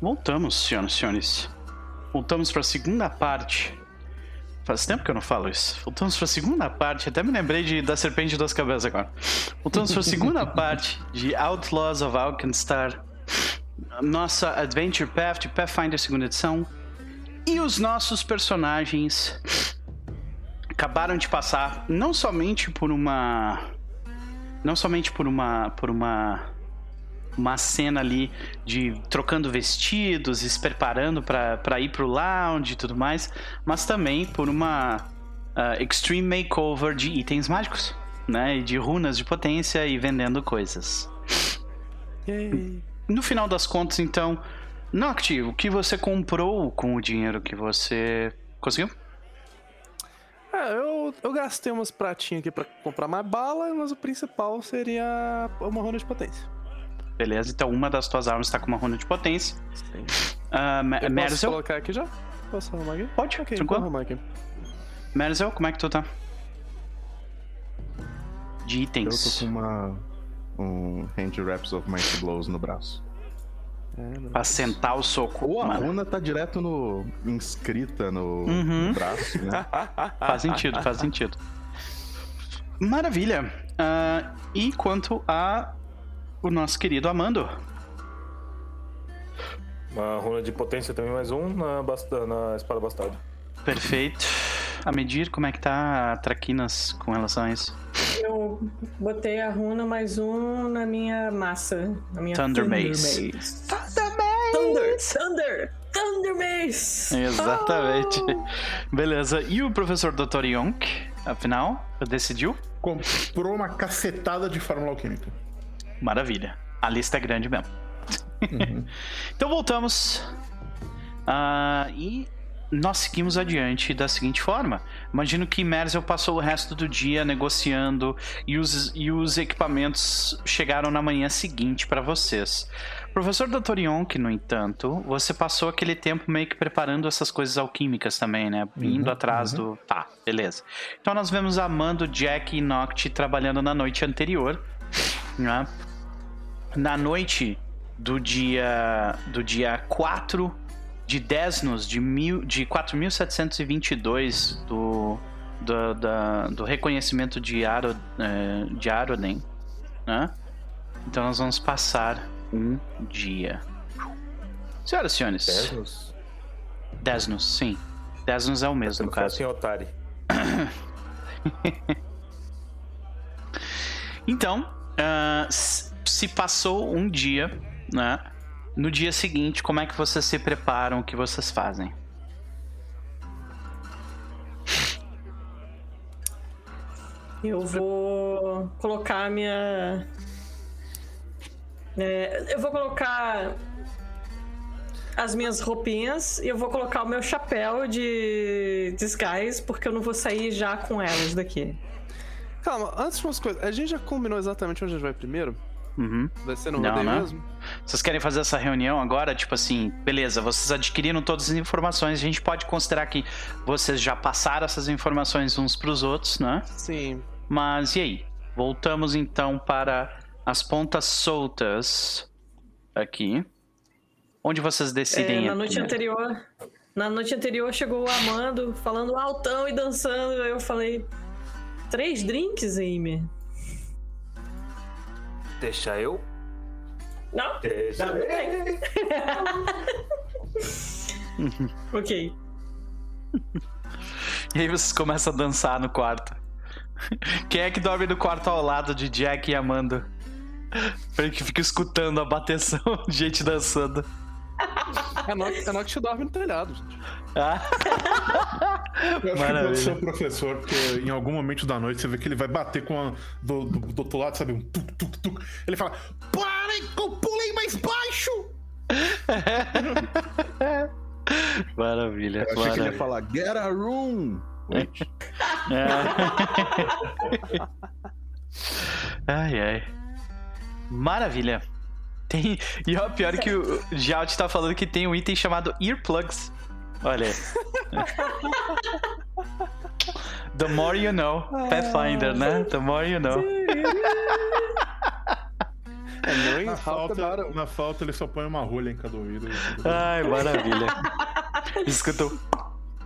Voltamos, senhoras e senhores. Voltamos para a segunda parte. Faz tempo que eu não falo isso. Voltamos para a segunda parte. Até me lembrei de, da Serpente de Duas Cabeças agora. Voltamos para a segunda parte de Outlaws of Alkenstar. Nossa Adventure Path de Pathfinder segunda edição. E os nossos personagens acabaram de passar não somente por uma não somente por uma por uma uma cena ali de trocando vestidos e se preparando para ir pro lounge e tudo mais, mas também por uma uh, extreme makeover de itens mágicos, né, e de runas de potência e vendendo coisas. Yay. No final das contas, então, Nocti, o que você comprou com o dinheiro que você conseguiu? É, eu, eu gastei umas pratinhas aqui pra comprar mais bala, mas o principal seria uma runa de potência. Beleza, então uma das tuas armas tá com uma runa de potência. Sim. Uh, Eu posso colocar aqui já? Posso arrumar aqui? Pode, Ok, vou tranquilo. arrumar aqui. Merzel, como é que tu tá? De Eu itens. tô com uma. Um Hand Wraps of Mighty Blows no braço. É, não. Pra sentar o soco. Ou a Mano, runa tá direto no. inscrita no, Uhum. no braço, né? faz sentido, faz sentido. Maravilha. Ah, e quanto a o nosso querido Amando? Uma runa de potência também, mais um na, basta- na espada bastarda. Perfeito. A medir, como é que tá a Traquinas com relação a isso? Eu botei a runa mais um na minha massa. Na minha Thunder Thunder Mace. Mace. Thunder Mace! Thunder! Thunder! Thunder Mace! Exatamente. Oh! Beleza. E o professor Dr. Yonk, afinal, decidiu? Comprou uma cacetada de fórmula alquímica. Maravilha. A lista é grande mesmo. então voltamos. Ah, e nós seguimos adiante da seguinte forma. Imagino que Merzel passou o resto do dia negociando e os, e os equipamentos chegaram na manhã seguinte para vocês. Professor Dr. Yonk, no entanto, você passou aquele tempo meio que preparando essas coisas alquímicas também, né? Indo atrás do. Tá, beleza. Então nós vemos Amando, Jack e Noct trabalhando na noite anterior. Né? Na noite do dia do dia 4 de Desnos de, mil, de 4722 do, do, da, do reconhecimento de, Aro, eh, de Aroden, né? Então nós vamos passar um dia. Senhoras e senhores, Desnos? Desnos, sim. Desnos é o mesmo, caso. assim, Otari. Então, s- se passou um dia, né? No dia seguinte, como é que vocês se preparam? O que vocês fazem? Eu vou colocar minha. É, eu vou colocar as minhas roupinhas e eu vou colocar o meu chapéu de disguise, porque eu não vou sair já com elas daqui. Calma, antes de umas coisas, a gente já combinou exatamente onde a gente vai primeiro? Uhum. Vai ser no Não, rodeio né? mesmo? Vocês querem fazer essa reunião agora? Tipo assim, beleza, vocês adquiriram todas as informações, a gente pode considerar que vocês já passaram essas informações uns pros outros, né? Sim. Mas e aí? Voltamos então para as pontas soltas aqui. Onde vocês É, decidem ir na noite anterior. Na noite anterior chegou o Amando falando altão e dançando. Eu falei. Três drinks, Eimer? Deixa eu. Não? Deixa Tá, bem. ok. E aí vocês começam a dançar no quarto. Quem é que dorme no quarto ao lado de Jack e Amanda? Pra que fica escutando a bateção de gente dançando. É Noct, é Noct dorme no telhado, gente. Ah. Eu acho Maravilha. que pode ser o professor, porque em algum momento da noite você vê que ele vai bater com a, do, do, do outro lado, sabe? Um tuk, tuk, tuk. Ele fala: Parem que eu pulei mais baixo! Maravilha. Eu achei que ele maravilha. ia falar Get a room! É. ai, ai. Maravilha. Tem... E ó, pior que o Jalt tá falando que tem um item chamado Earplugs. Olha. The more you know. Pathfinder, né? The more you know. É Na no falta, na falta, ele só põe uma rolha em cada ouvido. Ai, maravilha. Escutou.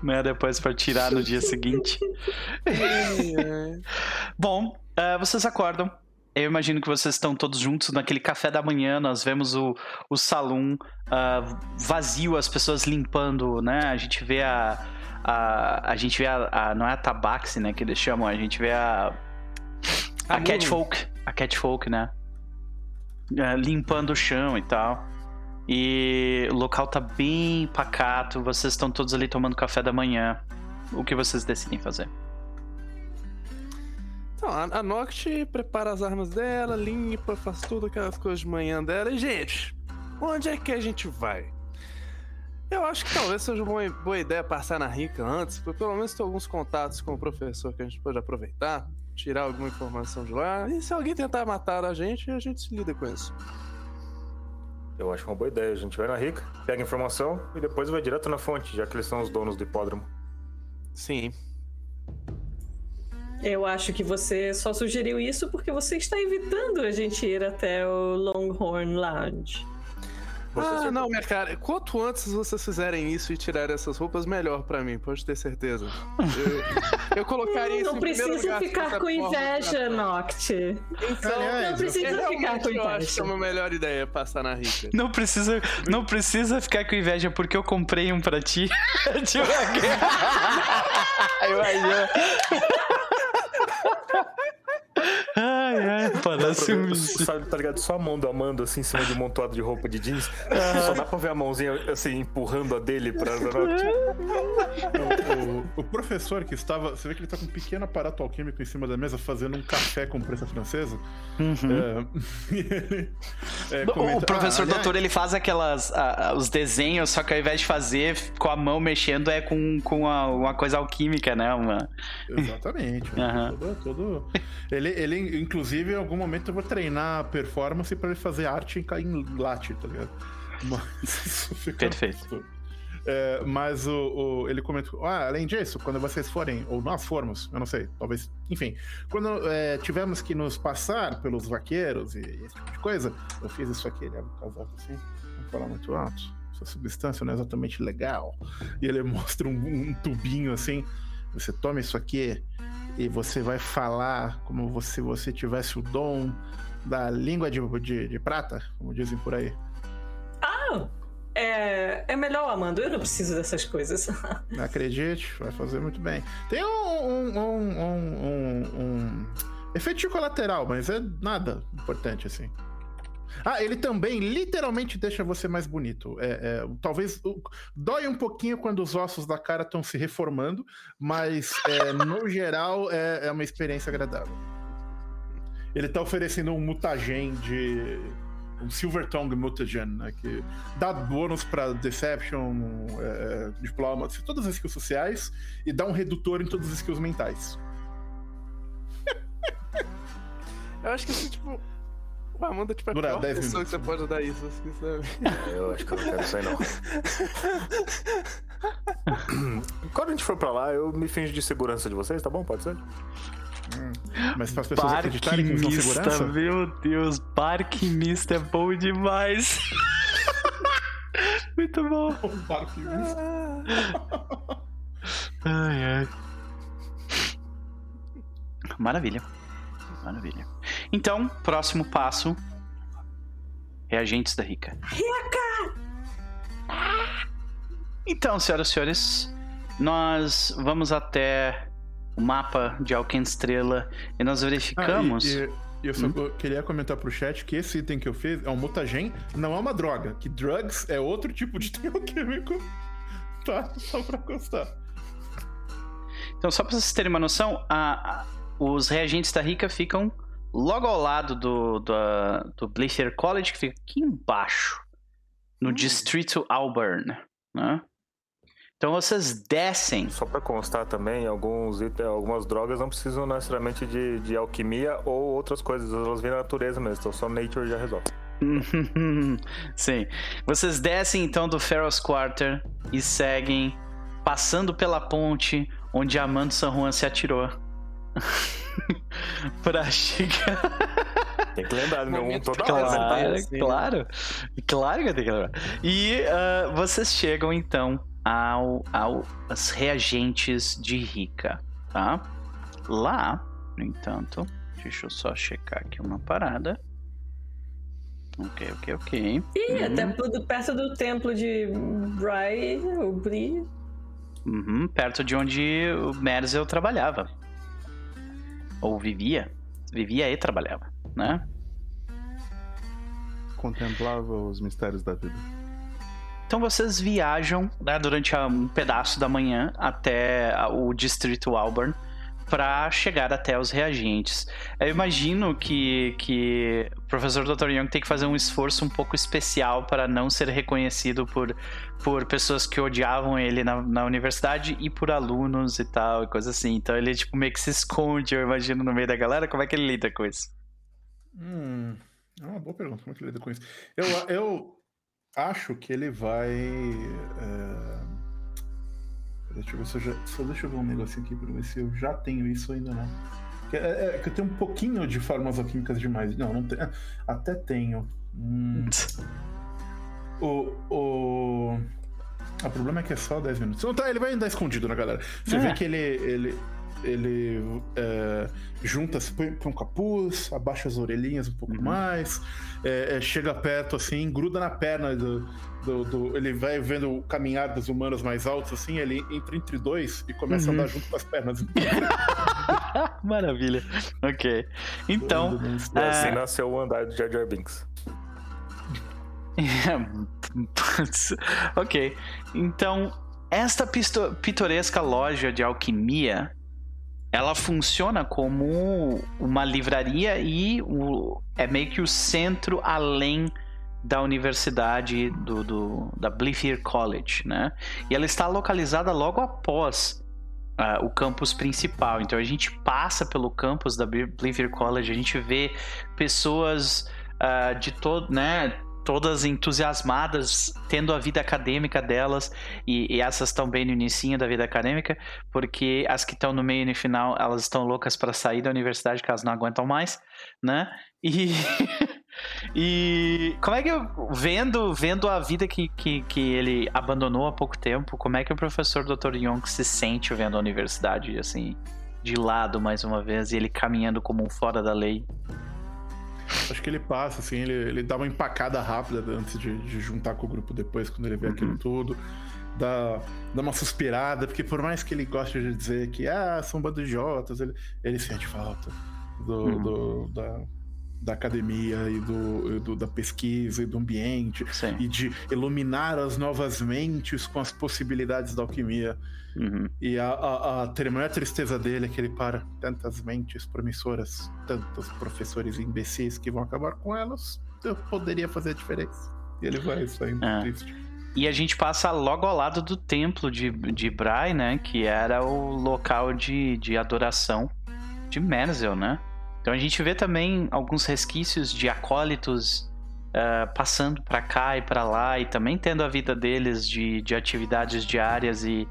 Né, depois pra tirar no dia seguinte. Bom, eh, vocês acordam. Eu imagino que vocês estão todos juntos naquele café da manhã. Nós vemos o, o salão ah, vazio, as pessoas limpando, né? A gente vê a. A, a gente vê a, a- Não é a tabaxi, né? Que eles chamam. A gente vê a. A, A catfolk. A catfolk, né? eh, limpando o chão e tal. E o local tá bem pacato. Vocês estão todos ali tomando café da manhã. O que vocês decidem fazer? Então, a, a Noct prepara as armas dela, limpa, faz tudo aquelas coisas de manhã dela. E, gente, onde é que a gente vai? Eu acho que talvez seja uma boa- ideia passar na Rica antes, porque pelo menos tem alguns contatos com o professor que a gente pode aproveitar, tirar alguma informação de lá. E se alguém tentar matar a gente, a gente se lida com isso. Eu acho uma boa ideia. A gente vai na Rica, pega informação e depois vai direto na fonte, já que eles são os donos do hipódromo. Sim. Eu acho que você só sugeriu isso porque você está evitando a gente ir até o Longhorn Lounge. Ah, não, minha cara. Quanto antes vocês fizerem isso e tirarem essas roupas, melhor pra mim, pode ter certeza. Eu, eu colocaria isso Não em primeiro precisa ficar com de inveja. Noct. Então, Aliás, Não precisa é, ficar com realmente eu acho que é inveja. uma melhor ideia passar na Rica. Não precisa, não precisa ficar com inveja porque eu comprei um pra ti. Tipo, Imagina. Ai, ai, parece um. Sabe, tá ligado? Só a mão do Amando, assim, em cima de um montuado de roupa de jeans. Só dá pra ver a mãozinha, assim, empurrando a dele pra... O, o professor que estava. Você vê que ele tá com um pequeno aparato alquímico em cima da mesa fazendo um café com prensa francesa. É, e ele, é, O- comenta, o professor "Ah, aliás, doutor ele faz aquelas ah, ah, os desenhos, só que ao invés de fazer com a mão mexendo é com, com a- uma coisa alquímica, né? Uma... Exatamente. Aham. todo, todo- Ele, ele, inclusive, em algum momento eu vou treinar a performance pra ele fazer arte em, em latte, tá ligado? Mas. Perfeito. É, mas o, o- ele comenta, ah, além disso, quando vocês forem, ou nós formos, eu não sei, talvez, enfim, quando é, tivermos que nos passar pelos vaqueiros e esse tipo de coisa, eu fiz isso aqui, ele abre o casaco assim, não falar muito alto, essa substância não é exatamente legal, e ele mostra um, um tubinho assim, você toma isso aqui e você vai falar como se você tivesse o dom da língua de, de, de prata, como dizem por aí. Ah, é, é melhor, Amanda. Eu não preciso dessas coisas. Acredite, vai fazer muito bem. Tem um, um, um, um, um- um efeito colateral, mas é nada importante assim. Ah, ele também literalmente deixa você mais bonito. É, é, talvez dói um pouquinho quando os ossos da cara estão se reformando, mas é, no geral é, é uma experiência agradável. Ele tá oferecendo um mutagen de. Um Silver Tongue Mutagen, né? Que dá bônus pra Deception, é, Diplomacy, todas as skills sociais, e dá um redutor em todas as skills mentais. Eu acho que assim, tipo. O Amanda, tipo, a Dura pior 10 pessoa minutos. que você pode dar isso, assim, sabe? Eu acho que eu não quero isso aí, não. Quando a gente for pra lá, eu me finjo de segurança de vocês, tá bom? Pode ser? Mas para as pessoas acreditarem que eles são segurança. meu Deus, barquimista é bom demais. Muito bom. Um barquimista. Ai, ai. Maravilha. Maravilha. Então, próximo passo. Reagentes da Rica. Rica! Então, senhoras e senhores, nós vamos até o mapa de Alken Estrela e nós verificamos. Ah, e, e eu só queria comentar pro chat que esse item que eu fiz é um mutagen, não é uma droga. Que drugs é outro tipo de teoquímico. Tá, só pra constar. Então, só pra vocês terem uma noção, a- a- os reagentes da Rica ficam logo ao lado do, do, do Blazer College, que fica aqui embaixo, no distrito Auburn, né? Então vocês descem. Só pra constar também, alguns itens, algumas drogas não precisam necessariamente de, de alquimia ou outras coisas, elas vêm da natureza mesmo, então só nature já resolve. Sim. Vocês descem então do Pharaoh's Quarter e seguem passando pela ponte onde Amando San Juan se atirou. pra chegar. Tem que lembrar do meu um toda hora. Claro, assim, né? claro. Claro que eu tenho que lembrar. E ah, vocês chegam então ao, ao aos reagentes de Rica, tá? Lá, no entanto, deixa eu só checar aqui uma parada. Ok, ok, ok. Ih, Uhum. até tudo perto do templo de Bry, o Bri. Uhum, perto de onde o Merzel trabalhava. Ou vivia. Vivia e trabalhava, né? Contemplava os mistérios da vida. Então vocês viajam né, durante um pedaço da manhã até o distrito Auburn para chegar até os reagentes. Eu imagino que, que o professor Dr. Young tem que fazer um esforço um pouco especial para não ser reconhecido por, por pessoas que odiavam ele na, na universidade e por alunos e tal, e coisa assim. Então ele tipo meio que se esconde, eu imagino, no meio da galera. Como é que ele lida com isso? Hum, é uma boa pergunta. Como é que ele lida com isso? Eu, eu acho que ele vai. é, Deixa eu ver se eu já. Só deixa eu ver um negocinho aqui pra ver se eu já tenho isso ainda não. Que É, é que eu tenho um pouquinho de farmacoquímicas demais. Não, não tenho. Até tenho. Hum, o. O. O problema é que é só 10 minutos. Não, tá, ele vai andar escondido na galera. Você É. vê que ele. ele ele é, junta-se, põe, põe um capuz, abaixa as orelhinhas um pouco mais, é, é, chega perto assim, gruda na perna do, do, do- Ele vai vendo o caminhar dos humanos mais altos, assim, ele entra entre dois e começa Uhum. a andar junto com as pernas. Maravilha. Ok. Então. E assim nasceu o andar de Jar Jar Binks. Ok. Então, esta pitoresca loja de alquimia, ela funciona como uma livraria e o- é meio que o centro além da universidade do, do- da Blythe College, né? E ela está localizada logo após ah, o campus principal. Então a gente passa pelo campus da Blythe College, a gente vê pessoas ah, de todo, né? Todas entusiasmadas, tendo a vida acadêmica delas, e, e essas estão bem no inicinho da vida acadêmica, porque as que estão no meio e no final, elas estão loucas para sair da universidade, que elas não aguentam mais, né? E, e como é que eu, vendo, vendo a vida que, que, que ele abandonou há pouco tempo, como é que o professor Dr. Young se sente vendo a universidade, assim, de lado mais uma vez, e ele caminhando como um fora da lei? Acho que ele passa, assim, ele, ele dá uma empacada rápida antes de, de juntar com o grupo depois, quando ele vê Uhum. aquilo tudo. Dá, dá uma suspirada, porque por mais que ele goste de dizer que ah, são bandos de idiotas, ele, ele sente falta do, Uhum. do- da, da academia e do, e do- da pesquisa e do ambiente. Sim. E de iluminar as novas mentes com as possibilidades da alquimia. Uhum. E a, a, a ter- maior tristeza dele é que ele para tantas mentes promissoras, tantos professores imbecis que vão acabar com elas. Eu poderia fazer a diferença. E ele vai saindo É. triste. E a gente passa logo ao lado do templo de, de Bray, né? Que era o local de, de adoração de Menzel, né? Então a gente vê também alguns resquícios de acólitos ah, passando pra cá e pra lá e também tendo a vida deles de, de atividades diárias e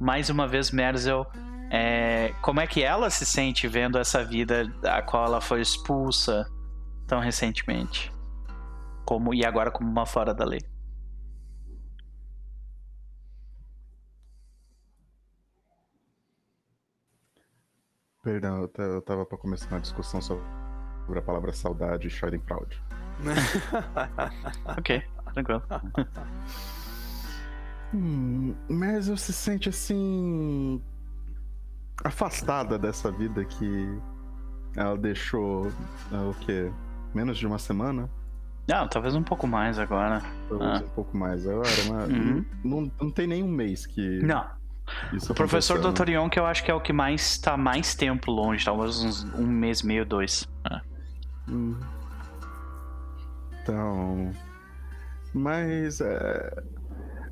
mais uma vez Merzel é, como é que ela se sente vendo essa vida a qual ela foi expulsa tão recentemente? Como e agora como uma fora da lei Perdão, eu ta- eu tava pra começar uma discussão sobre a palavra saudade e Schadenfraude. ok tranquilo Hum, mas eu se sente assim. afastada dessa vida que ela deixou o quê? Menos de uma semana? Não, talvez um pouco mais agora. Talvez Ah. um pouco mais agora, mas Uhum. não, não tem nenhum mês que Não. Isso O professor aconteceu, Dr. Que eu acho que é o que mais tá mais tempo longe, talvez uns um mês e meio, dois. É. Hum. Então. Mas. é,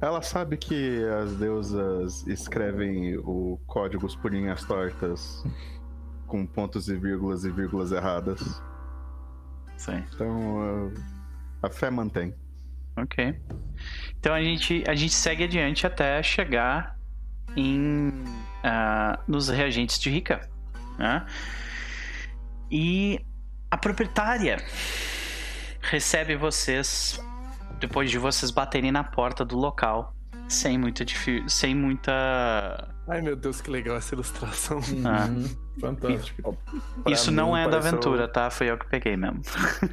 Ela sabe que as deusas escrevem o códigos por linhas tortas com pontos e vírgulas e vírgulas erradas. Sim. Então. uh, a fé mantém. Ok. Então a gente, a gente segue adiante até chegar em ah, nos reagentes de Rica. né? E a proprietária recebe vocês depois de vocês baterem na porta do local sem muita difi- sem muita Ai meu Deus, que legal essa ilustração. Ah. Uhum, Fantástico. Pra Isso mim, não é da aventura, tá? Foi eu que peguei mesmo.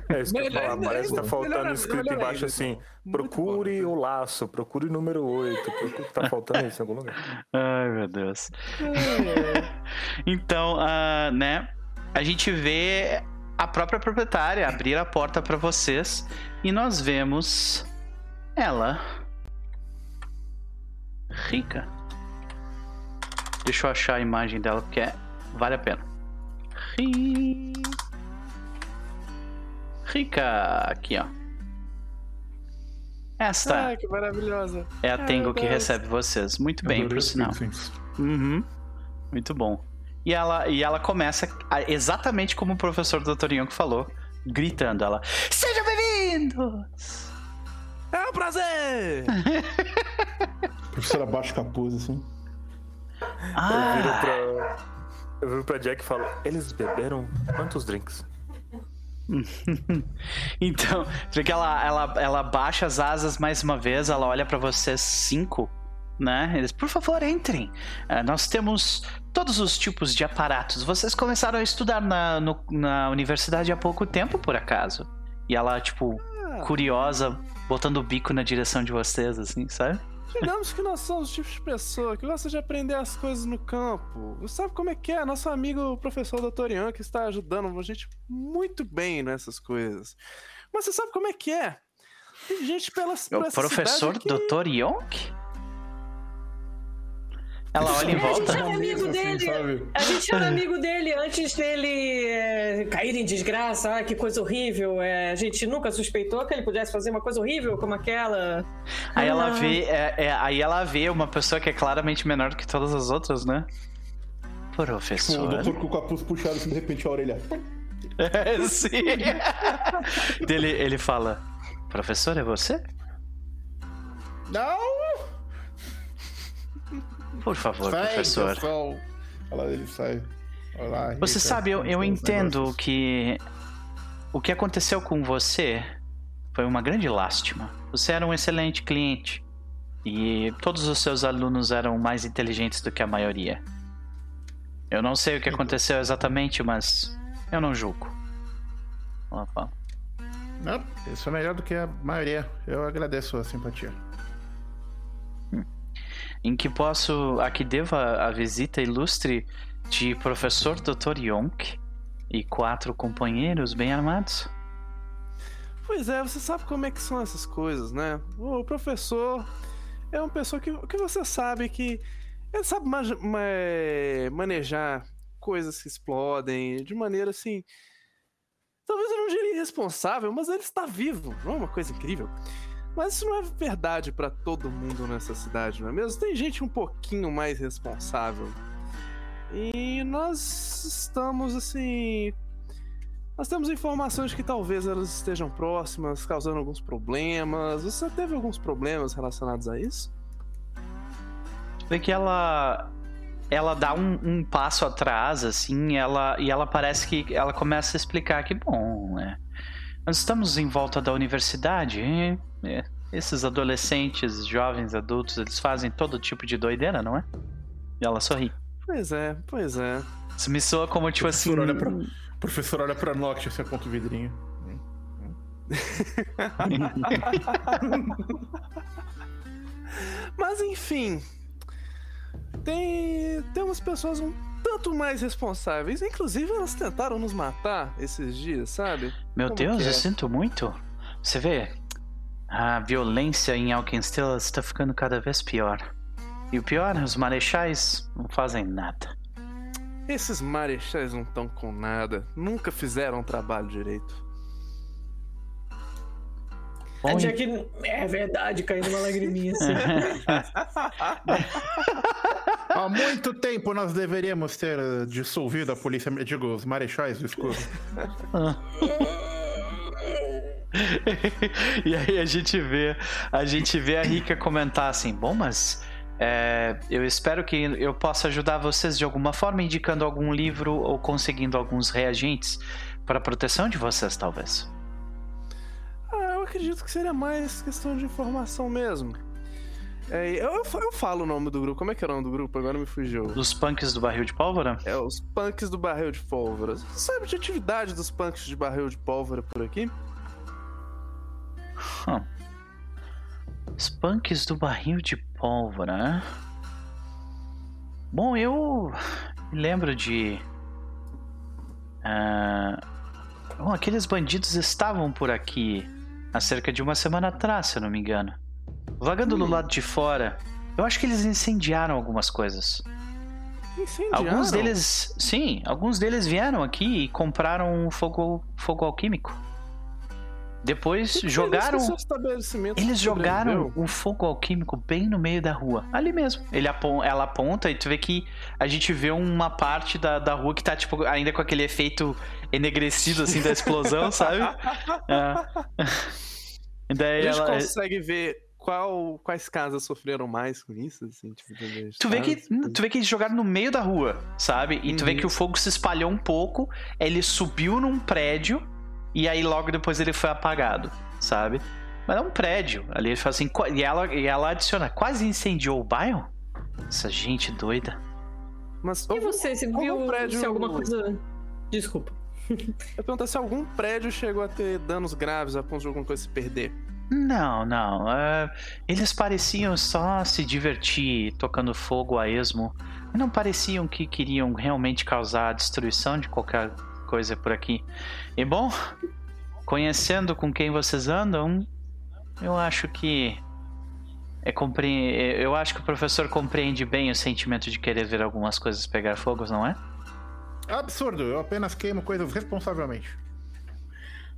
É isso que eu ia Melhor falar. ainda, Parece que tá melhor- faltando melhor escrito ainda, embaixo assim: Muito procure bom. o laço, procure o número 8. Procure... Tá faltando isso em algum lugar. Ai, meu Deus. Então, ah, né? A gente vê a própria proprietária abrir a porta pra vocês e nós vemos ela rica. Deixa eu achar a imagem dela porque é- vale a pena. Ri- Rica, aqui ó. Esta Ai, que maravilhosa. é a Tengo que recebe vocês. Muito bem, os sinal. Uhum. Muito bom. E ela, e ela começa a- exatamente como o professor Dr. Yonk falou, gritando ela: Sejam bem-vindos! É um prazer! A professora baixa o capuz, assim. Eu viro Ah, pra. Eu viro pra Jack e falo: Eles beberam quantos drinks? então, porque ela, ela, ela baixa as asas mais uma vez, ela olha pra vocês cinco, né? Eles, por favor, entrem. Ah, nós temos todos os tipos de aparatos. Vocês começaram a estudar na, no- na universidade há pouco tempo, por acaso? E ela, tipo, Ah, curiosa, botando o bico na direção de vocês, assim, sabe? digamos que nós somos o tipo de pessoa que gosta de aprender as coisas no campo. Você sabe como é que é? Nosso amigo o professor Dr. Ian que está ajudando a gente muito bem nessas coisas. Mas você sabe como é que é? Tem gente pelas O professor Dr. Yonk? Ela olha em É, a volta. gente era amigo dele. A gente era amigo dele antes dele é, cair em desgraça. Ah, que coisa horrível. É, a gente nunca suspeitou que ele pudesse fazer uma coisa horrível como aquela. Aí ela Ah. vê, é, é, aí ela vê uma pessoa que é claramente menor do que todas as outras, né? O Professor. doutor com o capuz puxado, assim, de repente a orelha. É, sim. Dele, ele fala: Professor, é você? Não! Por favor, Sai, professor. pessoal. Olha lá, ele sai. Olha lá, Você sabe, eu, eu entendo negócios. que o que aconteceu com você foi uma grande lástima. Você era um excelente cliente e todos os seus alunos eram mais inteligentes do que a maioria. Eu não sei o que aconteceu exatamente, mas eu não julgo. Fala. Não, isso é melhor do que a maioria. Eu agradeço a simpatia. Em que posso. Aqui devo a, a visita ilustre de professor Dr. Yonk e quatro companheiros bem armados. Pois é, você sabe como é que são essas coisas, né? O professor é uma pessoa que, que você sabe que ele sabe ma- ma- manejar coisas que explodem de maneira assim. Talvez eu não diria irresponsável, mas ele está vivo, não é uma coisa incrível. Mas isso não é verdade pra todo mundo nessa cidade, não é mesmo? Tem gente um pouquinho mais responsável. E nós estamos assim nós temos informações que talvez elas estejam próximas, causando alguns problemas. Você teve alguns problemas relacionados a isso? Vê que ela ela dá um, um passo atrás, assim, ela, e ela parece que ela começa a explicar que, bom, né? Nós estamos em volta da universidade, e, esses adolescentes, jovens, adultos, eles fazem todo tipo de doideira, não é? E ela sorri. Pois é, pois é. Isso me soa como, tipo assim... Professor, olha pra, o professor olha pra Noct, assim, aponta o vidrinho. Mas enfim. Tem. Tem umas pessoas um tanto mais responsáveis. Inclusive, elas tentaram nos matar esses dias, sabe? Meu Como Deus, é? eu sinto muito. Você vê, a violência em Alkensteel está ficando cada vez pior. E o pior, os marechais não fazem nada. Esses marechais não estão com nada. Nunca fizeram o trabalho direito. A Jack, é verdade, caindo uma lagriminha assim. Há muito tempo nós deveríamos ter eh, dissolvido a polícia, digo, os marechais do escuro. e aí a gente vê, a gente vê a Rika comentar assim, bom, mas é, eu espero que eu possa ajudar vocês de alguma forma, indicando algum livro ou conseguindo alguns reagentes Para proteção de vocês, talvez. Acredito que seria mais questão de informação mesmo. É, eu, eu, falo o nome do grupo. Como é que é o nome do grupo? Agora me fugiu. Dos punks do barril de pólvora? É os punks do barril de pólvora. Você sabe de atividade dos punks de barril de pólvora por aqui? Hum. Os punks do barril de pólvora, né? Bom, eu me lembro de. ah, Bom, aqueles bandidos estavam por aqui há cerca de uma semana atrás, se eu não me engano. Vagando do lado de fora. Eu acho que eles incendiaram algumas coisas. Incendiaram. Alguns deles. Sim, alguns deles vieram aqui e compraram um fogo, fogo alquímico. Depois Por que jogaram. eles que seu estabelecimento Eles jogaram o fogo alquímico bem no meio da rua. Ali mesmo. Ele apon- ela aponta e tu vê que a gente vê uma parte da, da rua que tá, tipo, ainda com aquele efeito enegrecido, assim, da explosão, sabe? É. E A daí gente ela. consegue ver qual, quais casas sofreram mais com isso, assim, tipo, Tu vê, que, casas? tu vê que eles jogaram no meio da rua, sabe? E tu vê Uhum. que o fogo se espalhou um pouco, ele subiu num prédio e aí logo depois ele foi apagado, sabe? Mas é um prédio. Ali ele fala assim, e ela, e ela adiciona, quase incendiou o bairro? Essa gente doida. Mas E você, você viu prédio- se alguma coisa. Desculpa. Eu pergunto se algum prédio chegou a ter danos graves a ponto de alguma coisa se perder. Não, não. é, eles pareciam só se divertir tocando fogo a esmo. Não pareciam que queriam realmente causar a destruição de qualquer coisa por aqui. E bom, conhecendo com quem vocês andam, eu acho que. É compre... Eu acho que o professor compreende bem o sentimento de querer ver algumas coisas pegar fogo, não é? Absurdo, eu apenas queimo coisas responsavelmente.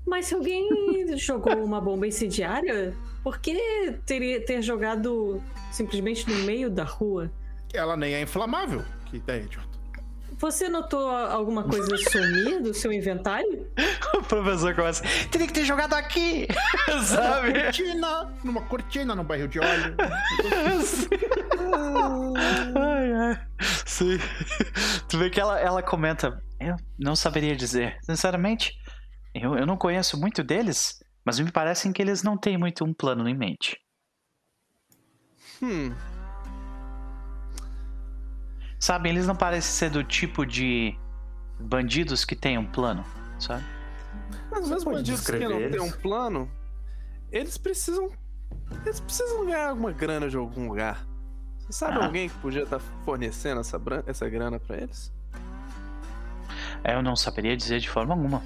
Mas se alguém jogou uma bomba incendiária, por que teria ter jogado simplesmente no meio da rua? Ela nem é inflamável. Que ideia, idiota. Você notou alguma coisa sumir do seu inventário? O professor começa. Teria que ter jogado aqui! Sabe? Cortina! Numa cortina no barril de óleo. ai, ai. Sim. Tu vê que ela, ela comenta. Eu não saberia dizer. Sinceramente, eu, eu não conheço muito deles, mas me parecem que eles não têm muito um plano em mente. Hum, Sabe, eles não parecem ser do tipo de bandidos que têm um plano, sabe? mas os bandidos que não têm um plano, eles precisam. Eles precisam ganhar alguma grana de algum lugar. Você sabe Ah. alguém que podia estar fornecendo essa, essa grana pra eles? Eu não saberia dizer de forma alguma.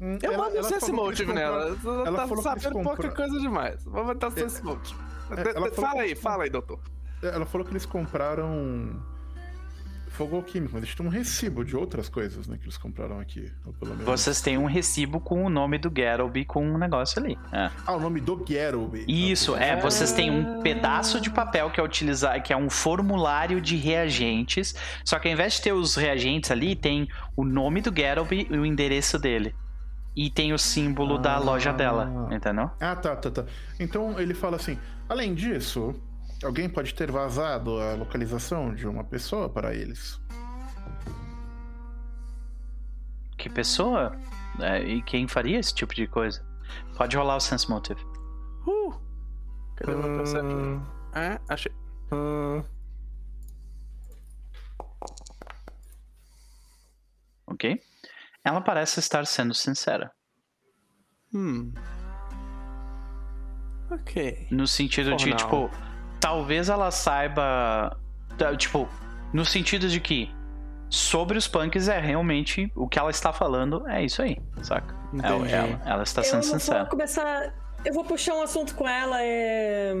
Hum, Eu ela- mando ela eles Motive nela. Ela ela tá sabendo pouca coisa demais. Vou botar Motive. ela falou Fala aí, fala aí, doutor. Ela falou que eles compraram fogo alquímico, mas eles têm um recibo de outras coisas, né? Que eles compraram aqui. Vocês têm um recibo com o nome do Garoby com um negócio ali. É. Ah, o nome do Gerobe. Isso, é, vocês têm um pedaço de papel que é utilizar, que é um formulário de reagentes, só que ao invés de ter os reagentes ali, tem o nome do Garoby e o endereço dele. E tem o símbolo da Ah. loja dela, entendeu? Ah, tá, tá, tá. Então ele fala assim: além disso, alguém pode ter vazado a localização de uma pessoa para eles. Que pessoa é, e quem faria esse tipo de coisa? Pode rolar o Sense Motive. Uh! Cadê o meu perception? Hum, Ah, achei. hum, Ok? Ela parece estar sendo sincera. Hum. Ok. No sentido de, não. tipo, talvez ela saiba. Tipo, no sentido de que sobre os punks é realmente o que ela está falando, é isso aí, saca? É, Entendi. ela, ela está eu sendo vou sincera. começar. Eu vou puxar um assunto com ela. É.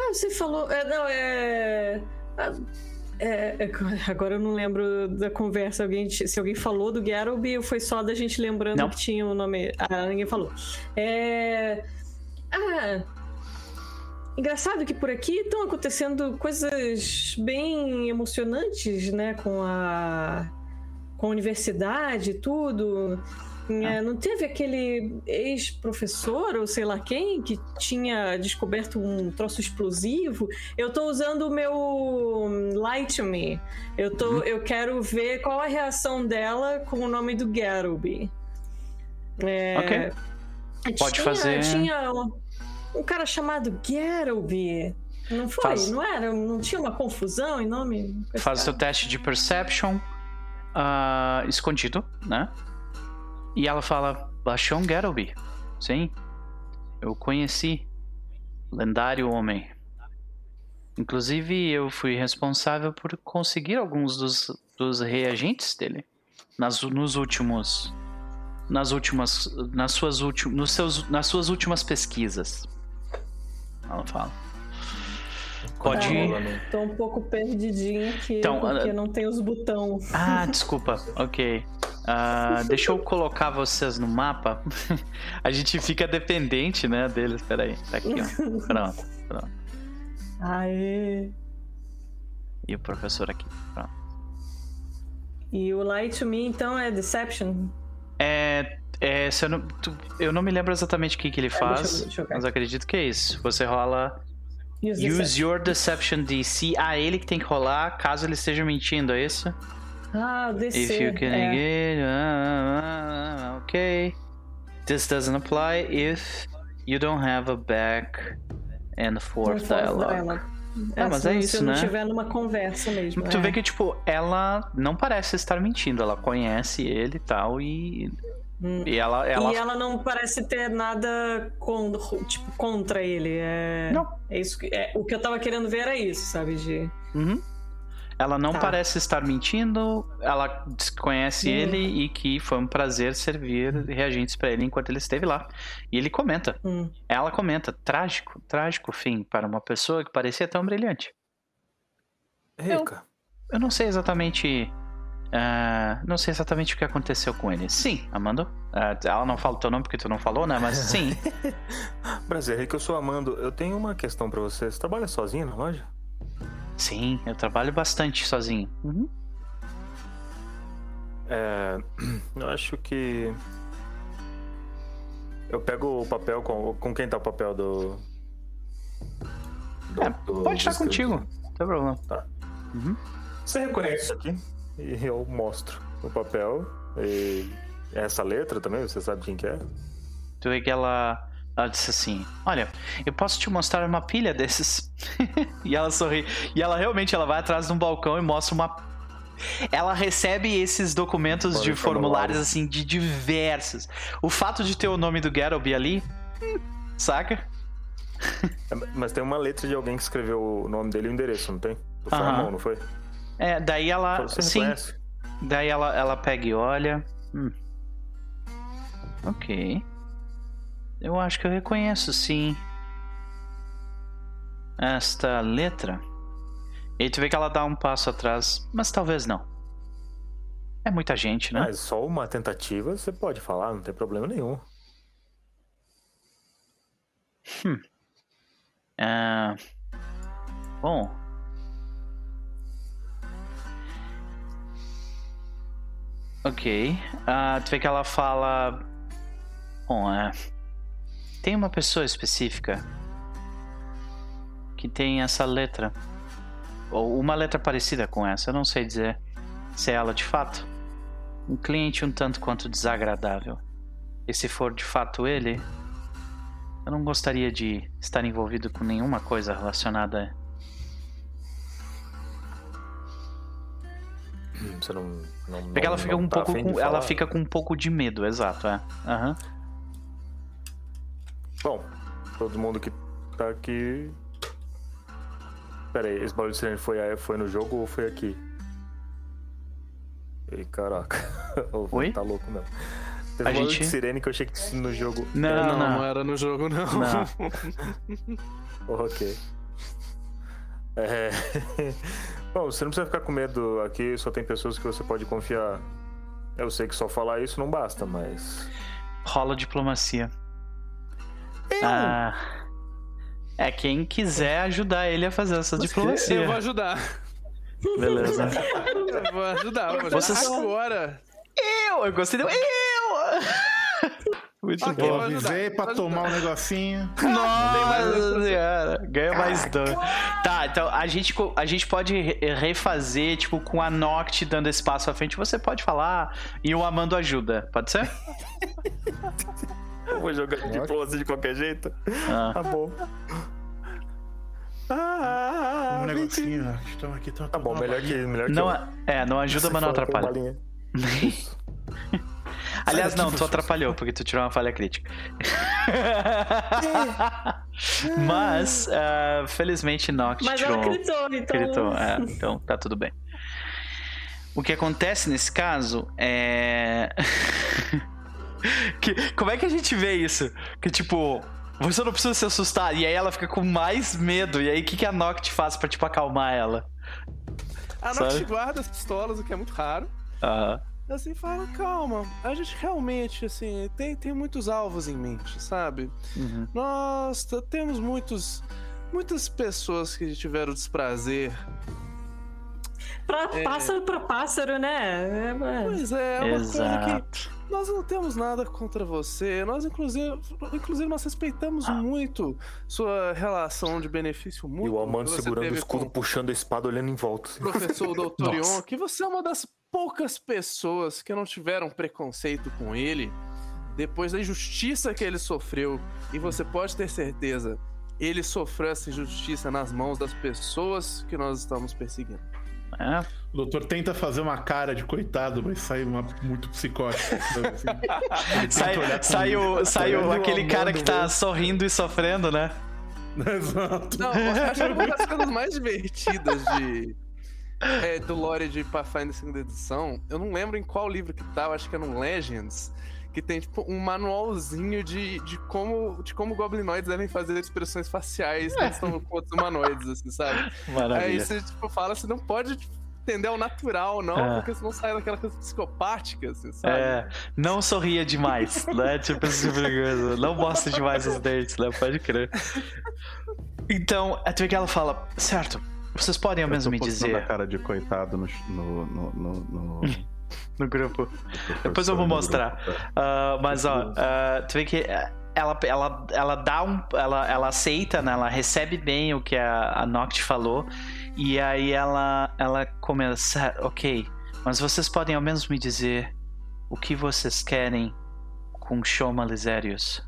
Ah, você falou. É, não, é. ah, é- é- Agora eu não lembro da conversa. Alguém, se alguém falou do Garoby ou foi só da gente lembrando Não. que tinha o nome. Ah, ninguém falou. É. Ah. Engraçado que por aqui estão acontecendo coisas bem emocionantes, né? Com a. com a universidade e tudo. É, não teve aquele ex-professor, ou sei lá quem, que tinha descoberto um troço explosivo? Eu tô usando o meu Light Me. Eu, tô, eu quero ver qual a reação dela com o nome do Garuby. É, Ok. Pode tinha, fazer- Tinha um, um cara chamado Garuby. Não foi? Faz- Não era? Não tinha uma confusão em nome? Faz o teu teste de perception ah, escondido, né? E ela fala: Bashon Garoby. Sim. Eu conheci. Lendário homem. Inclusive, eu fui responsável por conseguir alguns dos, dos reagentes dele. Nas, nos últimos. Nas últimas. Nas suas, ulti, nos seus, nas suas últimas pesquisas. Ela fala. Pode. Ah, Rolando. Tô um pouco perdidinha aqui, Então, porque ah, não tem os botões. Ah, desculpa. Ok. Ah, deixa eu colocar vocês no mapa. A gente fica dependente, né, deles. Peraí. Tá aqui, ó. Pronto, pronto. Aê! E o professor aqui. Pronto. E o Light to Me, então, é Deception? É. é se eu, não, tu- eu não me lembro exatamente o que, que ele É, deixa eu- faz, deixa eu mas acredito que é isso. Você rola Use, Use. Your Deception DC. Ah, ele que tem que rolar caso ele esteja mentindo, é isso? Ah, DC. If you can é. engage. ah, ah, ah, okay. This doesn't apply if you don't have a back and forth dialogue. Ah, mas se é isso, Se eu né? não tiver numa conversa mesmo. Tu é. vê que, tipo, ela não parece estar mentindo. Ela conhece ele e tal. E, Hum. e ela. ela... E ela não parece ter nada con- tipo, contra ele. É... Não. É isso que, é, o que eu tava querendo ver era isso, sabe? De... Uhum. Ela não Tá. parece estar mentindo. Ela diz que conhece Hum. ele e que foi um prazer servir reagentes pra ele enquanto ele esteve lá. E ele comenta. Hum. Ela comenta, trágico, trágico fim para uma pessoa que parecia tão brilhante. Rica, Eu não sei exatamente. Ah, não sei exatamente o que aconteceu com ele. Sim, Amanda. Ah, ela não fala o teu nome porque tu não falou, né? Mas sim. prazer, Rica, eu sou Amando. Eu tenho uma questão pra você. Você trabalha sozinho na loja? sim, eu trabalho bastante sozinho. Uhum. É, eu acho que. Eu pego o papel com. Com quem tá o papel do. do- É, do- pode estar contigo. Não tem problema. Você reconhece isso aqui? E eu mostro o papel. E essa letra também, você sabe quem que é? Tu vê que ela. Ela disse assim: Olha, eu posso te mostrar uma pilha desses. e ela sorri. E ela realmente ela vai atrás de um balcão e mostra uma. Ela recebe esses documentos de Formulários. assim de diversos. O fato de ter o nome do Garoby ali, hum, saca? É, Mas tem uma letra de alguém que escreveu o nome dele e o endereço, não tem? Foi a mão, não foi? É, daí ela. Você sim. Daí ela, ela pega e olha. Hum. Ok. Eu acho que eu reconheço, sim. Esta letra. E tu vê que ela dá um passo atrás, mas talvez não. É muita gente, né? Mas só uma tentativa você pode falar, não tem problema nenhum. Ah, bom. Ok. Ah, tu vê que ela fala. Bom, é. Tem uma pessoa específica que tem essa letra. Ou uma letra parecida com essa. Eu não sei dizer se é ela de fato. Um cliente um tanto quanto desagradável. E se for de fato ele, eu não gostaria de estar envolvido com nenhuma coisa relacionada. Você não. não Porque não- ela fica não um tá pouco, com, ela fica com um pouco de medo, exato, é. Aham. Bom, todo mundo que tá aqui. Pera aí, esse barulho de sirene foi, aí- foi no jogo ou foi aqui? Ei, caraca. Oi? Tá louco mesmo. Teve A um gente- de sirene que eu achei que tinha no jogo. Não, É, não, não, não era no jogo, não. Não. Ok. É... Bom, você não precisa ficar com medo aqui, só tem pessoas que você pode confiar. Eu sei que só falar isso não basta, mas. Rola diplomacia. Ah, é quem quiser ajudar ele a fazer essa diplomacia. Eu vou ajudar. Beleza. Eu vou ajudar, vou ajudar. Vocês- Agora. Eu, eu gostei do eu. Muito Ok, bom. Eu vou ajudar, avisei pra vou tomar um ajudar. negocinho. Nossa ganha mais dano. Tá, então a gente, a gente pode re- refazer, tipo, com a Noct dando esse passo à frente, você pode falar e o Amando ajuda, pode ser? Eu vou jogar de diplomacia de qualquer jeito. Ah. Tá bom. Ah, Um negocinho. aqui, Tá bom, melhor que, melhor que Não, eu. a- é, não ajuda, mas não atrapalha. balinha. Aliás, não, tu atrapalhou, porque tu tirou uma falha crítica. mas, ah, felizmente, Noct Mas tirou. ela gritou, então. Gritou, é, então tá tudo bem. O que acontece nesse caso é. que, como é que a gente vê isso? Que tipo, você não precisa se assustar, e aí ela fica com mais medo, e aí o que, que a Noct faz pra tipo acalmar ela? A Sabe? Noct guarda as pistolas, o que é muito raro. Ah, Assim, fala, calma, a gente realmente, assim, tem, tem muitos alvos em mente, sabe? uhum. Nós temos muitos. Muitas pessoas que tiveram desprazer. Pra pássaro pra pássaro, né? É, é. Pois é, é uma coisa que Exato. nós não temos nada contra você. Nós, inclusive, inclusive nós respeitamos muito sua relação de benefício E mútuo. o Amando segurando o escudo, com puxando a espada, olhando em volta. assim. o professor. Nossa. Ion, que você é uma das poucas pessoas que não tiveram preconceito com ele depois da injustiça que ele sofreu. E você pode ter certeza, ele sofreu essa injustiça nas mãos das pessoas que nós estamos perseguindo. É, O doutor tenta fazer uma cara de coitado, mas sai uma, muito psicótica. sabe, assim. Sai, o, sai o- aquele cara que tá sorrindo e sofrendo, né? Exato. Não, eu acho que uma das coisas mais divertidas de. É, do lore de Pathfinder segunda edição, eu não lembro em qual livro que tá, eu acho que é no Legends, que tem tipo um manualzinho de, de como de como goblinoides devem fazer expressões faciais quando estão com outros humanoides, assim, sabe? Aí Maravilha. você tipo, fala, você não pode tipo, entender o natural, não, É. porque senão sai daquela coisa psicopática, assim, sabe? É, não sorria demais, né? Tipo tipo. Não mostre demais os dentes, né? Pode crer. Então, a que ela fala, certo, vocês podem ao menos me dizer a cara de coitado no. no, no, no, no- no grupo. Depois eu vou mostrar. grupo, tá? Ah, mas ó, ah, tu vê que eh, ela, ela, ela dá um. Ela, ela aceita, né? Ela recebe bem o que a, a Noct falou. E aí ela, ela começa. Ok, mas vocês podem ao menos me dizer o que vocês querem com Shoma Lisérios.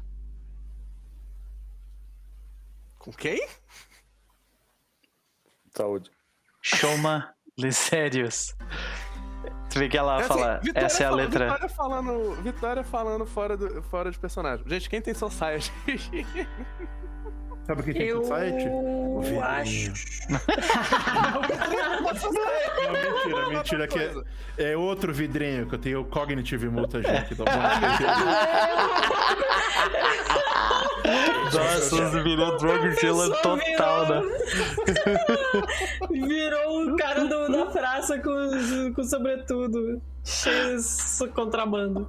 Com quem? Saúde. Shoma Lisérios. Tu vê que ela É assim, fala. Vitória Essa é a fala- letra. Vitória falando, Vitória falando fora, do, fora de personagem. Gente, quem tem Society? Sabe o que tem Eu no site? O vidrinho. acho. Não, mentira, mentira. Que é, é outro vidrinho que eu tenho o Cognitive Mutagen aqui, tá bom? Nossa, virou Drogzilla Só total, né? virou- Virou o cara do- da praça com, com sobretudo. Cheio de contrabando.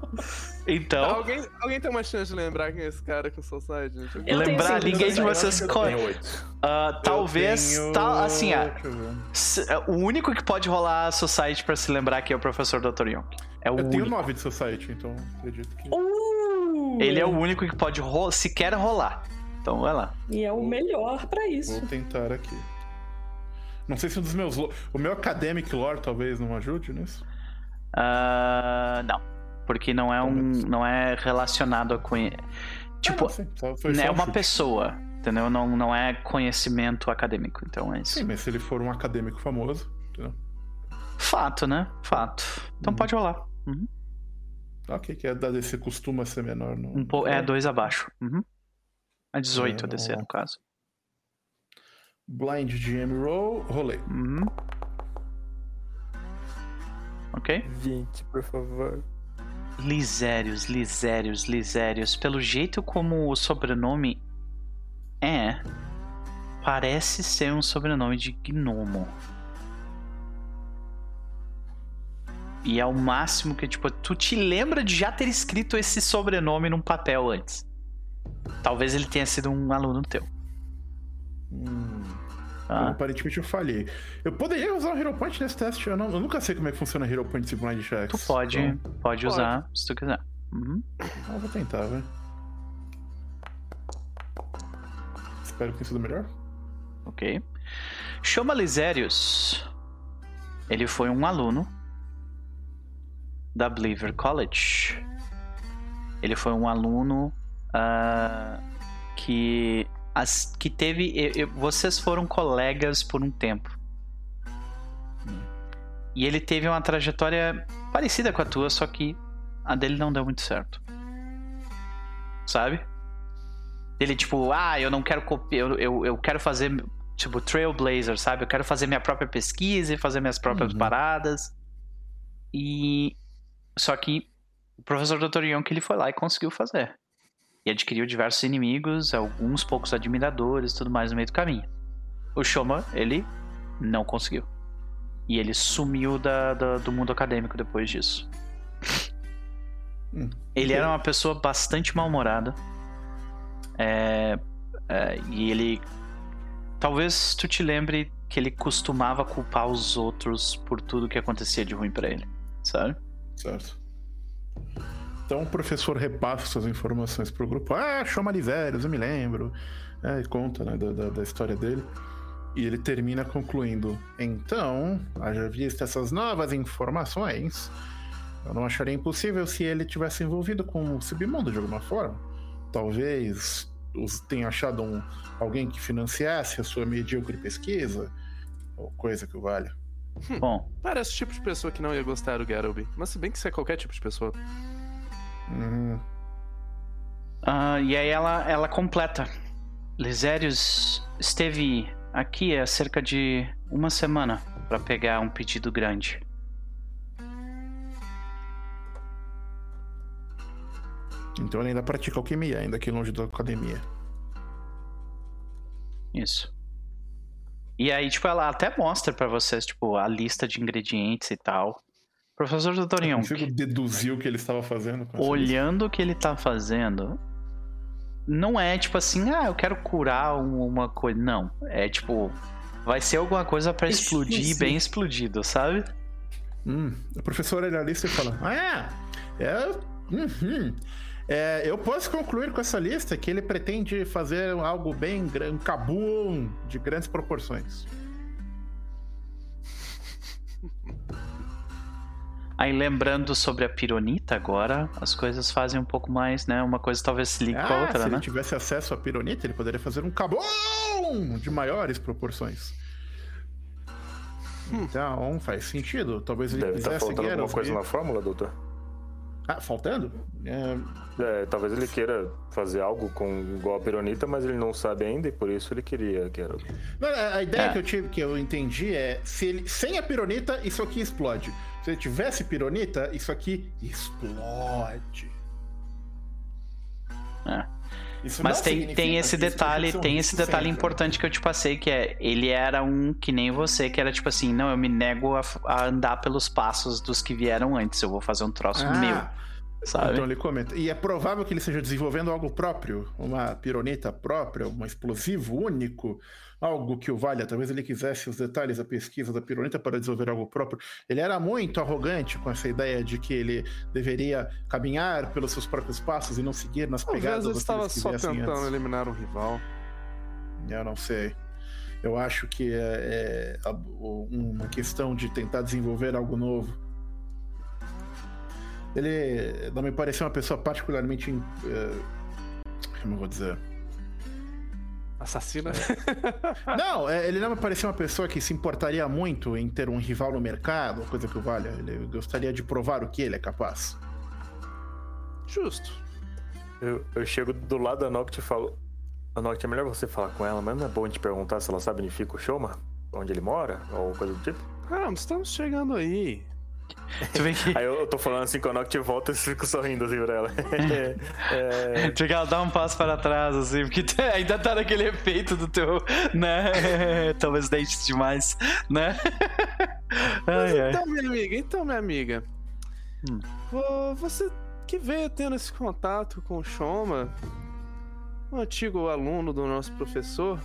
Então. Alguém, alguém tem uma chance de lembrar quem é esse cara com Society? gente? Eu tenho Lembrar, sim, ninguém de vocês conhece. tenho oito. Ah, talvez. Tenho- tal- assim, ah, eu ver. se- o único que pode rolar a Society pra se lembrar que é o professor Dr. Young. É o Eu tenho único. 9 de Society, então acredito que. Uh! Ele é o único que pode ro- sequer rolar. Então vai lá. E é o melhor pra isso. Vou tentar aqui. Não sei se um dos meus. O meu Academic Lore talvez não ajude nisso. Ah, não. Porque não é um. não é relacionado a conhe... Tipo, Ah, não, foi só é um uma chute. pessoa. Entendeu? Não, não é conhecimento acadêmico. Então é isso. Sim, mas se ele for um acadêmico famoso. entendeu? Fato, né? Fato. Então pode rolar. Uhum. Ok, que é da DC costuma ser menor. No... Um po... É dois abaixo. Uhum. É 18 a É, DC, vamos lá. no caso. Blind GM Roll, rolei. Uhum. Ok? 20, por favor. Lisérios, Lisérios, Lisérios. Pelo jeito como o sobrenome é, parece ser um sobrenome de gnomo. E é o máximo que, tipo, tu te lembra de já ter escrito esse sobrenome num papel antes. Talvez ele tenha sido um aluno teu. Hum. Ah. Aparentemente eu falhei. Eu poderia usar o Hero Point nesse teste. Eu, não- eu nunca sei como é que funciona Hero Point e Blind Checks. Tu pode, Então, pode usar se tu quiser. Uhum. eu vou tentar, velho. Espero que tenha sido melhor. Ok. Chama Lisérius. Ele foi um aluno da Believer College. Ele foi um aluno ah, que, as, que teve. e- e- vocês foram colegas por um tempo. E ele teve uma trajetória parecida com a tua, só que a dele não deu muito certo. Sabe? Ele, tipo, ah, eu não quero copiar, eu, eu, eu quero fazer, tipo, Trailblazer, sabe? Eu quero fazer minha própria pesquisa e fazer minhas próprias Uhum. paradas. E. Só que o professor Dr. Yonk, ele foi lá e conseguiu fazer. E adquiriu diversos inimigos, alguns poucos admiradores tudo mais no meio do caminho. O Shoma, ele não conseguiu. E ele sumiu da, da- do mundo acadêmico depois disso. Hum, ele era uma pessoa bastante mal-humorada. É, é, e ele. Talvez tu te lembre que ele costumava culpar os outros por tudo que acontecia de ruim pra ele, sabe? Certo. Então o professor repassa suas informações pro grupo. Ah, chama Lisérios, eu me lembro. É, e conta né, da, da- da história dele. E ele termina concluindo. Então, haja vista essas novas informações, eu não acharia impossível se ele tivesse envolvido com o submundo de alguma forma. Talvez os tenha achado um, alguém que financiasse a sua medíocre pesquisa, ou coisa que o valha. Bom, Parece o tipo de pessoa que não ia gostar do Garoby. Mas se bem que isso é qualquer tipo de pessoa. Uhum. ah, e aí ela, ela completa. Lisérius esteve aqui há cerca de uma semana pra pegar um pedido grande. Então ele ainda pratica alquimia, ainda aqui longe da academia. Isso. E aí, tipo, ela até mostra pra vocês, tipo, a lista de ingredientes e tal. Professor Dr. Eu Yonk, consigo deduzir o que ele estava fazendo olhando o que ele tá fazendo, não é tipo assim, ah, eu quero curar um- uma coisa. Não. É tipo, vai ser alguma coisa pra explodir bem explodido, sabe? Hum, o professor olha a lista e fala: Ah, é. é, uhum. É, eu posso concluir com essa lista que ele pretende fazer algo bem grande, um cabum de grandes proporções. Aí lembrando sobre a pironita agora, as coisas fazem um pouco mais, né? Uma coisa talvez se ligue com a Ah, outra, se né? ele tivesse acesso à pironita, ele poderia fazer um cabum de maiores proporções. Então, faz sentido. Talvez ele Deve estar quisesse faltando alguma coisa na fórmula, doutor. Ah, faltando? É, É, talvez ele queira fazer algo com igual a Pironita, mas ele não sabe ainda e por isso ele queria que era. Não, a a ideia É. que eu tive, que eu entendi é se ele, sem a pironita, isso aqui explode. Se ele tivesse pironita, isso aqui explode. É. Isso Mas tem, tem esse detalhe, tem esse detalhe sempre. importante que eu te passei, que é ele era um que nem você, que era tipo assim, não, eu me nego a, a andar pelos passos dos que vieram antes, eu vou fazer um troço Ah, meu, sabe? Então ele comenta. E é provável que ele esteja desenvolvendo algo próprio, uma pironita própria, um explosivo único, algo que o valha. Talvez ele quisesse os detalhes da pesquisa da pironita para desenvolver algo próprio. Ele era muito arrogante com essa ideia de que ele deveria caminhar pelos seus próprios passos e não seguir nas Talvez pegadas ele estava que só tentando antes. eliminar um rival. Eu não sei. Eu acho que é, é uma questão de tentar desenvolver algo novo. Ele não me pareceu uma pessoa particularmente. eh, como eu vou dizer? Assassina. Não, é, ele não me pareceu uma pessoa que se importaria muito em ter um rival no mercado, coisa que o valha. Ele gostaria de provar o que ele é capaz. Justo. Eu, eu chego do lado da Noct e falo: A Noct, é melhor você falar com ela, mas não é bom gente perguntar se ela sabe onde fica o Shoma? Onde ele mora? Ou coisa do tipo? Ah, estamos chegando aí. Tu vê que, Aí eu, eu tô falando assim com a Noct volta e fico sorrindo assim pra ela. é, tu vê que ela dá um passo para trás, assim, porque ainda tá naquele efeito do teu, né? Talvez dente demais, né? Ai, ai. Então, minha amiga, então, minha amiga. Hum. vo- Você que veio tendo esse contato com o Shoma, um antigo aluno do nosso professor,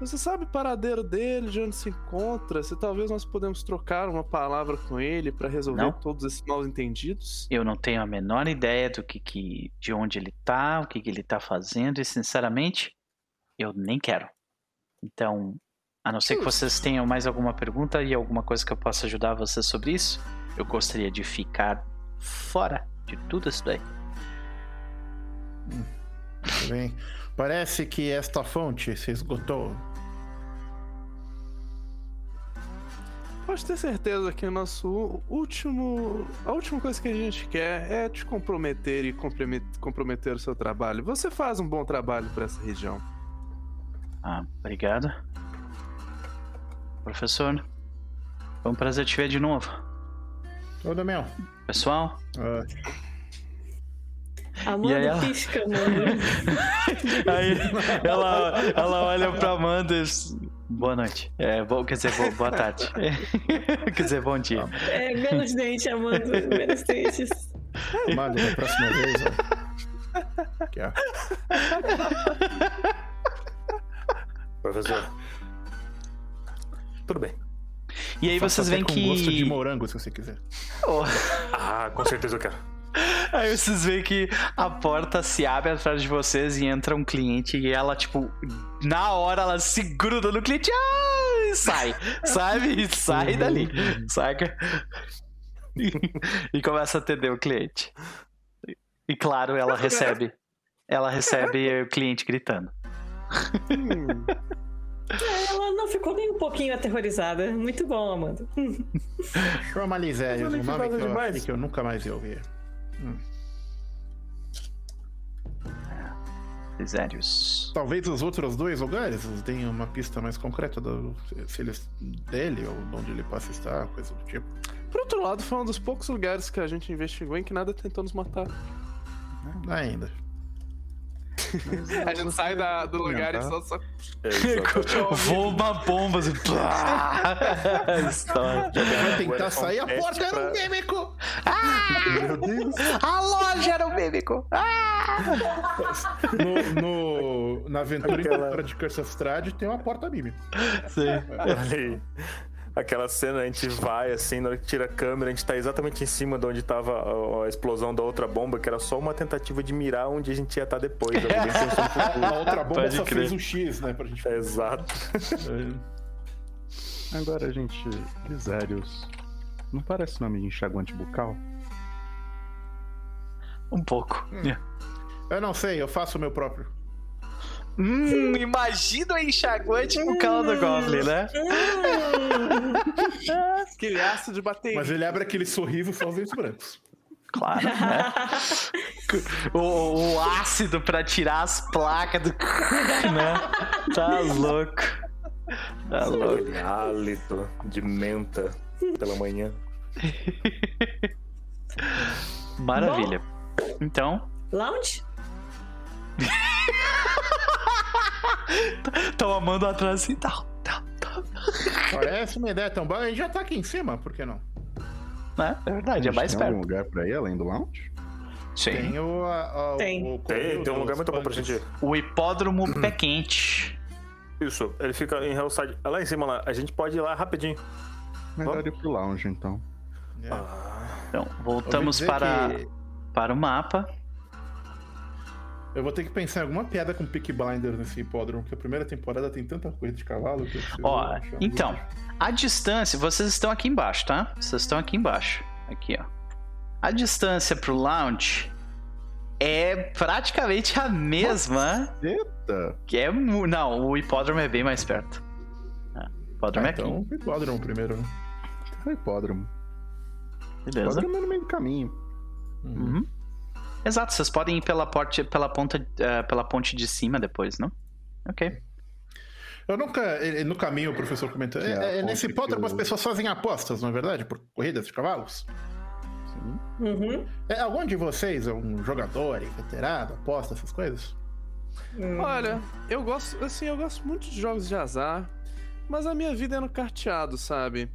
Você sabe o paradeiro dele, de onde se encontra? Se talvez nós podemos trocar uma palavra com ele para resolver Não. todos esses mal entendidos? Eu não tenho a menor ideia do que, que de onde ele tá, o que, que ele tá fazendo, e sinceramente, eu nem quero. Então, a não ser que vocês tenham mais alguma pergunta e alguma coisa que eu possa ajudar vocês sobre isso, eu gostaria de ficar fora de tudo isso daí. Muito bem. Parece que esta fonte se esgotou. Pode ter certeza que o nosso último. A última coisa que a gente quer é te comprometer e compromet- comprometer o seu trabalho. Você faz um bom trabalho para essa região. Ah, obrigado. Professor, foi um prazer te ver de novo. Ô, Damião. Pessoal, ah, Amanda aí ela- pisca, mano. Aí ela, ela olha pra Amanda e Boa noite. É, bom, quer dizer, boa, boa tarde. quer dizer, bom dia. É, menos dente, Amanda. Menos dentes. Manda da próxima vez. ó. Aqui, ó. Professor. Tudo bem. E aí Faça vocês veem com que. gosto de morango, se você quiser. Oh, Ah, com certeza eu quero. Aí vocês veem que a porta se abre atrás de vocês e entra um cliente e ela, tipo, na hora ela se gruda no cliente ah, e sai, sabe? E sai dali, saca? E, e começa a atender o cliente. E claro, ela recebe. Ela recebe o cliente gritando. Hum, Ela não ficou nem um pouquinho aterrorizada. Muito bom, Amanda. Chama Mas um nome que eu, que eu nunca mais ia ouvir. Lisérios. Talvez os outros dois lugares tenham uma pista mais concreta do, se eles dele ou de onde ele possa estar, coisa do tipo. por outro lado, foi um dos poucos lugares que a gente investigou em que nada tentou nos matar. Ainda. A gente sai da- do lugar e só, só É. Voa uma bomba assim. plá! Estoura. Vai tentar Agora sair, a porta era um mímico! Meu Deus. A loja era o mímico. No, no- na aventura Aquela- de Curse of Strahd tem uma porta mímica. Sim. Ali. Aquela cena, a gente vai assim, na hora que tira a câmera, a gente tá exatamente em cima de onde tava a, a explosão da outra bomba, que era só uma tentativa de mirar onde a gente ia estar depois. No futuro. A outra bomba Pode só crer. fez um X, né? Pra gente É, Exato. Agora, gente, Lisérios. Não parece nome de enxaguante bucal? Um pouco. Eu não sei, eu faço o meu próprio. Hum, imagina o enxaguante no calo do Goblin, né? aquele aço de bater. Mas ele abre aquele sorriso só os dentes brancos. Claro, né? O, o ácido pra tirar as placas do. né? Tá louco. Tá louco. Aquele hálito de menta pela manhã. Maravilha. Então, Lounge? estão amando atrás assim. Tá, tá, tá. Parece uma ideia tão boa. A gente já tá aqui em cima, por que não? Né? É verdade, é mais tem algum perto. lugar pra ir além do lounge? Sim. Tem o. a- a- Tem. o Tem, tem um lugar muito bom pra gente ir. O hipódromo pé quente. Isso, ele fica em Hellside. É Lá em cima lá, a gente pode ir lá rapidinho. Melhor ir pro lounge, então. É. Então, voltamos para, que para o mapa. Eu vou ter que pensar em alguma piada com Peak Blinder nesse hipódromo, porque a primeira temporada tem tanta coisa de cavalo que eu Ó, então, a distância, vocês estão aqui embaixo, tá? Vocês estão aqui embaixo. Aqui, ó. A distância pro lounge é praticamente a mesma Eita! que é. Não, o hipódromo é bem mais perto. Ah, o hipódromo Ah, é aqui. então, hipódromo primeiro, né? É hipódromo. Beleza. Hipódromo é no meio do caminho. Uhum. Exato, vocês podem ir pela, porte, pela, ponta, eh, pela ponte de cima depois, não? Ok. Eu nunca. No caminho, o professor comentou. É é, é, nesse hipódromo que as pessoas fazem apostas, não é verdade? Por corridas de cavalos. Sim. Uhum. É, algum de vocês é um jogador, veterano, aposta essas coisas? Hum. Olha, eu gosto, assim, eu gosto muito de jogos de azar, mas a minha vida é no carteado, sabe?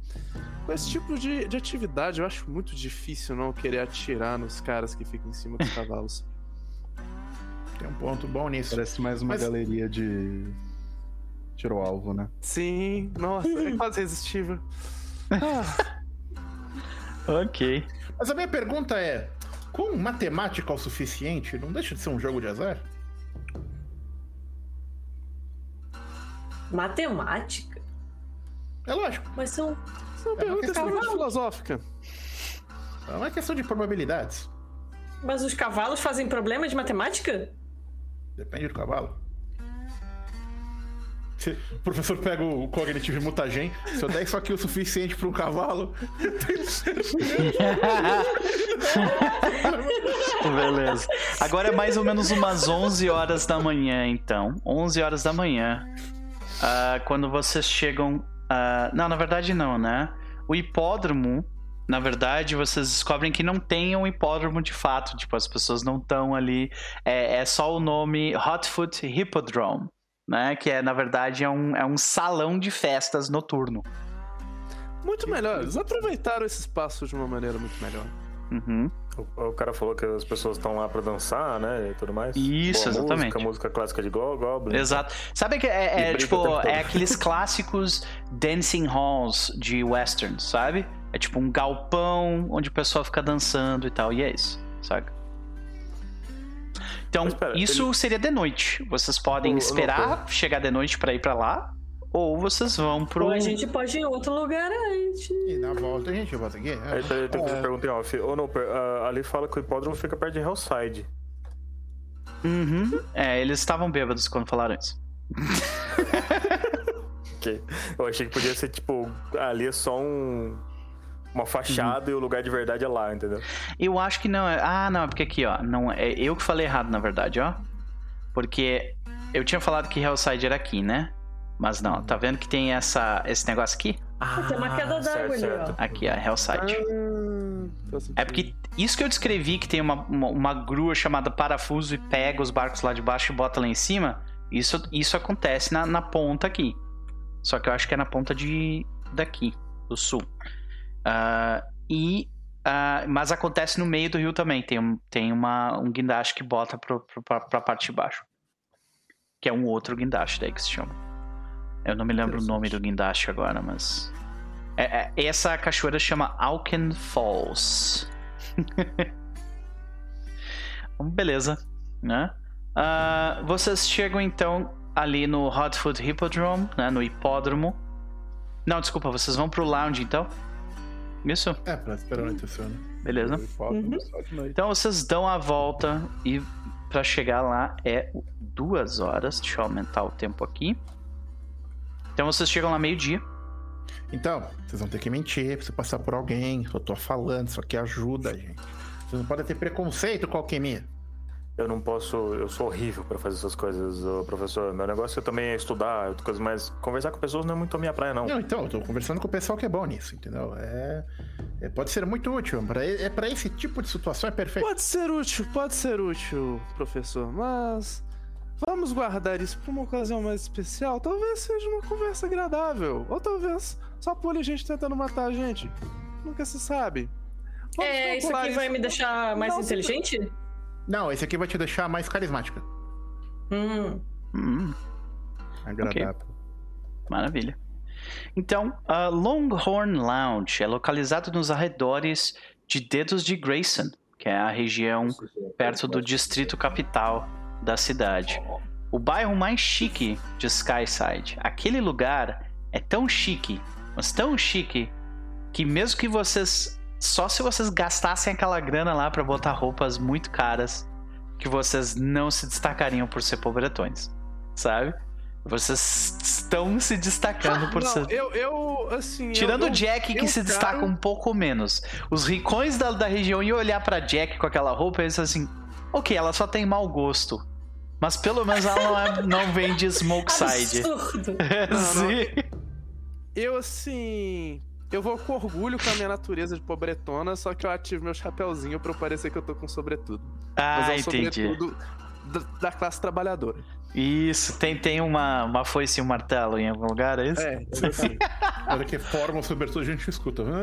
Com esse tipo de, de atividade, eu acho muito difícil não querer atirar nos caras que ficam em cima dos cavalos. Tem um ponto bom nisso. Parece mais uma Mas- galeria de. Tirou alvo, né? Sim, nossa, é quase irresistível. Ah, Ok. Mas a minha pergunta é: com matemática o suficiente, não deixa de ser um jogo de azar? Matemática? É lógico. Mas são. essa é uma pergunta questão extremamente de- filosófica. É uma questão de probabilidades. Mas os cavalos fazem problema de matemática? Depende do cavalo. Se o professor pega o cognitivo mutagen, se eu der isso aqui o suficiente para um cavalo, Beleza. Agora é mais ou menos umas 11 horas da manhã, então. 11 horas da manhã. Ah, quando vocês chegam. Ah, não, na verdade não, né? O hipódromo, na verdade, vocês descobrem que não tem um hipódromo de fato. Tipo, as pessoas não estão ali. É, é só o nome Hotfoot Hippodrome, né? Que é, na verdade, é um, é um salão de festas noturno. Muito melhor. Eles aproveitaram esse espaço de uma maneira muito melhor. Uhum. O, o cara falou que as pessoas estão lá pra dançar, né? E tudo mais. Isso, Boa exatamente. Música, música clássica de Go- Goblin. Exato. Sabe que é, é, o tipo, é aqueles clássicos dancing halls de western, sabe? É tipo um galpão onde o pessoal fica dançando e tal, e é isso, saca? Então, Mas pera, isso ele- seria de noite. Vocês podem Ô, esperar chegar de noite pra ir pra lá, ou vocês vão pro Ou a gente pode ir em outro lugar antes. e na volta a gente volta aqui. Aí tem tem que É. perguntar em off. Ô, não, ali fala que o hipódromo fica perto de Hellside. Uhum. É, eles estavam bêbados quando falaram isso. Que eu achei que podia ser, tipo, ali é só um. Uma fachada e o lugar de verdade é lá, entendeu? Eu acho que não. é- Ah, não, é porque aqui, ó. Não, é eu que falei errado, na verdade, ó. Porque eu tinha falado que Hellside era aqui, né? Mas não, tá vendo que tem essa, esse negócio aqui? tem uma queda Ah, d'água ali, ó. Aqui, ó, Hellside. Ah. É porque isso que eu descrevi, que tem uma, uma, uma grua chamada parafuso e pega os barcos lá de baixo e bota lá em cima, isso, isso acontece na, na ponta aqui. Só que eu acho que é na ponta de daqui, do sul. Ah, e, ah, mas acontece no meio do rio também. Tem, um, tem uma, um guindaste que bota pro, pro, pra, pra parte de baixo. Que é um outro guindaste daí que se chama. Eu não me lembro o nome do guindaste agora, mas. É- é- essa cachoeira chama Alken Falls. Bom, Beleza, né? Ah, vocês chegam então ali no Hot Food Hippodrome, né? No hipódromo. Não, desculpa, vocês vão pro lounge então? Isso? É, pra esperar o anoitecer, né? Beleza. Hipódromo noite. Então vocês dão a volta e pra chegar lá é duas horas. Deixa eu aumentar o tempo aqui. Então vocês chegam lá meio-dia. Então, vocês vão ter que mentir, precisa passar por alguém. Eu tô falando, isso aqui ajuda, gente. Vocês não podem ter preconceito com a alquimia. Eu não posso. Eu sou horrível pra fazer essas coisas, ô, professor. Meu negócio também é estudar, coisas mais. Conversar com pessoas não é muito a minha praia, não. Não, então, eu tô conversando com o pessoal que é bom nisso, entendeu? É, é- pode ser muito útil. Pra, é para esse tipo de situação é perfeito. Pode ser útil, pode ser útil, professor, mas vamos guardar isso para uma ocasião mais especial. Talvez seja uma conversa agradável, ou talvez só pule gente tentando matar a gente. Nunca se sabe. Vamos É, isso aqui vai me deixar mais Não, se- inteligente? Não, esse aqui vai te deixar mais carismática. Hum. Hum, Agradável. Maravilha. Então, a Longhorn Lounge é localizado nos arredores de Dedos de Grayson, que é a região perto do distrito capital da cidade. O bairro mais chique de Skyside. Aquele lugar é tão chique, mas tão chique, que mesmo que vocês. Só se vocês gastassem aquela grana lá para botar roupas muito caras, que vocês não se destacariam por ser pobretões, sabe? Vocês estão se destacando por Não, ser. eu, eu, assim. Tirando eu, o Jack, que se destaca quero- um pouco menos. Os ricões da, da região iam olhar pra Jack com aquela roupa e pensar assim: ok, ela só tem mau gosto. Mas pelo menos ela não, é- não vem de Smoke Side. Absurdo. não. Sim. Eu, assim. Eu vou com orgulho com a minha natureza de pobretona, só que eu ativo meu chapéuzinho pra eu parecer que eu tô com sobretudo. Mas Ah, é um entendi. sobretudo da, da classe trabalhadora. Isso, tem, tem uma, uma foice e um martelo em algum lugar, é isso? É, exatamente. Na hora que forma sobretudo a gente escuta.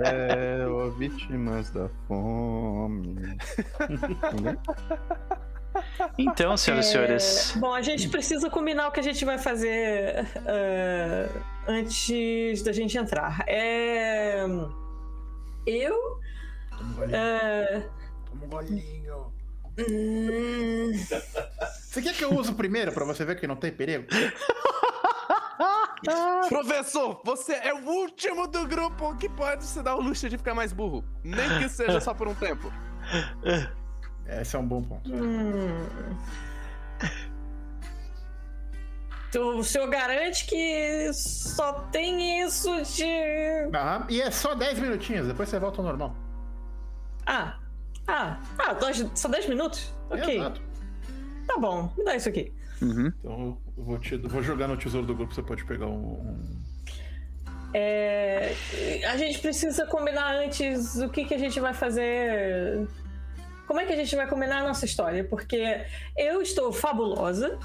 É, ó, vítimas da fome. Então, senhoras e senhores. Bom, a gente precisa combinar o que a gente vai fazer ah, antes da gente entrar. É. Eu. Toma um golinho. ah, Toma um golinho. Hum, Você quer que eu use o primeiro pra você ver que não tem perigo? Professor, você é o último do grupo que pode se dar o luxo de ficar mais burro. Nem que seja só por um tempo. Esse é um bom ponto. hum. Então, o senhor garante que só tem isso de. Aham. E é só 10 minutinhos, depois você volta ao normal. Ah, ah, ah, dois- só 10 minutos? Ok, Exato. tá bom, me dá isso aqui. Uhum. Então eu vou, te, vou jogar no tesouro do grupo, você pode pegar um. um- É, a gente precisa combinar antes o que, que a gente vai fazer. Como é que a gente vai combinar a nossa história? Porque eu estou fabulosa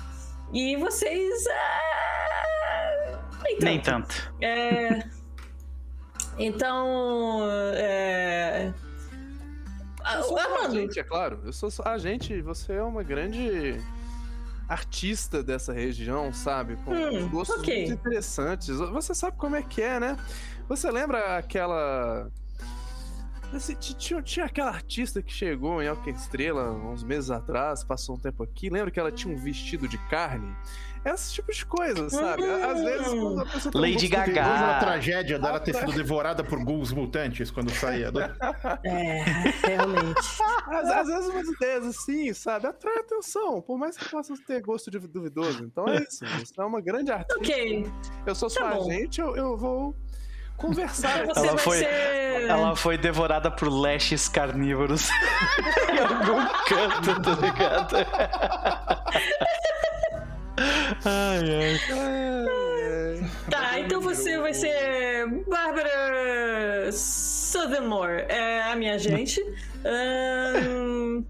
e vocês. ah, nem tanto. Nem tanto. É, então. É, Eu sou só Armando, agente, é claro. Eu sou só agente e você é uma grande artista dessa região, sabe? Com Hum, gostos ok. muito interessantes. Você sabe como é que é, né? Você lembra aquela. Esse- ti- tinha, tinha aquela artista que chegou em Alquestrela uns meses atrás, passou um tempo aqui. Lembra que ela tinha um vestido de carne? Esse tipo de coisa, sabe? Às vezes, quando a pessoa tem um Lady Gaga. Teve uma tragédia dela ter sido devorada por ghouls mutantes quando saía. do- É, realmente. Às, às vezes umas ideias assim, sabe? Atrai atenção, por mais que possa ter gosto de duvidoso. Então é isso. Você é uma grande artista. Ok, Eu sou sua Tá agente, eu, eu vou conversar. você Ela foi- ser. Ela foi devorada por leshes carnívoros em algum canto, tá ligado? ai, ai. Tá, então você vai ser Bárbara Suthermore, é a minha agente. Ahn,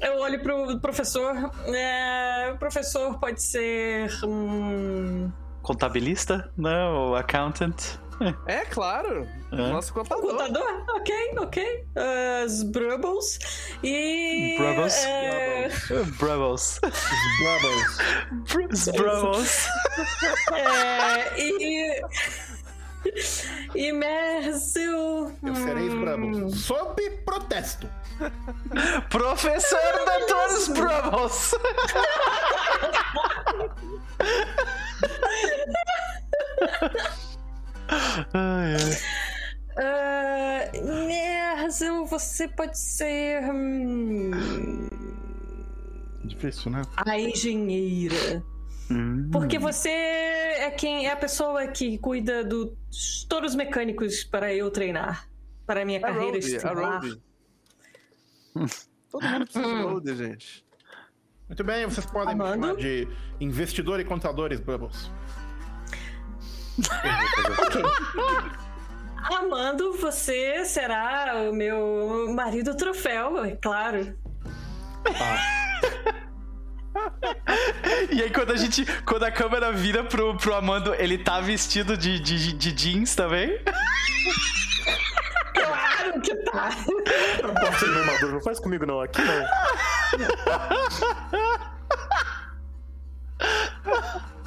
eu olho pro professor. é, o professor pode ser. hum, Contabilista? Não, accountant. É, claro. Hã? Nosso contador. contador? Ok, ok. As Brubbles. E. Brubbles? é, Brubbles. Bubbles. Brubbles. é, e. E Merzel. Eu serei hum, Brubbles. Sob protesto. Professor Dr. Brubbles. ai, ai. Merzel, você pode ser. hum, Difícil, né? a engenheira. Hum. Porque você é quem é a pessoa que cuida dos todos os mecânicos para eu treinar. Para a minha A carreira Road, a estilar. Road. Todo mundo precisa de Road, gente. Muito bem, vocês podem me Amando? chamar de investidor e contadores Bubbles. Amando, você será o meu marido troféu, é claro. E aí quando a gente. Quando a câmera vira pro, pro Amando, ele tá vestido de, de, de jeans também? Claro que tá. Eu não posso ser meu maduro, não faz comigo não, aqui não.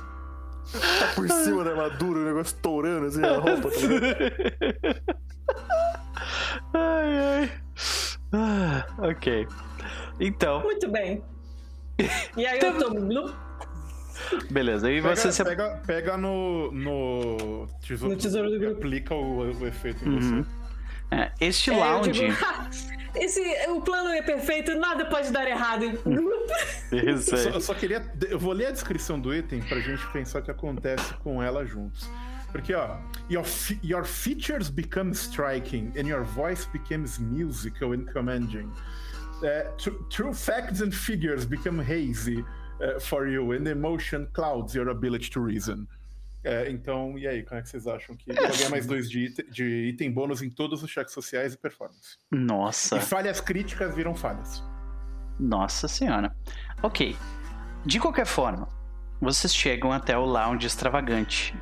Tá por cima da armadura, o negócio estourando assim, a roupa. Ai, ai. Ah, ok. Então, Muito bem. E aí eu tô. blup, beleza. E Pega, você se. pega, pega no, no tesouro, No tesouro do e grupo. aplica o, o efeito em Uhum. você. É, este é, lounge. digo, "Ha, esse, o plano é perfeito, nada pode dar errado. Isso Eu só, aí. eu só queria. Eu vou ler a descrição do item pra gente pensar o que acontece com ela juntos. Porque, ó, your, your features become striking and your voice becomes musical and commanding. Uh, tr- true facts and figures become hazy uh, for you and emotion clouds your ability to reason. É, então, e aí, como é que vocês acham que eu vou ganhar mais dois de, de item bônus em todos os cheques sociais e performance? Nossa. E falhas críticas viram falhas. Nossa senhora. Ok. De qualquer forma, vocês chegam até o lounge extravagante,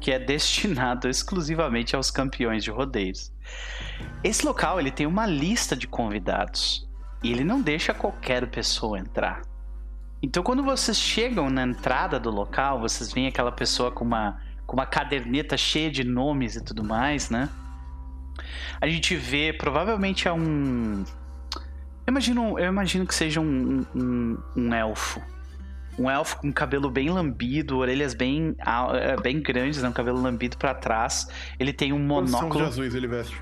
que é destinado exclusivamente aos campeões de rodeios. Esse local ele tem uma lista de convidados E ele não deixa qualquer pessoa entrar. Então, quando vocês chegam na entrada do local, vocês veem aquela pessoa com uma, com uma caderneta cheia de nomes e tudo mais, né? A gente vê, provavelmente é um. Eu imagino, eu imagino que seja um, um, um elfo. Um elfo com cabelo bem lambido, orelhas bem, al- eh, bem grandes, né? um cabelo lambido pra trás. Ele tem um Quantos são de monóculo. azuis ele veste?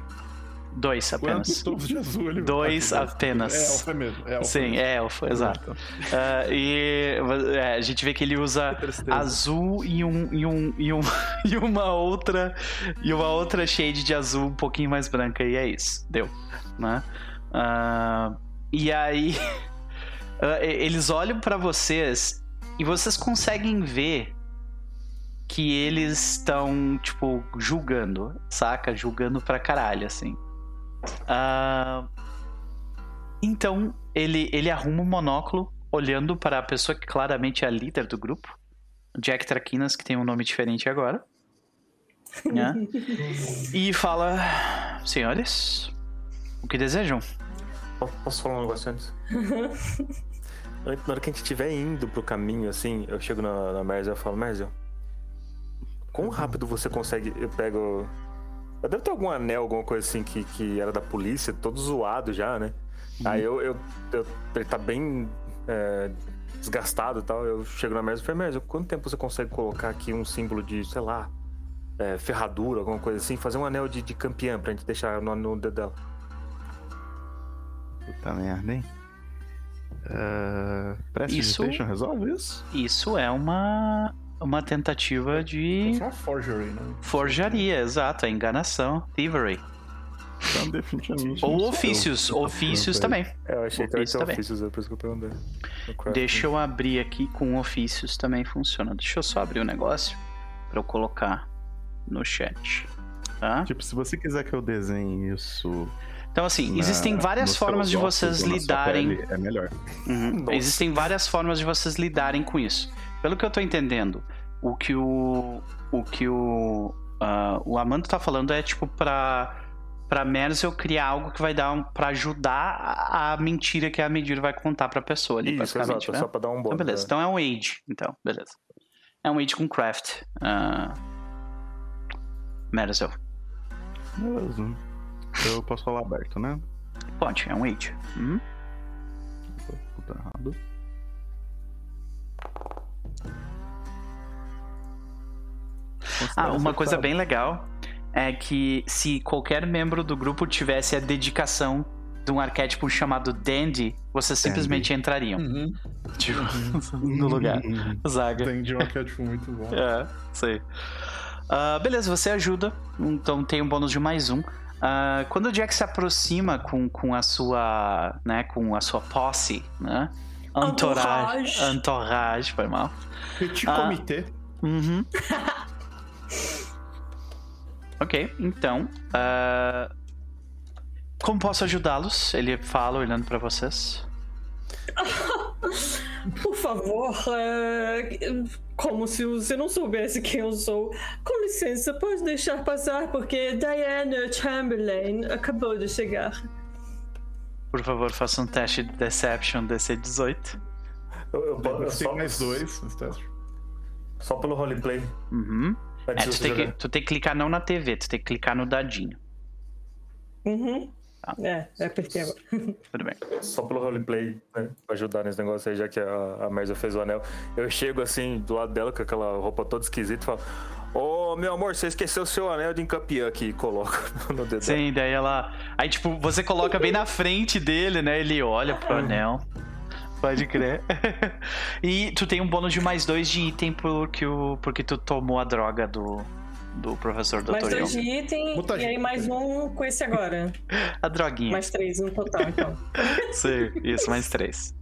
Dois apenas. De azul ele Dois apenas. É elfo é mesmo. É elfo Sim, mesmo. é elfo, exato. Ah, e é, a gente vê que ele usa azul e um, e um, e um e uma outra e uma outra shade de azul um pouquinho mais branca e é isso, deu, né? Ah, e aí e- eles olham pra vocês e vocês conseguem ver que eles estão tipo julgando, saca? Julgando pra caralho assim. Ah, então, ele, ele arruma um monóculo, olhando para a pessoa que claramente é a líder do grupo, Jack Traquinas, que tem um nome diferente agora. né? e fala: Senhores, o que desejam? Po- Posso falar um negócio antes? Na hora que a gente estiver indo pro caminho, assim, eu chego na, na Merzel e falo, Merzel, quão rápido você consegue. Eu pego. Eu deve ter algum anel, alguma coisa assim que, que era da polícia, todo zoado já, né? Aí eu, eu, eu- Ele tá bem é, desgastado e tal. Eu chego na Merzel e falo, Merzel, quanto tempo você consegue colocar aqui um símbolo de, sei lá, é, ferradura, alguma coisa assim? Fazer um anel de, de campeã pra gente deixar no, no dedo dela. Puta merda, hein? Uh, Prestidigitation resolve isso? Isso é uma, uma tentativa de Isso é uma forgery, né? forjaria, exato, é enganação, thievery. Então, definitivamente. Ou sou eu. ofícios, ofícios Não também. É, eu achei que era Ofícios também. ofícios, é por isso que eu perguntei. Deixa eu abrir aqui com ofícios também funciona. Deixa eu só abrir o negócio para eu colocar no chat. Tá? Tipo, se você quiser que eu desenhe isso. Então, assim, na- existem várias formas de vocês lidarem. pele, É melhor. Uhum. Existem várias formas de vocês lidarem com isso. Pelo que eu tô entendendo, o que o. O que o. ah, o Amando tá falando é tipo pra. Pra Merzel criar algo que vai dar um, pra ajudar a, mentira que a Medir vai contar pra pessoa ali, Isso, basicamente. exato, né? só pra dar um bônus. Então, beleza. né? Então é um age. Então, beleza. É um age com craft. Uh... Merzel. Beleza. Eu posso falar aberto, né? Pode, é um age. Uhum. Puta errado. Ah, uma coisa bem legal é que se qualquer membro do grupo tivesse a dedicação de um arquétipo chamado Dandy, vocês simplesmente entrariam Uhum. tipo, no lugar. Uhum. Zaga. Entendi um arquétipo muito bom. É, sei. Ah, beleza, você ajuda. Então tem um bônus de mais um. Ah, quando o Jack se aproxima com, com a sua. né, com a sua posse, né? Entourage. Entourage. Foi mal. Petit Ah. comitê. Uhum. ok, então. ah, como posso ajudá-los? Ele fala olhando pra vocês. Por favor, é, como se você não soubesse quem eu sou. Com licença, pode deixar passar, porque Diana Chamberlain acabou de chegar. Por favor, faça um teste de Deception DC 18. Eu, eu, eu, Tem só, mais dois. Só pelo roleplay. Uhum. É, tu, tem que, tu tem que clicar não na TV, tu tem que clicar no dadinho. Uhum. Tá. É, é porque agora. Tudo bem. Só pelo roleplay, né? Pra ajudar nesse negócio aí, já que a, a Merza fez o anel. Eu chego assim, do lado dela, com aquela roupa toda esquisita e falo: Ô, meu amor, você esqueceu o seu anel de campeã aqui. Coloco no dedo. dela. Sim, daí ela. Aí, tipo, você coloca bem na frente dele, né? Ele olha pro anel. Pode crer. e tu tem um bônus de mais dois de item porque, o, porque tu tomou a droga do, do professor Dr. Mais dois de item e aí mais um com esse agora. A droguinha. Mais três no total, então. Sim, isso, mais três.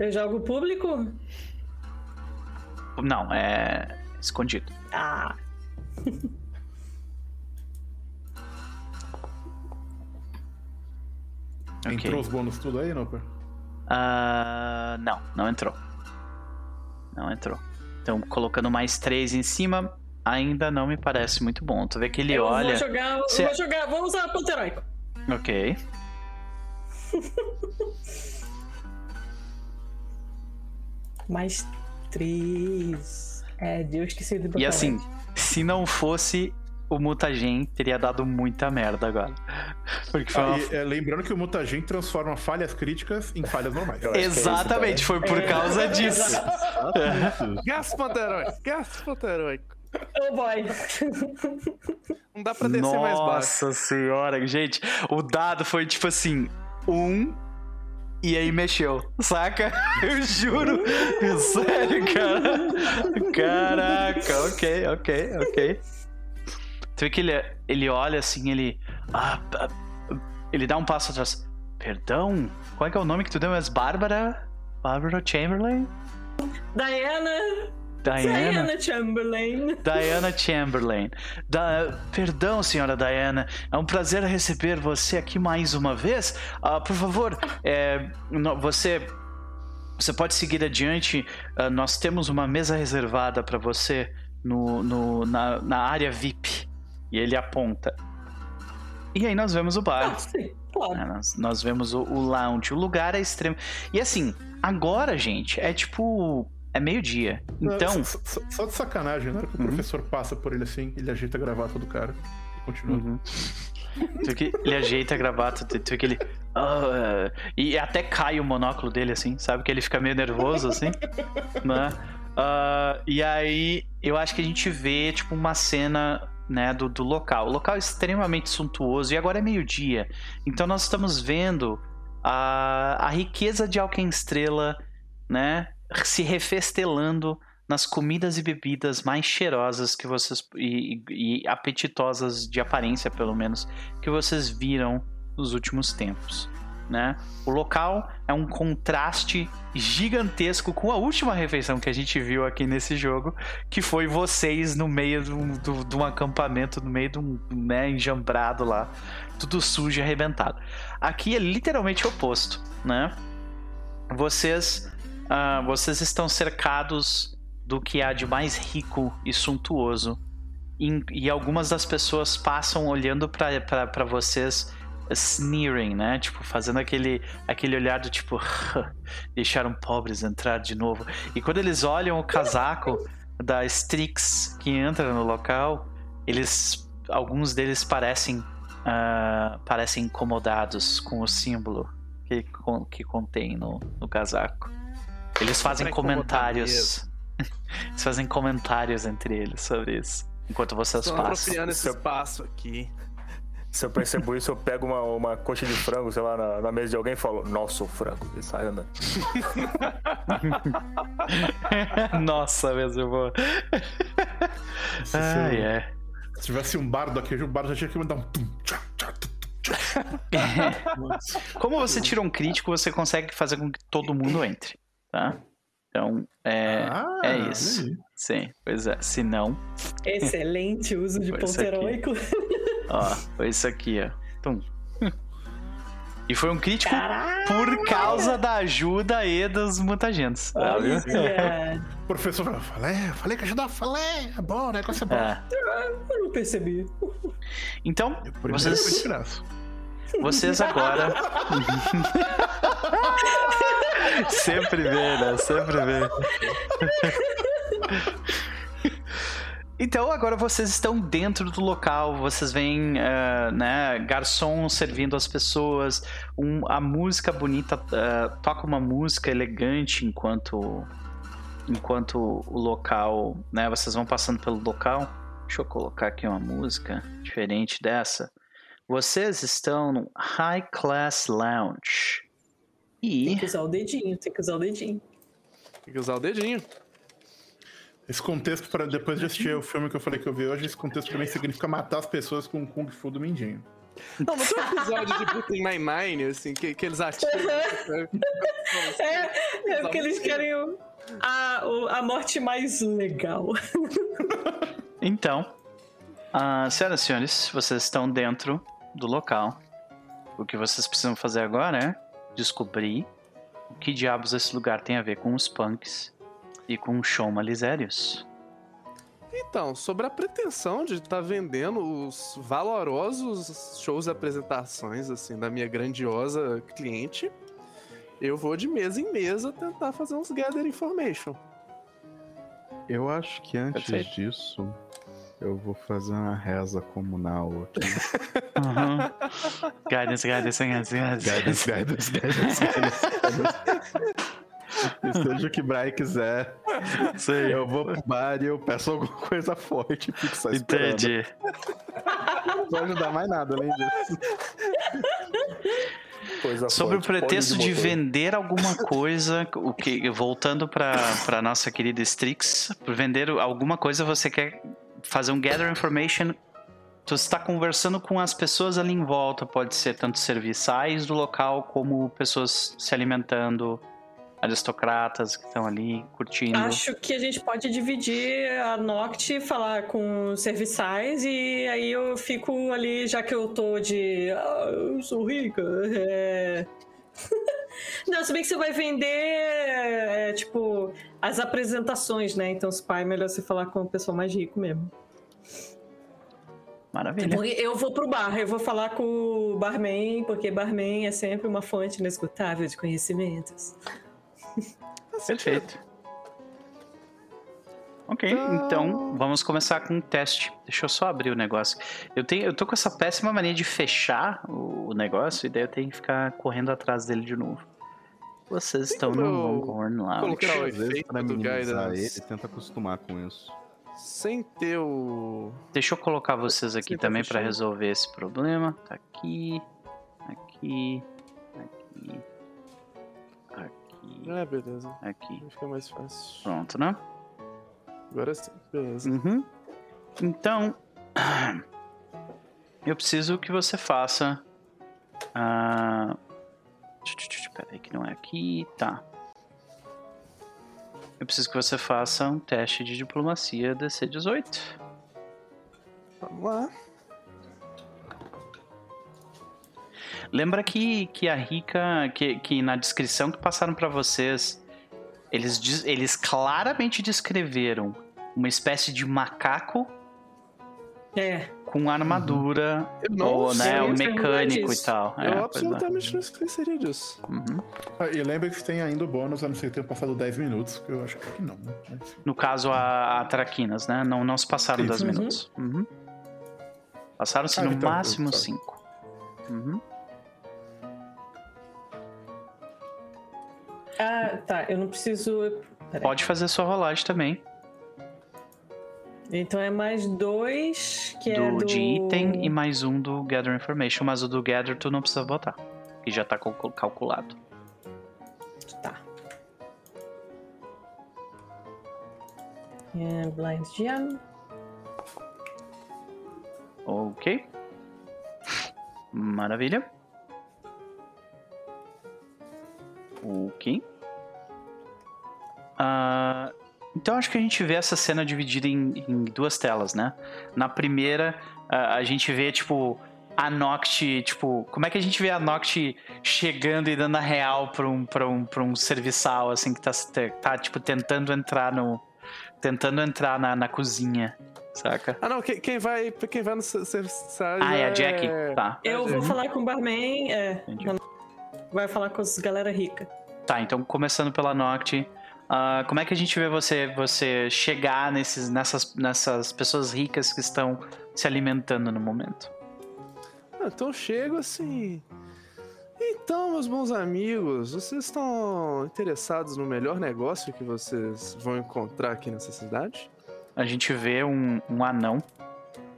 Eu jogo público? Não, é escondido. Ah, Ok. Entrou os bônus tudo aí, não, Ah, não, não entrou. Não entrou. Então, colocando mais três em cima, ainda não me parece muito bom. Tu vê que ele eu olha. vou jogar, Cê- vou jogar, vou usar ponto heróico. Ok. Mais três. É, Deus que se E assim, se não fosse o Mutagen, teria dado muita merda agora. Porque foi Ah, uma... e, é, lembrando que o Mutagen transforma falhas críticas em falhas normais. É Exatamente, foi por causa disso. Gasto panteróico, gasto panteróico. Oh boy. Não dá pra descer mais baixo. Nossa senhora, gente, o dado foi tipo assim, um e aí mexeu, saca? Eu juro, sério, cara. Caraca, ok, ok, ok. Tu vê que ele, ele olha assim, ele. ah, ah, ele dá um passo atrás. Perdão? Qual é que é o nome que tu deu? É Bárbara? Bárbara Chamberlain? Diana. Diana? Diana Chamberlain. Diana Chamberlain. Da- Perdão, senhora Diana. É um prazer receber você aqui mais uma vez. Ah, por favor, é, você. Você pode seguir adiante. Ah, nós temos uma mesa reservada para você no, no- na, na área VIP. E ele aponta. E aí nós vemos o bar. Ah, sim, claro. né? Nós, nós vemos o, o lounge. O lugar é extremo. E assim, agora, gente, é tipo. É meio-dia. Então. Só, só- só de sacanagem, na hora que o Uhum. professor passa por ele assim, ele ajeita a gravata do cara e continua. Uhum. Que ele ajeita a gravata, tu que ele. "Ah", e até cai o monóculo dele, assim, sabe? Que ele fica meio nervoso, assim. né? Ah, e aí, eu acho que a gente vê, tipo, uma cena. Né, do, do local. O local é extremamente suntuoso e agora é meio-dia. Então nós estamos vendo a, a riqueza de Alquenstrela, né, se refestelando nas comidas e bebidas mais cheirosas que vocês e- e apetitosas de aparência, pelo menos, que vocês viram nos últimos tempos, né? O local é um contraste gigantesco com a última refeição que a gente viu aqui nesse jogo, que foi vocês no meio de um, de um acampamento, no meio de um né, enjambrado lá, tudo sujo e arrebentado. Aqui é literalmente o oposto, né? Vocês, ah, vocês estão cercados do que há de mais rico e suntuoso. E, e algumas das pessoas passam olhando para vocês sneering, né? Tipo, fazendo aquele, aquele olhar do tipo, deixaram pobres entrar de novo. E quando eles olham o casaco da Strix que entra no local, eles, alguns deles parecem, ah, parecem incomodados com o símbolo que, con- que contém no, no casaco. Eles fazem comentários. Eles fazem comentários entre eles sobre isso. Enquanto vocês Estão passam. apropriando esse espaço aqui. Se eu percebo isso, eu pego uma, uma coxa de frango, sei lá, na, na mesa de alguém e falo, nossa, o frango. E sai andando. Nossa, mesmo, eu vou. Se- é. se tivesse um bardo aqui, o bardo já tinha que mandar um. tum, tchá, tchá, tum. Como você tira um crítico, você consegue fazer com que todo mundo entre, tá? Então, é, Ah, é isso. Sim, pois é. Se não, Excelente uso de ponto heróico. Ó, foi isso aqui, ó. Tum. E foi um crítico por causa da ajuda aí dos mutagentos. tá, viu? Olha, O professor falou: falei, falei que ajudar, falei, é bom, o negócio é bom. É. eu não percebi. Então, vocês, vocês agora. Sempre vê, né? Sempre vê. Então agora vocês estão dentro do local, vocês veem eh, né, garçom servindo as pessoas, um- a música bonita eh, toca uma música elegante enquanto enquanto o local, né, vocês vão passando pelo local. Deixa eu colocar aqui uma música diferente dessa. Vocês estão no High Class Lounge. Tem E que usar o dedinho, tem que usar o dedinho. Tem que usar o dedinho. Esse contexto, para depois de assistir o filme que eu falei que eu vi hoje, esse contexto pra mim significa matar as pessoas com o Kung Fu do Mindinho. Não, não tem um episódio de Brooklyn Nine-Nine, assim, que, que eles atiram. É, é porque eles querem o- a, o- a morte mais legal. então, ah, senhoras e senhores, vocês estão dentro do local. O que vocês precisam fazer agora é descobrir o que diabos esse lugar tem a ver com os punks e com o Shoma Lisérios. Então, sobre a pretensão de estar vendendo os valorosos shows e apresentações, assim, da minha grandiosa cliente, eu vou de mesa em mesa tentar fazer uns gather information. Eu acho que antes disso, eu vou fazer uma reza comunal aqui. Uhum. guidance, guidance, guidance, guidance. Guidance, guidance, guidance, guidance. Seja o que Brian quiser, Sei. eu vou pro bar e eu peço alguma coisa forte fico só esperando. Entendi. Não vou ajudar mais nada além disso. Coisa Sobre o forte, pretexto pole de motor. vender alguma coisa, o que voltando para para nossa querida Strix, por vender alguma coisa você quer fazer um gather information. Você está conversando com as pessoas ali em volta, pode ser tanto serviçais do local como pessoas se alimentando, aristocratas que estão ali curtindo. Acho que a gente pode dividir a Noct, falar com os serviçais e aí eu fico ali, já que eu tô de. Ah, eu sou rica. É... Não, se bem que você vai vender, é, tipo, as apresentações, né? Então, se pai, é melhor você falar com o pessoal mais rico mesmo. Maravilha. Porque eu vou pro bar, eu vou falar com o barman, porque barman é sempre uma fonte inesgotável de conhecimentos. Perfeito. Ok, então vamos começar com um teste. Deixa eu só abrir o negócio. Eu, tenho, eu tô com essa péssima mania de fechar o, o negócio e daí eu tenho que ficar correndo atrás dele de novo. Vocês estão no Longhorn lá. colocar o efeito pra do guidance ele, tenta acostumar com isso. sem ter o. Deixa eu colocar vocês aqui tá também pra fechando? resolver esse problema. Tá aqui, aqui, aqui, aqui, É, beleza. aqui. Vai ficar mais fácil. Pronto, né? Agora sim, beleza. Uhum. Então, eu preciso que você faça. ah, Peraí, que não é aqui. Tá. Eu preciso que você faça um teste de diplomacia DC18. Vamos lá. Lembra que, que a Rica, que, que na descrição que passaram pra vocês, eles, eles claramente descreveram uma espécie de macaco É, com armadura, não ou né, o perguntar mecânico e tal. É, eu pois é. absolutamente não esqueceria disso. Uhum. Ah, e lembra que tem ainda o bônus, a não ser que tenha passado 10 minutos, que eu acho que não. né? Mas- No caso, a, a Traquinas, né? Não, não se passaram Isso. 10 Uhum. minutos. Uhum. Passaram-se Ah, no então, máximo tá. 5. Uhum. Ah, tá. Eu não preciso. Peraí. Pode fazer sua rolagem também. Então é mais dois, que do, é do. De item e mais um do Gather Information. Mas o do Gather tu não precisa botar. Que já tá cal- calculado. Tá. É, Blind Gem. Ok. Maravilha. Ok. Ah, então acho que a gente vê essa cena dividida em, em duas telas, né? Na primeira, ah, a gente vê, tipo, a Noct, tipo, como é que a gente vê a Noct chegando e dando a real pra um, pra um, pra um serviçal, assim, que tá, tá, tipo, tentando entrar no... Tentando entrar na, na cozinha, saca? Ah, não, quem, quem vai, quem vai no serviço Ah, é a Jack? Tá. Eu vou falar com o barman. É, Entendi. Vai falar com as galera rica. Tá, então começando pela Noct, ah, como é que a gente vê você você chegar nesses, nessas, nessas pessoas ricas que estão se alimentando no momento? Ah, então eu chego assim. Então, meus bons amigos, vocês estão interessados no melhor negócio que vocês vão encontrar aqui nessa cidade? A gente vê um, um anão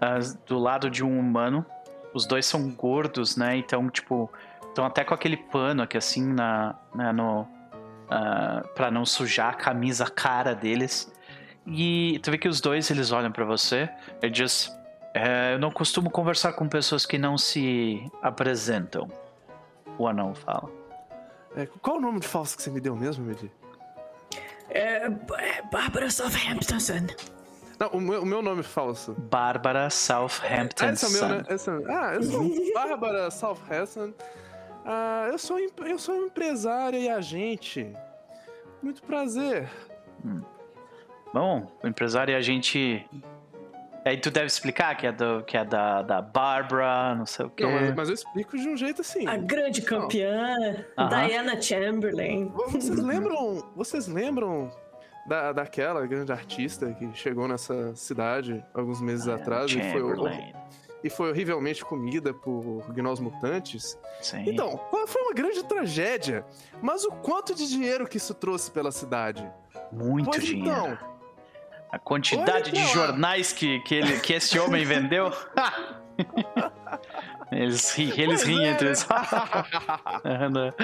ah, do lado de um humano. Os dois são gordos, né? Então, tipo, estão até com aquele pano aqui assim na, né, no, ah, pra não sujar a camisa a cara deles. E tu vê que os dois eles olham pra você e diz: "É, Eu não costumo conversar com pessoas que não se apresentam. O anão fala. É, qual o nome de falso que você me deu mesmo, Medi? É, é Bárbara Southamptonson. Não, o meu, o meu nome falso. Bárbara Southampton. Ah, esse é o meu, né? Esse é o meu. Ah, eu sou Bárbara Southampton. Ah, eu sou, eu sou empresária e agente. Muito prazer. Bom, o empresário e a gente. Aí tu deve explicar que é, do, que é da, da Barbara, não sei o quê. Não, mas, eu explico de um jeito assim. A grande campeã, Aham. Diana Chamberlain. Vocês lembram, vocês lembram da, daquela grande artista que chegou nessa cidade alguns meses atrás e foi, Chamberlain. E foi horrivelmente comida por gnós mutantes? Sim. Então, foi uma grande tragédia. Mas o quanto de dinheiro que isso trouxe pela cidade? Muito pois dinheiro. então, A quantidade de lá. jornais que, que, ele, que esse homem vendeu. eles ri, eles riem é, entre né? eles. É, né?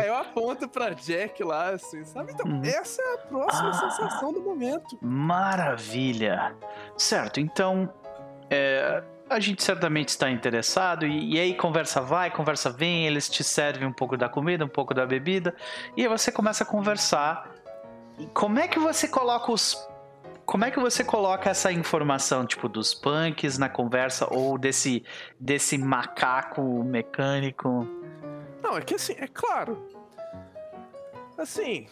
Aí eu aponto pra Jack lá, assim, sabe? Então, Uhum. essa é a próxima Ah. sensação do momento. Maravilha. Certo, então. é, a gente certamente está interessado, e, e aí conversa vai, conversa vem, eles te servem um pouco da comida, um pouco da bebida, e aí você começa a conversar. E como é que você coloca os. Como é que você coloca essa informação, tipo, dos punks na conversa, ou desse, desse macaco mecânico? Não, é que assim, é claro. Assim,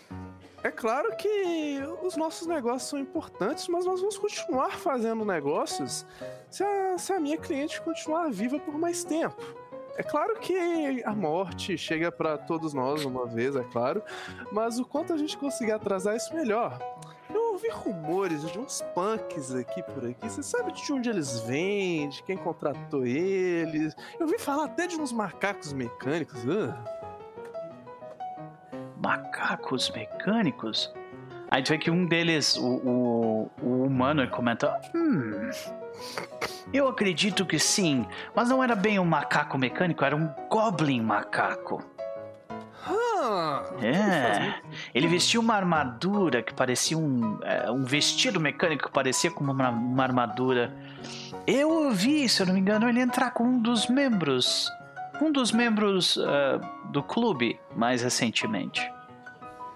é claro que os nossos negócios são importantes, mas nós vamos continuar fazendo negócios se a, se a minha cliente continuar viva por mais tempo. É claro que a morte chega pra todos nós uma vez, é claro, mas o quanto a gente conseguir atrasar isso, melhor. Eu ouvi rumores de uns punks aqui por aqui. Você sabe de onde eles vêm, de quem contratou eles? Eu ouvi falar até de uns macacos mecânicos. Ah. Macacos mecânicos? Aí tu vê que um deles, o, o, o humano, ele comenta: Hum. Eu acredito que sim, mas não era bem um macaco mecânico, era um goblin macaco. É. Ele vestia uma armadura que parecia um, é, um vestido mecânico que parecia como uma, uma armadura. Eu ouvi, se eu não me engano, ele entrar com um dos membros. Um dos membros ah, do clube mais recentemente.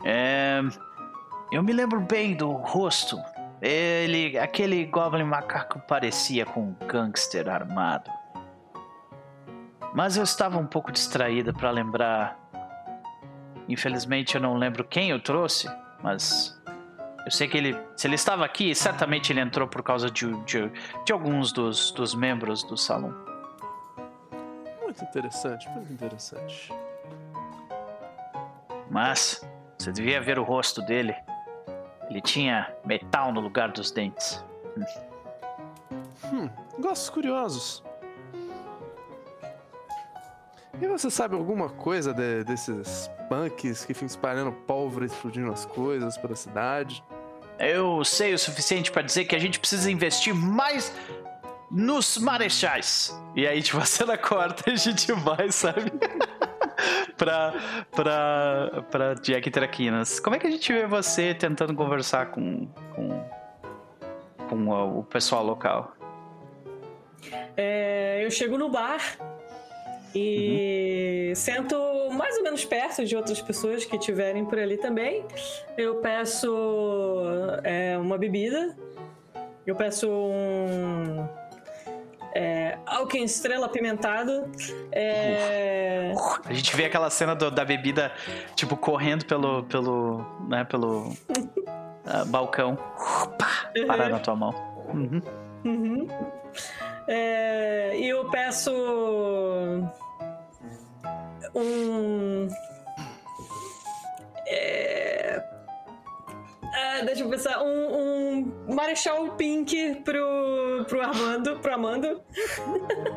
É, eu me lembro bem do rosto. Ele, aquele goblin macaco parecia com um gangster armado. Mas eu estava um pouco distraída para lembrar Infelizmente eu não lembro quem eu trouxe, mas eu sei que ele, se ele estava aqui, certamente ele entrou por causa de, de, de alguns dos, dos membros do salão. Muito interessante, muito interessante. Mas você devia ver o rosto dele. Ele tinha metal no lugar dos dentes. Hum, gostos curiosos. E você sabe alguma coisa de- desses punks que ficam espalhando pólvora e explodindo as coisas pela cidade? Eu sei o suficiente para dizer que a gente precisa investir mais nos marechais. E aí, tipo, a cena corta e a gente vai, sabe? pra, pra, pra Jack Traquinas. Como é que a gente vê você tentando conversar com, com, com o, pessoal local? É, eu chego no bar e Uhum. sento mais ou menos perto de outras pessoas que estiverem por ali também. Eu peço é, uma bebida. Eu peço um. É, Alken Estrela Apimentado. É, A gente vê aquela cena do- da bebida, tipo, correndo pelo, pelo, né, pelo ah, balcão. Pá, parar na tua mão. Uhum. Uhum. É, e eu peço um. É, ah, deixa eu pensar. Um, um Marechal Pink pro, pro Armando. Pro Amando.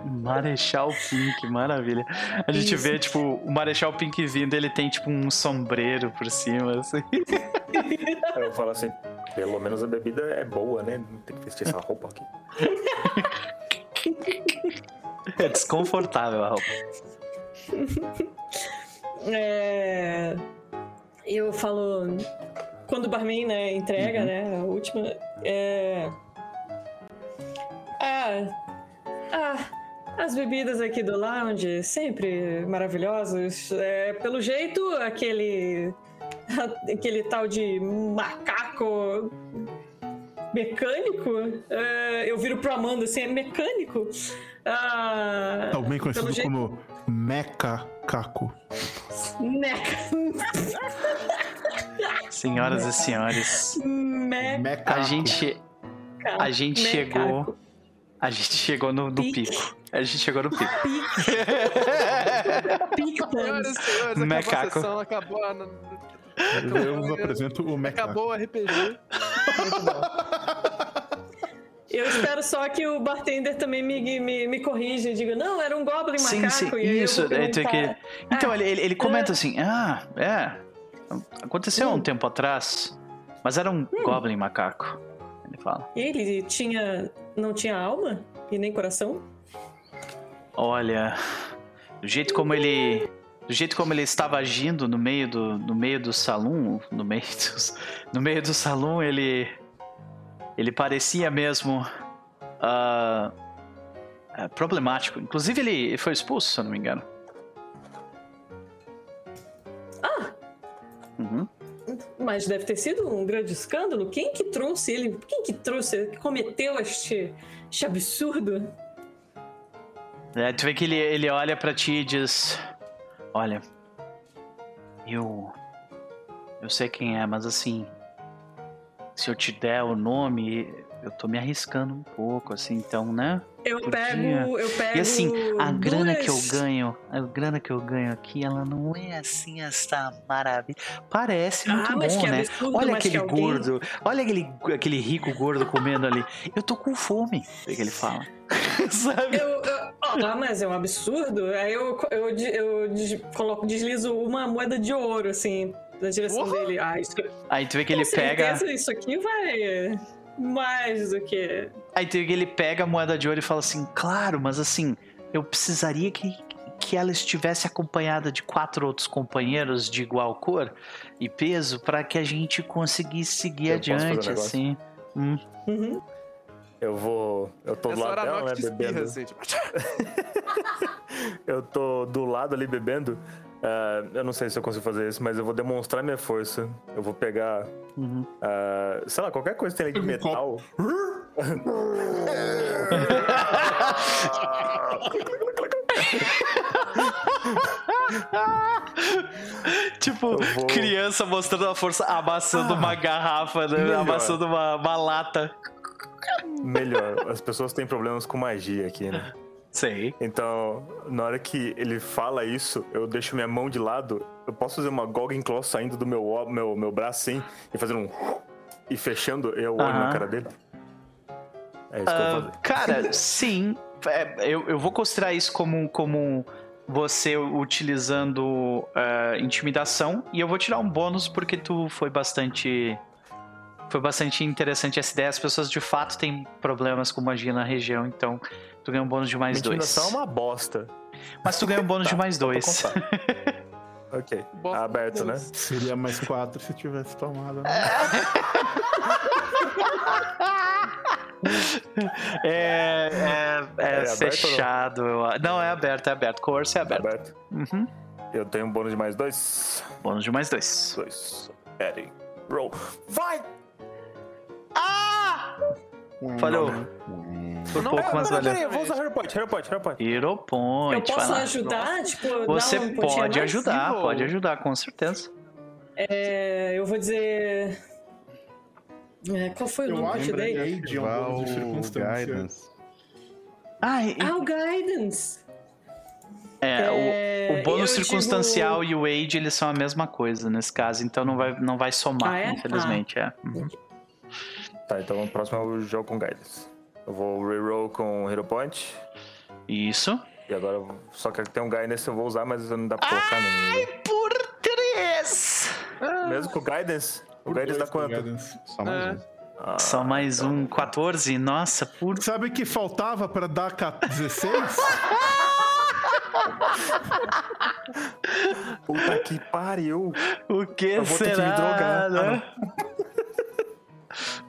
Marechal Pink, maravilha. A gente Isso. vê, tipo, o Marechal Pink vindo, ele tem, tipo, um sombreiro por cima, assim. Eu falo assim, pelo menos a bebida é boa, né? Não tem que vestir essa roupa aqui. É desconfortável a roupa. É, eu falo. Quando o barman né, entrega, Uhum. né? A última. É. Ah. Ah. As bebidas aqui do lounge, sempre maravilhosas. É, pelo jeito, aquele. Aquele tal de macaco mecânico. é, eu viro pro Amanda assim, é mecânico. Ah, Também conhecido pelo jeito- como Meca Caco. Meca. Senhoras e senhores, Meca. Mecaco. a gente, a gente Mecaco. chegou. A gente chegou no, no pico. A gente chegou no pico. Pica, Senhoras e senhores, acabou Mecaco. a sessão, acabou a... Eu vos apresento o Mecaco. Acabou o RPG. Muito bom. Eu espero só que o bartender também me, me, me corrija e diga, não, era um Goblin Sim, macaco. sim, e aí eu isso. vou é, tem que- Então, "Ah, ele, ele, ele comenta assim: ah, é. Aconteceu há um tempo atrás, mas era um Goblin macaco. Ele fala: Ele tinha. não tinha alma? E nem coração? olha, do jeito como ele. Do jeito como ele estava agindo no meio do, no meio do salão, no meio dos, no meio do salão, ele ele parecia mesmo é, problemático. Inclusive ele foi expulso, se eu não me engano. Uhum. Mas deve ter sido um grande escândalo. Quem que trouxe ele? Quem que trouxe, que cometeu este, este absurdo? É, tu vê que ele, ele olha pra ti e diz: Olha, eu. Eu sei quem é, mas assim. Se eu te der o nome, eu tô me arriscando um pouco, assim, então, né? Eu Podia. pego. Eu pego. E assim, a grana que eu duas- ganho, a grana que eu ganho aqui, ela não é assim essa maravilha. Parece Ah, muito mas bom, né? absurdo, Olha aquele alguém- gordo, olha aquele, aquele rico gordo comendo ali. Eu tô com fome, é que ele fala. Sabe? Eu, eu- ah, mas é um absurdo. Aí eu, eu, eu des- coloco, deslizo uma moeda de ouro, assim, na direção Porra! dele. Ah, isso, Aí tu vê que com ele pega. certeza isso aqui vai mais do que. Aí ele pega a moeda de ouro e fala assim: Claro, mas assim, eu precisaria que, que ela estivesse acompanhada de quatro outros companheiros de igual cor e peso para que a gente conseguisse seguir Eu um adiante, negócio? assim. Hum. Uhum. Eu vou. Eu tô do Essa lado hora a dela, né? espirra, Bebendo. assim, tipo... Eu tô do lado ali bebendo. Ah, eu não sei se eu consigo fazer isso, mas eu vou demonstrar minha força. Eu vou pegar. Uhum. ah, sei lá, qualquer coisa que tem ali de metal. tipo, vou- criança mostrando a força, amassando uma garrafa, né? melhor. amassando uma, uma lata. Melhor. As pessoas têm problemas com magia aqui, né? Sei. Então, na hora que ele fala isso, eu deixo minha mão de lado. Eu posso fazer uma Golden Claw saindo do meu, meu, meu braço assim e fazendo um. E fechando eu olho Aham. na cara dele. É isso que eu vou Ah, fazer. cara, sim. É, eu, eu vou considerar isso como, como você utilizando ah, intimidação e eu vou tirar um bônus porque tu foi bastante. Foi bastante interessante essa ideia. As pessoas de fato têm problemas com magia na região, então tu ganha um bônus de mais dois. Intimidação é uma bosta. Mas tu ganha um bônus de mais Só pra dois. constar. ok. Bosta Aberto, né? Seria mais quatro se tivesse tomado. Né? É, é, é É não? fechado. eu a- Não, é aberto, é aberto. Coerce é aberto. Aberto. Uhum. Eu tenho um bônus de mais dois. Bônus de mais dois. Dois. Ready. Roll. Vai! Ah! Falhou. Por pouco, mas Pera, valeu. eu vou usar Hero Point, Hero Point, Hero Point. Hero Eu Point, vai posso ajudar? Tipo, Você um pode ajudar, pode ajudar, com certeza. É, eu vou dizer. É, qual foi o Eu nome que eu acho que? Aid é um bônus o. Guidance. Ah, e- Ah, o Guidance. é, o- é, o, bônus eu digo- circunstancial e o age, eles são a mesma coisa nesse caso, então não vai, não vai somar, Ah, é? infelizmente. É. Uhum. Tá, então o próximo é o jogo com Guidance. Eu vou reroll com Hero Point. Isso. E agora, só que tem um Guidance eu vou usar, mas não dá pra colocar no... Por três! Mesmo com o Guidance? O Guidance dá quanto? Guidance. Só mais É. um. Ah, Só mais um, 14. Nossa, por Sabe o que faltava pra dar ca- 16? Puta que pariu! o que Eu vou ter que me será? drogar. né?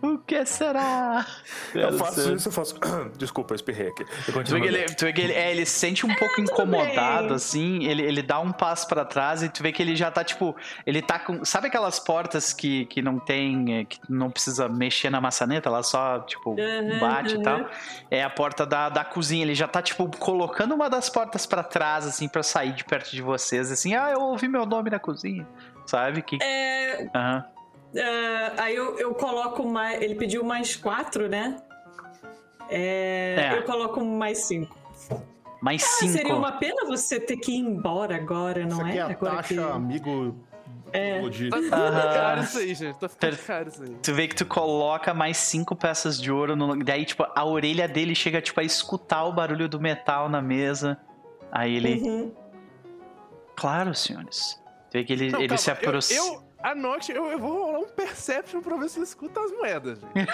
O que será? Eu faço isso, eu faço. Desculpa, eu espirrei aqui. Eu Tu vê que ele, tu vê que ele, é, ele se sente um pouco incomodado, bem. assim, ele, ele dá um passo pra trás e tu vê que ele já tá, tipo, ele tá com... Sabe aquelas portas que, que não tem, é, que não precisa mexer na maçaneta, ela só, tipo, Uhum, bate e uhum. tal? É a porta da, da cozinha, ele já tá, tipo, colocando uma das portas pra trás, assim, pra sair de perto de vocês, assim, ah, eu ouvi meu nome na cozinha, sabe? Que... É, Aham. É, aí eu, eu coloco mais. Ele pediu mais quatro, né? É, É. Eu coloco mais cinco. Mais Ah, cinco. seria uma pena você ter que ir embora agora, não Isso aqui é? é a agora taxa que... amigo É. Lodi. Tá ficando Aham. caro isso aí, gente. Tá ficando Per- caro isso aí. Tu vê que tu coloca mais cinco peças de ouro no. Daí, tipo, a orelha dele chega, tipo, a escutar o barulho do metal na mesa. Aí ele. Uhum. Claro, senhores. Tu vê que ele, Não, ele calma, se eu, aproxima. eu, a Nox, eu, eu vou rolar um Perception pra ver se ele escuta as moedas, gente.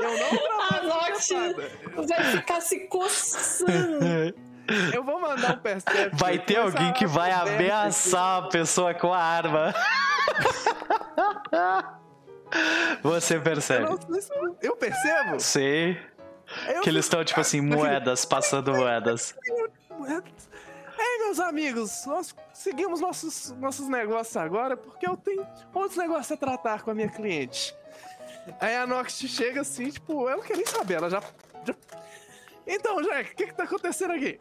eu não A nada. vai ficar se coçando. Eu vou mandar um Perception. Vai ter alguém que vai conversa aqui. ameaçar a pessoa com a arma. Você Eu, não se eu- eu percebo. Sei. Eu Que eles estão, tipo assim, moedas, passando moedas. Ei, meus amigos, nós seguimos nossos, nossos negócios agora porque eu tenho outros negócios a tratar com a minha cliente. Aí a Nox chega assim, tipo, ela não quer nem saber, ela já. já- Então, Jack, o que que tá acontecendo aqui?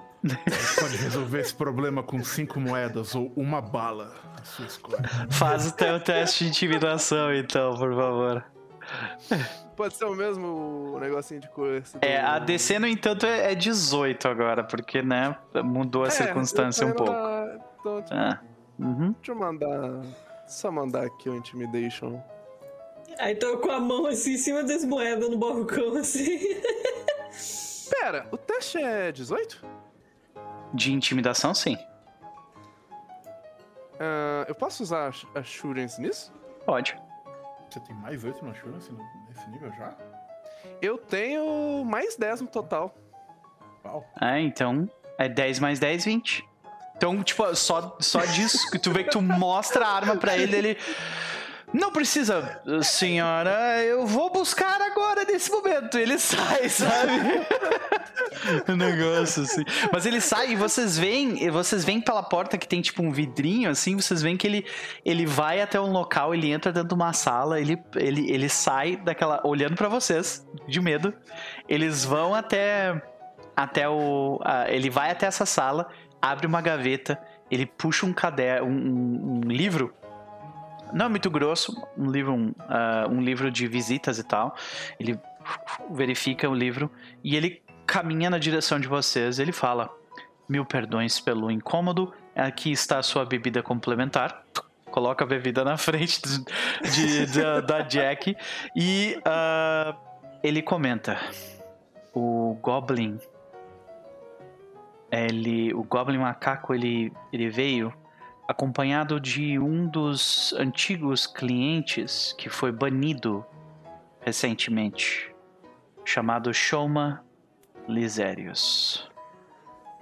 Pode resolver esse problema com cinco moedas ou uma bala. A sua escolha. Faz o teu teste de intimidação, então, por favor. Pode ser o mesmo negocinho de coisa. É, a DC, no entanto, é é 18 agora, porque, né, mudou a circunstância um pouco. Então, deixa Ah. Uhum. eu mandar. Só mandar aqui o Intimidation. Aí tô com a mão assim em cima das moedas no balcão, assim. Pera, o teste é 18? De intimidação, sim. Ah, eu posso usar a Assurance nisso? Pode. Você tem mais oito no Assurance no- nível já? Eu tenho mais 10 no total. Pau. Ah, então é 10 mais 10, 20. Então, tipo, só, só disso que tu vê que tu mostra a arma pra ele, ele. Não precisa, senhora, eu vou buscar agora nesse momento. Ele sai, sabe? um negócio assim. Mas ele sai e vocês veem, vocês veem pela porta que tem tipo um vidrinho assim, vocês veem que ele, ele vai até um local, ele entra dentro de uma sala, ele, ele, ele sai daquela olhando pra vocês, de medo. Eles vão até até o a- ele vai até essa sala, abre uma gaveta, ele puxa um caderno, um, um- um livro não é muito grosso, um livro, um, ah, um livro de visitas e tal. Ele verifica o livro e ele caminha na direção de vocês. Ele fala: Mil perdões pelo incômodo, aqui está a sua bebida complementar. Coloca a bebida na frente de, de- da, da Jack e ah, ele comenta: O Goblin. Ele, o Goblin Macaco ele, ele veio acompanhado de um dos antigos clientes que foi banido recentemente, chamado Shoma Lisérios.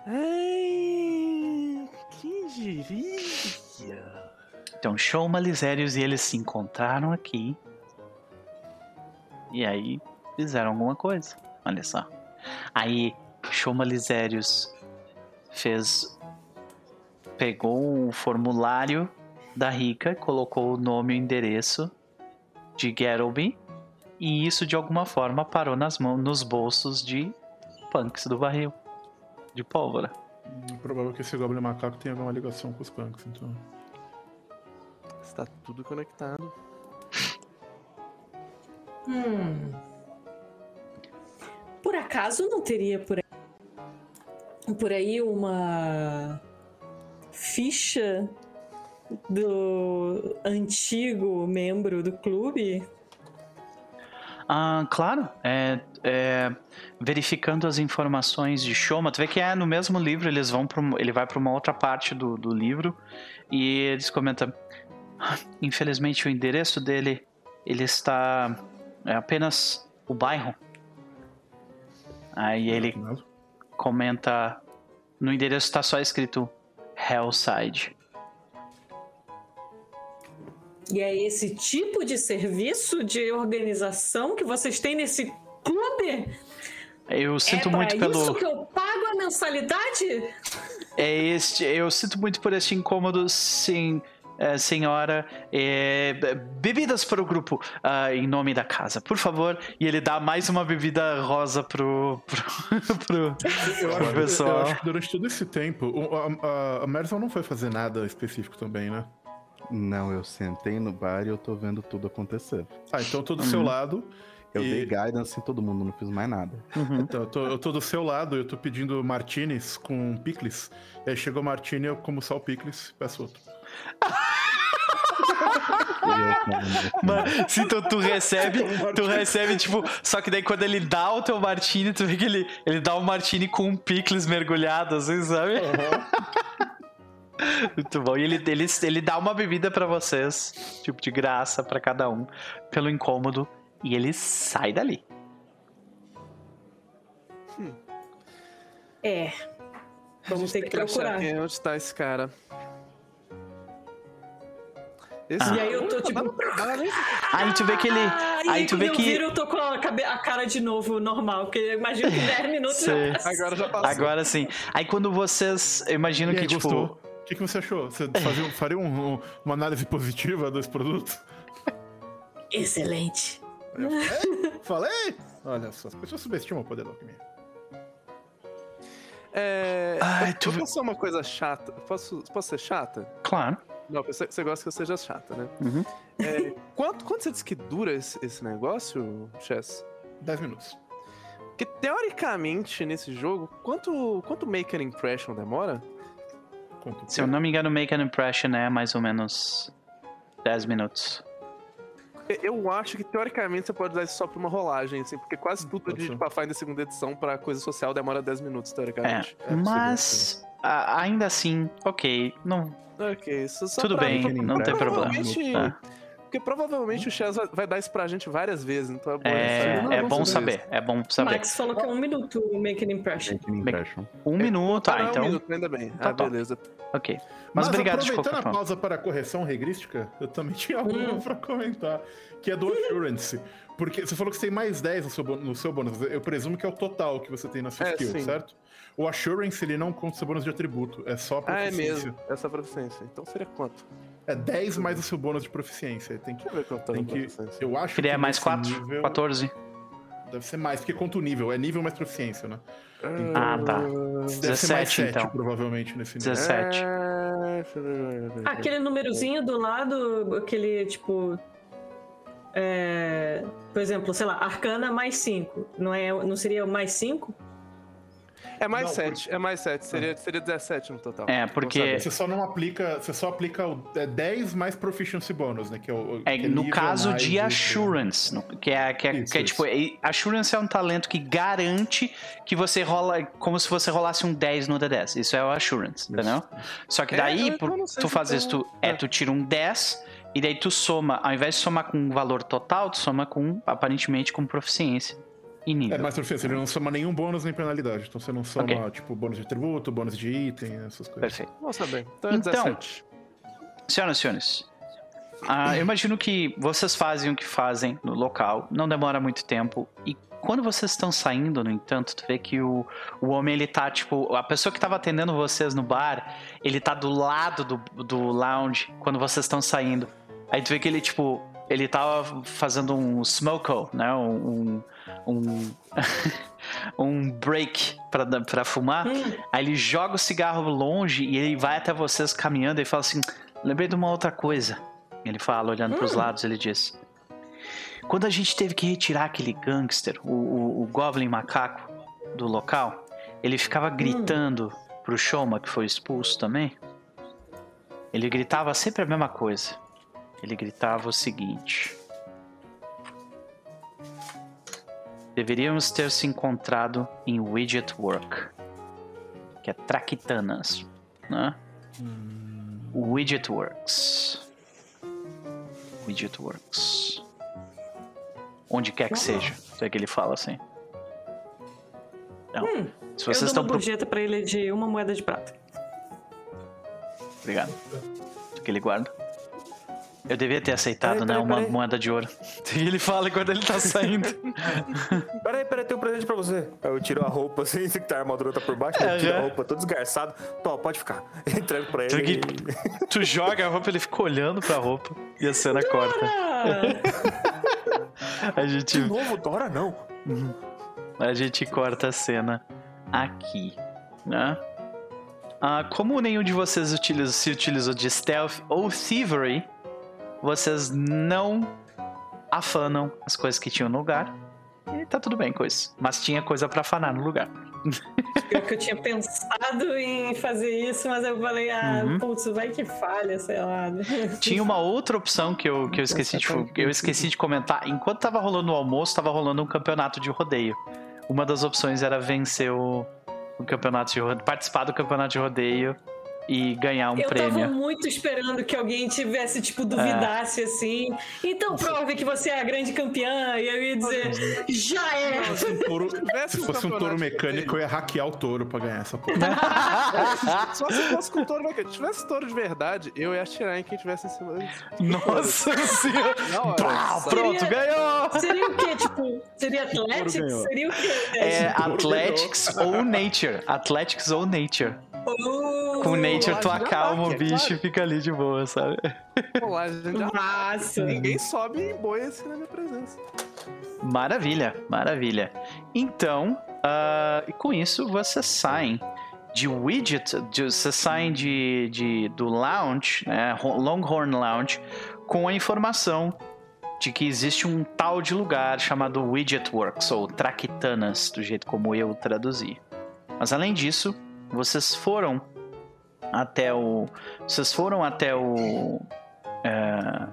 Ai, quem diria? Então, Shoma Lisérios e eles se encontraram aqui. E aí fizeram alguma coisa. Olha só. Aí Shoma Lisérios fez. Pegou o formulário da Rica, colocou o nome e o endereço de Geralby. E isso de alguma forma parou nas mãos, nos bolsos de punks do barril. De pólvora. É provável que esse Goblin Macaco tenha alguma ligação com os punks, então. Está tudo conectado. Hum. Por acaso não teria por aí, por aí uma ficha do antigo membro do clube? Ah, claro. É, é, verificando as informações de Shoma, tu vê que é no mesmo livro, eles vão pra, ele vai para uma outra parte do, do livro e eles comentam: "Ah, infelizmente o endereço dele ele está é apenas o bairro. Aí ele comenta: no endereço está só escrito Hellside. E é esse tipo de serviço de organização que vocês têm nesse clube? Eu sinto é muito pelo. isso que eu pago a mensalidade? É este, eu sinto muito por este incômodo, sim, senhora. É, be- bebidas para o grupo, ah, em nome da casa, por favor. E ele dá mais uma bebida rosa pro, pro, pro, Eu pro acho, eu pessoal. acho que durante todo esse tempo, o- a, a, a não foi fazer nada específico também, né? Não, eu sentei no bar e eu tô vendo tudo acontecer. Ah, então eu tô do Uhum. seu lado. Eu E- dei guidance em todo mundo, não fiz mais nada. Uhum. Então, eu tô, eu tô do seu lado, eu tô pedindo martinis com picles. E aí chegou o martini, eu como só o picles, peço outro. Mano, se então tu recebe, tu recebe, tipo, só que daí quando ele dá o teu martini, tu vê que ele, ele dá um martini com um picles mergulhado, assim, sabe? Muito bom. E ele, ele, ele dá uma bebida pra vocês, tipo, de graça pra cada um, pelo incômodo, e ele sai dali. É. Vamos ter que procurar. quem- Onde tá esse cara? Esse E aí eu tô tipo. Aí tu vê que ele. Ah, Aí tu quando vê eu que. viro, eu tô com a, cabe- a cara de novo normal, porque eu imagino que 10 minutos já passa. Agora já passou. Agora sim. Aí quando vocês. Eu imagino E aí, que, tipo. gostou? O que, que você achou? Você fazia, faria um- um- uma análise positiva dos produtos? Excelente. Falei! Olha só, as pessoas subestimam o poder da alquimia. É. Ai, eu, tu eu posso ser uma coisa chata? Posso, posso ser chata? Claro. Não, você, você gosta que eu seja chata, né? Uhum. É, quanto, quanto você disse que dura esse, esse negócio, Chess? 10 minutos. Porque teoricamente nesse jogo, quanto, quanto make an impression demora? Conta o Se eu não me engano, Make an Impression é mais ou menos 10 minutos. E- Eu acho que teoricamente você pode usar isso só pra uma rolagem, assim, porque quase tudo Pode de. Pathfinder segunda edição pra coisa social demora 10 minutos, É, teoricamente. mas a- ainda assim, ok, não, Ok, isso só tudo pra- bem, pra- não tem problema. Tá. Porque provavelmente o Chess vai, vai dar isso pra gente várias vezes, então é bom. É, saber. Não, é bom saber, é bom O saber. Max falou que é um minuto o Make an Impression. Making impression. Um minuto, Ah, ah, não, é um então, minuto, ainda bem. Tá ah, top. beleza. ok. Mas, Mas, obrigado aproveitando a forma. pausa para a correção regrística, eu também tinha algo Hum. pra comentar, que é do Assurance. Porque você falou que você tem mais 10 no seu, bônus- no seu bônus. Eu presumo que é o total que você tem na sua É, skill, sim. certo? O Assurance, ele não conta seu bônus de atributo, é só Ah, é proficiência. mesmo. Essa proficiência. Então seria quanto? É 10 mais o seu bônus de proficiência. Tem que, Deixa ver quanto tá tem que proficiência. eu acho Queria que mais nesse 4, nível 14. Deve ser mais, porque conta o nível. É nível mais proficiência, né? Ah, tá. Deve ser mais 17, 7, então. provavelmente, nesse nível. 17. É, Aquele númerozinho do lado, aquele tipo. é, por exemplo, sei lá, arcana mais 5. Não, é, não seria o mais 5? É mais Não, 7, é mais 7. Seria, seria 17 no total. É, porque-. Você só não aplica. Você só aplica o é 10 mais proficiency bônus, né? Que é, o, É, que no nível caso de do- Assurance, no- que é, que é, Isso, que é isso. tipo, Assurance é um talento que garante que você rola como se você rolasse um 10 no D10. Isso é o Assurance, entendeu? Só que É, daí, eu- por tu isso, tô- tu, é, é. tu tira um 10 e daí tu soma, ao invés de somar com um valor total, tu soma com, aparentemente, com proficiência e nível. É mais proficiência, ele não soma nenhum bônus nem penalidade. Então você não soma, Ok. tipo, bônus de atributo, bônus de item, essas coisas. Perfeito. Vamos saber. Então é Então, 17. Senhoras e senhores, ah, eu imagino que vocês fazem o que fazem no local, não demora muito tempo. E quando vocês estão saindo, no entanto, tu vê que o, o homem, ele tá, tipo, a pessoa que tava atendendo vocês no bar, ele tá do lado do, do lounge quando vocês estão saindo. Aí tu vê que ele, tipo, ele tava fazendo um smoko, né? Um. Um, um break pra, dar- pra fumar. Aí ele joga o cigarro longe e ele vai até vocês caminhando e fala assim: Lembrei de uma outra coisa. Ele fala, olhando pros lados, ele diz: Quando a gente teve que retirar aquele gangster, o, o, o Goblin Macaco, do local, ele ficava gritando pro Shoma, que foi expulso também. Ele gritava sempre a mesma coisa. Ele gritava o seguinte: Deveríamos ter se encontrado em Widget Work, que é Traquitanas, né? Widget Works. Widget Works. Onde quer que seja. É que ele fala assim. Então, se eu vocês dou estão uma pro... pra ele de uma moeda de prata. Obrigado. Que ele guarda. Eu devia ter aceitado, Peraí, né? peraí, Uma peraí. moeda de ouro. E ele fala quando ele tá saindo. Peraí, peraí, tem um presente pra você. Aí eu tiro a roupa assim, que tá, a armadura tá por baixo, eu tiro a roupa todo desgarçado. Tó, pode ficar. Entrego pra Tu, ele. que- tu joga a roupa, ele fica olhando pra roupa e a cena corta. Ah, A gente, De novo, Dora não. a gente corta a cena aqui, né? Ah, como nenhum de vocês utiliza- se utilizou de stealth ou thievery, vocês não afanam as coisas que tinham no lugar. E tá tudo bem com isso. Mas tinha coisa pra afanar no lugar. pior que eu tinha pensado em fazer isso, mas eu falei, ah, Uhum. putz, vai que falha, sei lá. Tinha uma outra opção que eu, que eu, esqueci, de, eu esqueci de comentar. Enquanto tava rolando o almoço, tava rolando um campeonato de rodeio. Uma das opções era vencer o, o campeonato de rodeio, participar do campeonato de rodeio e ganhar um eu prêmio. tava muito esperando que alguém tivesse, tipo, duvidasse assim. Então prove que você é a grande campeã. E eu ia dizer, já é! Se um touro- se um fosse um touro mecânico, eu ia hackear o touro pra ganhar essa porra. Só se fosse com touro mecânico. Se tivesse touro de verdade, eu ia atirar em quem tivesse em cima dele. Nossa senhora! Pá, sabe? pronto, ganhou! Seria o quê? Tipo, seria Athletics? Seria o quê? É Tipo, Athletics ou Nature. Athletics ou Nature. Oh, Com Nature, tu acalma o bicho e claro. fica ali de boa, sabe? Massa! Ninguém sobe em boi assim na minha presença. Maravilha, maravilha. Então, e com isso vocês saem de widget, de, vocês saem de, de- do lounge, né, Ho- Longhorn Lounge, com a informação de que existe um tal de lugar chamado Widget Works, ou Traquitanas, do jeito como eu traduzi. Mas além disso, vocês foram até o. Vocês foram até o. é,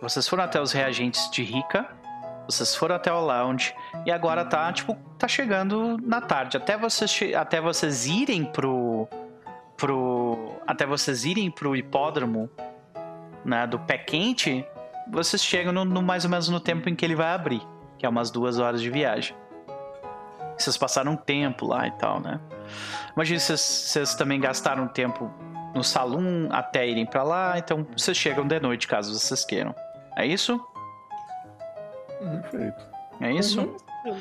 vocês foram até os reagentes de Rica. Vocês foram até o lounge e agora tá, tipo, tá chegando na tarde. Até vocês, até vocês irem pro. pro. Até vocês irem pro hipódromo né, do pé quente, vocês chegam no, no- mais ou menos no tempo em que ele vai abrir, que é umas duas horas de viagem. Vocês passaram um tempo lá e tal, né? Imagina se vocês, também gastaram tempo no salão até irem pra lá, então vocês chegam de noite caso vocês queiram. É isso? Perfeito. É isso? Uhum.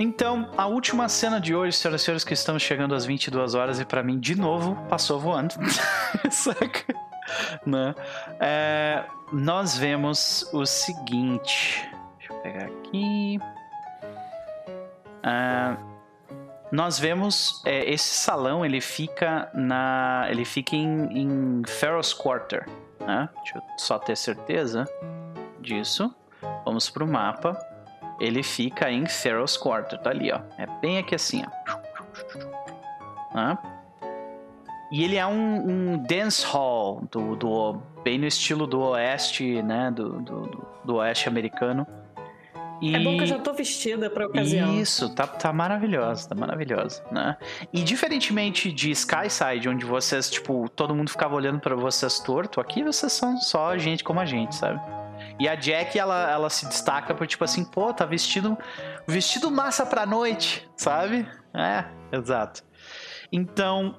Então, a última cena de hoje, senhoras e senhores, que estamos chegando às 22 horas e pra mim, de novo, passou voando. Saca? Né? É, nós vemos o seguinte. Deixa eu pegar aqui. Ah, nós vemos é, esse salão, ele fica na, ele fica em, em Pharaoh's Quarter, né? Deixa eu só ter certeza disso. Vamos pro mapa. Ele fica em Pharaoh's Quarter, tá ali, ó. É bem aqui assim, ó. Né? E ele é um, um dance hall do, do bem no estilo do oeste, né? Do, do- do oeste americano. E... É bom que eu já tô vestida pra ocasião. Isso, tá, tá maravilhosa, tá maravilhosa, né? E diferentemente de Skyside, onde vocês, tipo, todo mundo ficava olhando pra vocês torto, aqui vocês são só gente como a gente, sabe? E a Jack, ela, ela se destaca por, tipo assim, pô, tá vestido, vestido massa pra noite, sabe? É, exato. Então,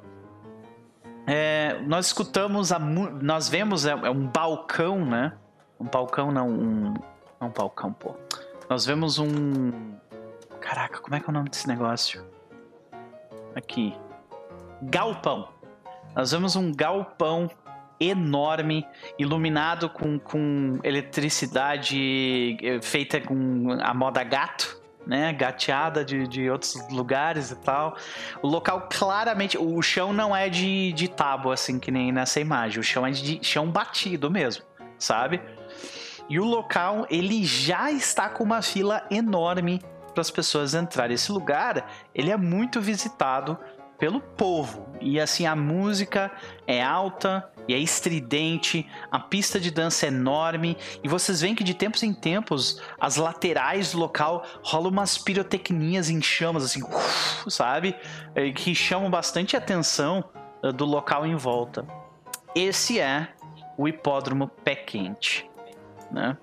é, nós escutamos, a, nós vemos é, é um balcão, né? Um balcão, não, um, um balcão, pô. Nós vemos um. Caraca, como é que é o nome desse negócio? Aqui. Galpão. Nós vemos um galpão enorme, iluminado com, com eletricidade eh, feita com a moda gato, né? Gateada de, de outros lugares e tal. O local claramente. O chão não é de, de tábua, assim, que nem nessa imagem. O chão é de chão batido mesmo, sabe? E o local, ele já está com uma fila enorme para as pessoas entrarem. Esse lugar, ele é muito visitado pelo povo. E assim, a música é alta e é estridente, a pista de dança é enorme, e vocês veem que de tempos em tempos, as laterais do local rolam umas pirotecnias em chamas, assim, sabe? Eh, Que chamam bastante atenção eh, do local em volta. Esse é o hipódromo Pé Quente, né?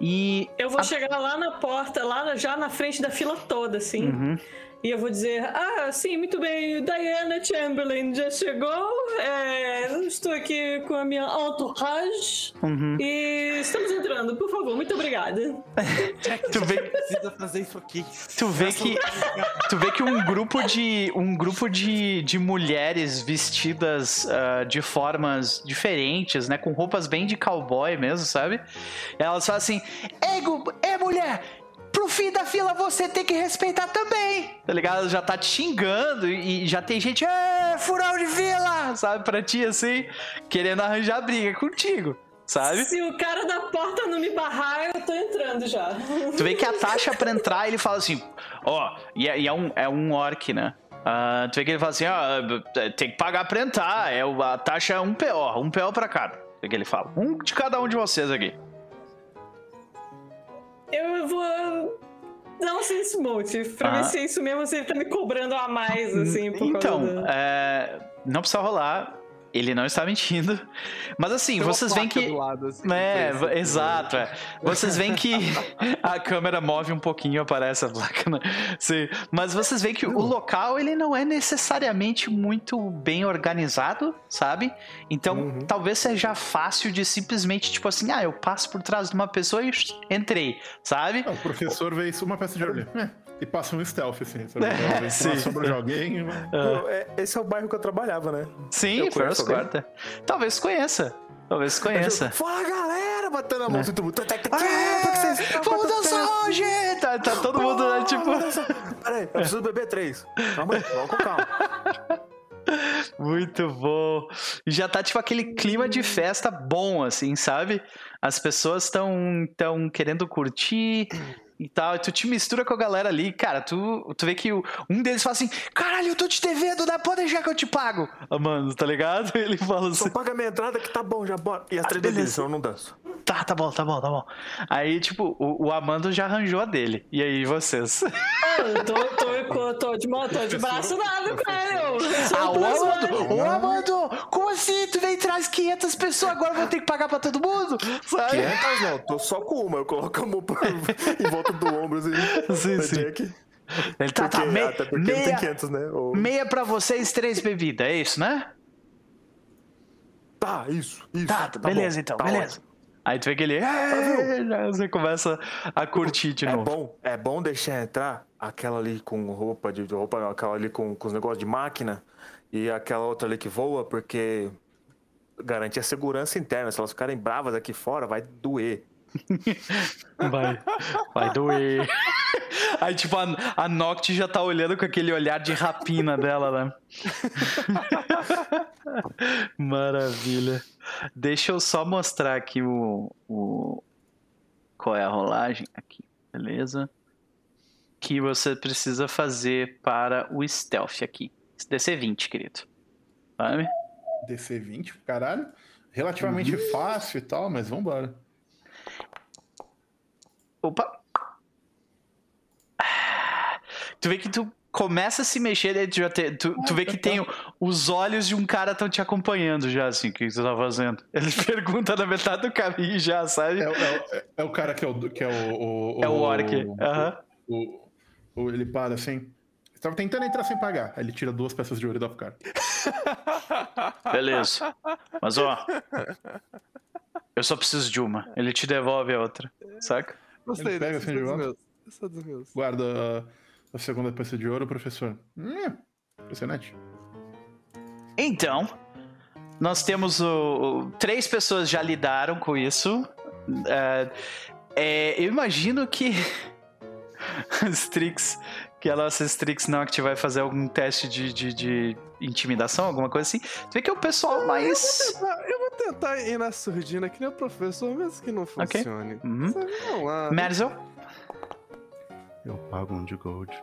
E Eu vou A- chegar lá na porta, lá já na frente da fila toda, assim. Uhum. E eu vou dizer: Ah, sim, muito bem, Diana Chamberlain já chegou. É, estou aqui com a minha entourage. Uhum. E estamos entrando, por favor, muito obrigada. Tu vê, Precisa fazer isso aqui. tu vê que tu vê que um grupo de um grupo de, de mulheres vestidas ah, de formas diferentes, né, com roupas bem de cowboy mesmo, sabe? Elas falam assim: "Ei, gu- é mulher, pro fim da fila você tem que respeitar também. Tá ligado? Já tá te xingando e já tem gente, é, furão de fila, sabe, pra ti assim, querendo arranjar briga contigo, sabe? Se o cara da porta não me barrar, eu tô entrando já. Tu vê que a taxa pra entrar, ele fala assim, ó, e, é, e é um, é um orc, né? Ah, tu vê que ele fala assim, ó, tem que pagar pra entrar, é, o- a taxa é um PO, um PO pra cada. Tu vê que ele fala, um de cada um de vocês aqui. Eu vou dar um sense motive pra Aham. ver se é isso mesmo, se ele tá me cobrando a mais, assim, por Então, da... é, não precisa rolar, ele não está mentindo. Mas assim, Tem vocês veem que. do lado, assim, É, exato. é. Vocês veem que a câmera move um pouquinho, aparece a placa. Né? Sim. Mas vocês veem que o local ele não é necessariamente muito bem organizado, sabe? Então Uhum. talvez seja fácil de simplesmente, tipo assim, ah, eu passo por trás de uma pessoa e entrei, sabe? O professor vê isso, uma peça de orelha. É, e passa um stealth, assim. Sabe? É, sim. uma sombra de alguém. Pô, é- esse é o bairro que eu trabalhava, né? Sim, Eu First conheço alguém. Quarter. Talvez conheça. Talvez conheça. Fala galera, batendo a mão, assim, todo mundo. É, vamos dançar hoje! Tá, tá todo mundo, né, tipo. Peraí, eu preciso beber três. Calma aí, vamos com calma. Muito bom. Já tá tipo aquele clima de festa bom, assim, sabe? As pessoas estão tão querendo curtir e tal. E tu te mistura com a galera ali. Cara, tu, tu vê que o- um deles fala assim: Caralho, eu tô te devendo, né? Pode deixar que eu te pago. Ah, mano, tá ligado? Ele fala Só assim: paga minha entrada que tá bom, já bora. E as três beleza. eu não danço. Tá, tá bom, tá bom, tá bom. Aí, tipo, o, o Amando já arranjou a dele. E aí, vocês? Eu tô, tô, tô, de, tô de braço dado com ele. Ah, o o Amando! Ô, Amando! Como assim? Tu vem e traz 500 pessoas, agora eu vou ter que pagar pra todo mundo? Sabe? 500 não, tô só com uma. Eu coloco a mão em volta do ombro, assim. Sim, sim. Jack. Ele tá, Porque, tá, meia, até porque não tem meia, 500, né? Ou- meia pra vocês, três bebidas, é isso, né? Tá, isso, isso. Tá, beleza bom, então, tá beleza. ótimo. Aí tu vê que ele. "É", já Você começa a curtir de É novo. bom, é bom deixar entrar aquela ali com roupa de de roupa, não, aquela ali com, com os negócios de máquina e aquela outra ali que voa, porque garante a segurança interna. Se elas ficarem bravas aqui fora, vai doer. Vai, vai doer. Aí, tipo, a, a Noct já tá olhando com aquele olhar de rapina dela, né? Maravilha. Deixa eu só mostrar aqui o, o. Qual é a rolagem? Aqui, beleza. Que você precisa fazer para o stealth aqui. DC 20, querido. Sabe? DC 20, caralho. Relativamente fácil e tal, mas vambora. Opa! Tu vê que tu começa a se mexer, daí tu, já te- tu, tu vê que tem o- os olhos de um cara estão te acompanhando já, assim, o que tu tá fazendo? Ele pergunta na metade do caminho já, sabe? É, o- é o- é- o cara que é o. Que é o, É o orc. Aham. o- o- ele para assim. Estava tentando entrar sem pagar. Aí ele tira duas peças de ouro e dá pro cara. Beleza. Mas ó. Eu só preciso de uma. Ele te devolve a outra, saca? Gostei Ele pega assim de volta? meus. Esse dos meus. Guarda a, a segunda peça de ouro, professor. Hum, impressionante. Então, nós temos o, o- três pessoas já lidaram com isso. É, é, eu imagino que a Strix, que a nossa Strix Noct vai fazer algum teste de, de, de intimidação, alguma coisa assim. Tu vê que é o pessoal mais. Eu vou tentar ir na surdina que nem o professor, mesmo que não funcione. Uhum. Sabe, Vamos lá. Merzel? Eu pago um de gold.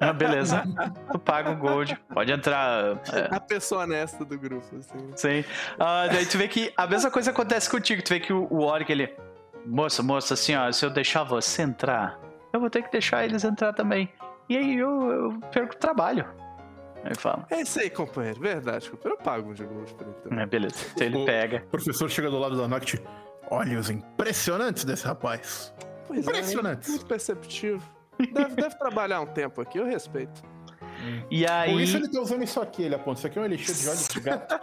Ah, beleza. Tu paga o gold. Pode entrar. é, A pessoa honesta do grupo, assim. Sim. Ah, daí tu vê que a mesma coisa acontece contigo. Tu vê que o, o Orc, ele... Moça, moça, assim, ó, se eu deixar você entrar, eu vou ter que deixar eles entrar também. E aí eu, eu perco o trabalho. Aí fala. É isso aí, companheiro. Verdade, companheiro. Eu pago um de gold pra ele também. É, beleza. Então ele O- pega. O professor chega do lado da Noct. Olhos impressionantes desse rapaz. Pois é, Impressionante. Muito perceptivo. Deve, deve trabalhar um tempo aqui, eu respeito. E Por aí. isso ele tá usando isso aqui, ele aponta. Isso aqui é um elixir de olhos de gato.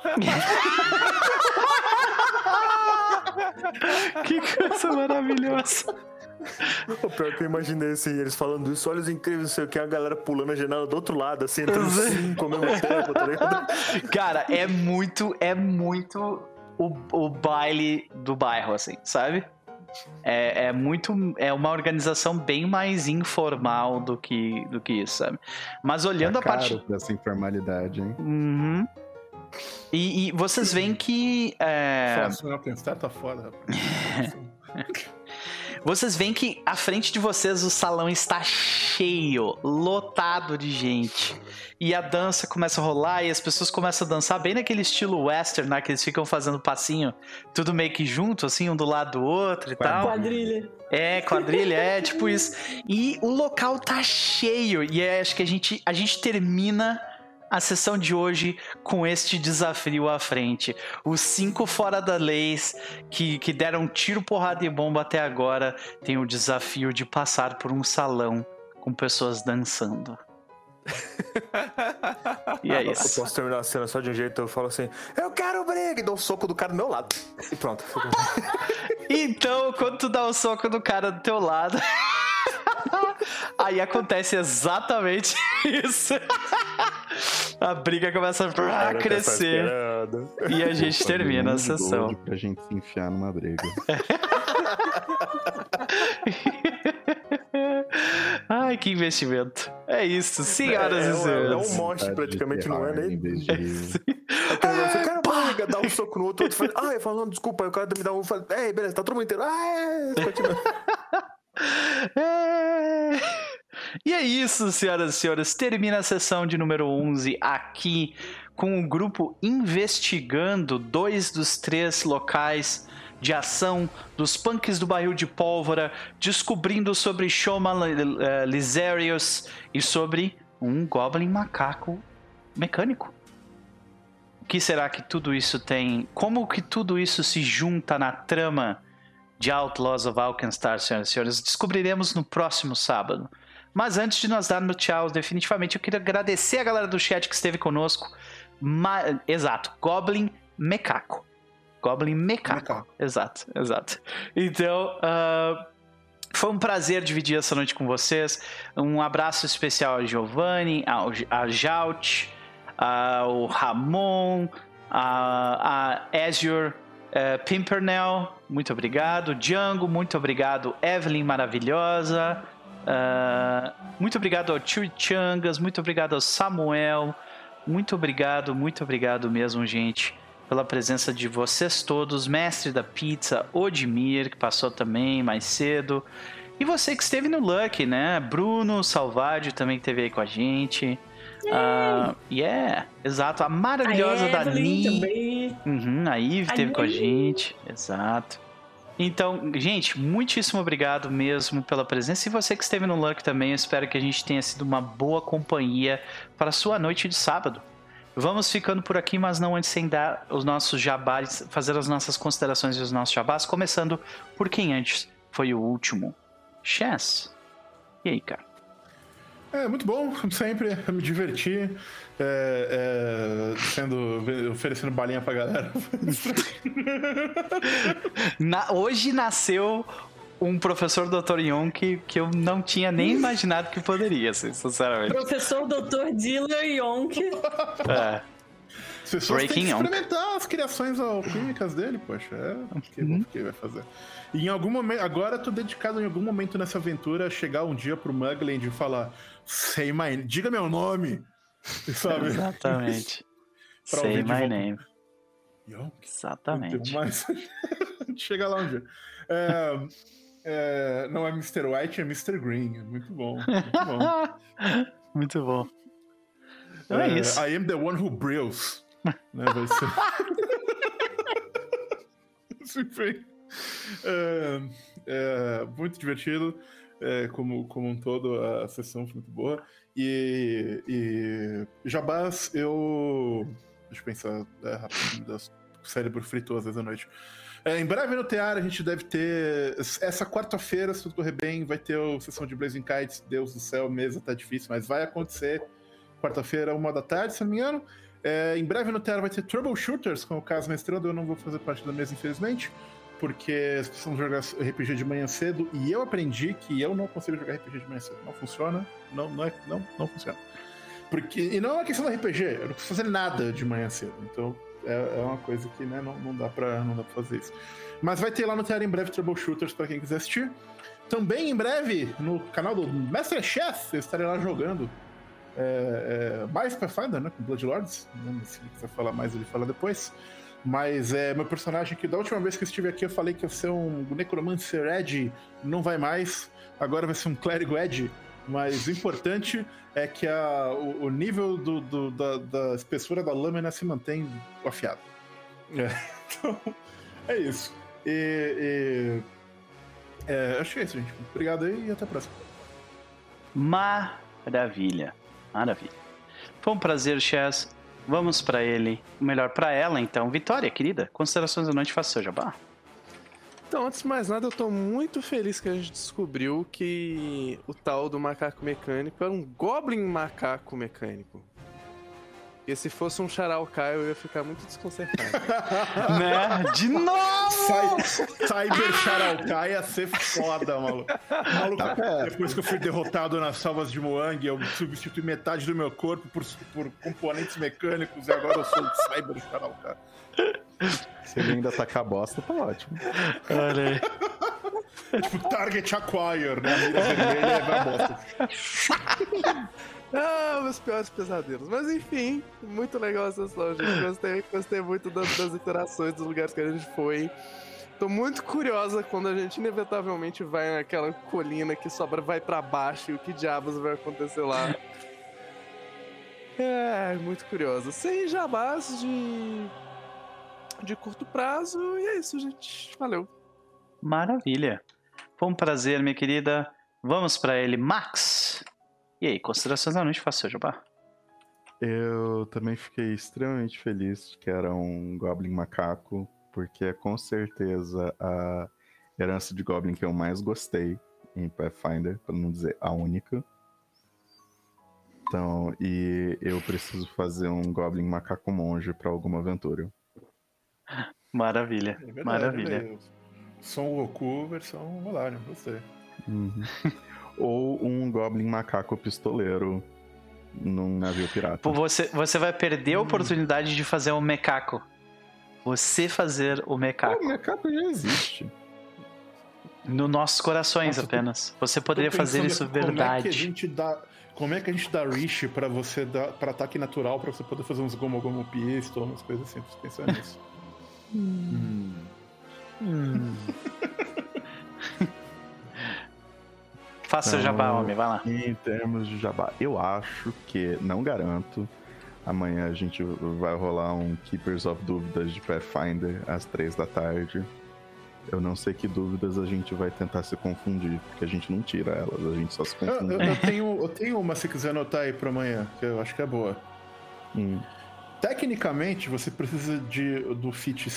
Que coisa maravilhosa. O pior que eu imaginei, assim, eles falando isso, olhos incríveis, não sei o que, a galera pulando a janela do outro lado, assim, entrando cinco ao mesmo tempo, tá ligado? Cara, é muito, é muito o, o baile do bairro, assim, sabe? É, é muito. É uma organização bem mais informal do que, do que isso, sabe? Mas olhando Tá a parte. caro pra essa informalidade, hein? Uhum. E, e vocês veem que. é, Fala assim, não, tem tá foda, rapaz. Vocês veem que à frente de vocês o salão está cheio, lotado de gente. E a dança começa a rolar e as pessoas começam a dançar bem naquele estilo western, né? Que eles ficam fazendo passinho, tudo meio que junto, assim, um do lado do outro e tal. Quadrilha. É, quadrilha, é tipo isso. E o local tá cheio. E é, acho que a gente, a gente termina a sessão de hoje com este desafio à frente. Os cinco fora da leis que, que deram tiro, porrada e bomba até agora têm o desafio de passar por um salão com pessoas dançando. E é Eu isso. posso terminar a cena só de um jeito, eu falo assim, eu quero briga, e dou um soco do cara do meu lado. E pronto. Então, quando tu dá o soco no cara do teu lado, aí acontece exatamente isso. A briga começa a Cara, tá crescer e a gente termina a sessão. Pra gente se enfiar numa briga. Ai, que investimento. É isso, senhoras É, e é, um- é senhores. um monte praticamente, não é nem. Em vez de... Você quer briga, dá um soco no outro, outro fala, ah, eu falo, não, desculpa, aí o cara me dá um, fala, ei, beleza, tá todo mundo inteiro, ah, é, continua. É. E é isso, senhoras e senhores. Termina a sessão de número 11 aqui com o grupo investigando dois dos três locais de ação dos punks do barril de pólvora, descobrindo sobre Shoma eh, Lizarius e sobre um goblin macaco mecânico. O que será que tudo isso tem? Como que tudo isso se junta na trama de Outlaws of Alkenstar, senhoras e senhores? Descobriremos no próximo sábado. Mas antes de nós darmos tchau, definitivamente eu queria agradecer a galera do chat que esteve conosco. Ma- Exato, Goblin Mecaco. Goblin Mecaco. Mecaco. Exato, exato. Então, ah, foi um prazer dividir essa noite com vocês. Um abraço especial ao Giovanni, ao, a Jaut, ao Ramon, a, a Azure eh, Pimpernel, muito obrigado. Django, muito obrigado. Evelyn, maravilhosa. Ah, muito obrigado ao Tio Changas, muito obrigado ao Samuel. Muito obrigado, muito obrigado mesmo, gente, pela presença de vocês todos. Mestre da pizza, Odimir, que passou também mais cedo. E você que esteve no Lucky, né? Bruno Salvadio também esteve aí com a gente. Ah, yeah, exato. A maravilhosa a Dani. Também. Uhum, a Eve A esteve com a gente. Exato. Então, gente, muitíssimo obrigado mesmo pela presença. E você que esteve no Luck também, eu espero que a gente tenha sido uma boa companhia para a sua noite de sábado. Vamos ficando por aqui, mas não antes sem dar os nossos jabás, fazer as nossas considerações e os nossos jabás, começando por quem antes foi o último. Chess. E aí, cara? É, muito bom, como sempre, eu me diverti, é, é, sendo, oferecendo balinha pra galera. Na- hoje nasceu um professor Dr. Young que, que eu não tinha nem imaginado que poderia, assim, sinceramente. Professor Dr. Diller Yonk. É. As pessoas Breaking têm que experimentar as criações alquímicas dele, poxa. É, o que, Uhum. que vai fazer? E em algum momento, agora eu tô dedicado em algum momento nessa aventura a chegar um dia pro Mugland e falar: Say my diga meu nome! Sabe? Exatamente. Say my name. Exatamente. Mas chega lá um dia. É, é, não é Mr. White, é Mr. Green. É Muito bom. Muito bom. Muito bom. Então é, isso. I am the one who brills. né, vai ser. Enfim. É, é, muito divertido. É, como, como um todo, a sessão foi muito boa. E, e Jabás, eu. Deixa eu pensar é, rápido, o cérebro fritou às vezes à noite. É, em breve no TR a gente deve ter. Essa quarta-feira, se tudo correr bem, vai ter a sessão de Blazing Kites. Deus do céu, mesa tá difícil, mas vai acontecer. Quarta-feira, uma da tarde, se não me engano. É, em breve no TR vai ter Troubleshooters, com o caso mestrando. Eu não vou fazer parte da mesa, infelizmente, porque as pessoas jogar RPG de manhã cedo. E eu aprendi que eu não consigo jogar RPG de manhã cedo. Não funciona. Não, não, é, não, não funciona. Porque, e não é uma questão do RPG, eu não preciso fazer nada de manhã cedo. Então é, é uma coisa que né, não, não, dá pra, não dá pra fazer isso. Mas vai ter lá no TR em breve Troubleshooters para quem quiser assistir. Também em breve, no canal do Mestre Chef, eu estarei lá jogando é, é, mais Pathfinder, né? Com Bloodlords. Né, se ele quiser falar mais, ele fala depois. Mas é meu personagem que da última vez que eu estive aqui eu falei que ia ser um Necromancer Ed, não vai mais. Agora vai ser um Clérigo Ed. Mas o importante é que a, o, o nível do, do, da, da, espessura da lâmina se mantém afiado. É, então, é isso. E, e é, acho que é isso, gente. Obrigado aí e até a próxima. Maravilha. Maravilha. Foi um prazer, Chess. Vamos para ele. Melhor para ela, então. Vitória, querida. Considerações da noite, faça seu jabá. Então, antes de mais nada, eu tô muito feliz que a gente descobriu que o tal do macaco mecânico era um Goblin macaco mecânico. Porque se fosse um Charalkai, eu ia ficar muito desconcertado. né? De novo! Cyber Charalkai ia ser foda, maluco. maluco tá depois que eu fui derrotado nas salvas de Moang, eu substituí metade do meu corpo por, por componentes mecânicos e agora eu sou o Cyber Charalkai. Se ele ainda tacar bosta, tá ótimo. Olha aí. tipo, target acquire, né? A mira vermelha é vai bosta. ah, meus piores pesadelos. Mas enfim, muito legal essa gente. Gostei, gostei muito das, das interações, dos lugares que a gente foi. Tô muito curiosa quando a gente inevitavelmente vai naquela colina que sobra vai para baixo e o que diabos vai acontecer lá. É, muito curiosa. Sem jabás de de curto prazo. E é isso, gente. Valeu. Maravilha. Foi um prazer, minha querida. Vamos para ele, Max. E aí, considerações da noite, faça seu jabá. Eu também fiquei extremamente feliz que era um Goblin macaco, porque é com certeza a herança de Goblin que eu mais gostei em Pathfinder, para não dizer a única. Então, e eu preciso fazer um Goblin macaco monge para alguma aventura. Maravilha, é verdade, maravilha. Né? Som Goku versão Rolarium, gostei. Uhum. Ou um Goblin macaco pistoleiro num navio pirata. Você, você vai perder a hum. oportunidade de fazer um mecaco. Você fazer o mecaco. O mecaco já existe. Nos nossos corações Nossa, apenas. Você poderia fazer isso verdade. Como é que a gente dá, como é que a gente dá reach pra você dar para ataque natural pra você poder fazer uns gomo gomo pistol, umas coisas assim, pra pensar nisso. Hum. Hum. Faça então, o jabá, homem, vai lá. Em termos de jabá, eu acho que, não garanto, amanhã a gente vai rolar um Keepers of Dúvidas de Pathfinder às três da tarde. Eu não sei que dúvidas a gente vai tentar se confundir, porque a gente não tira elas, a gente só se confunde. Eu, eu, eu tenho, eu tenho uma se quiser anotar aí pra amanhã, que eu acho que é boa. Hum. Tecnicamente, você precisa de, do feat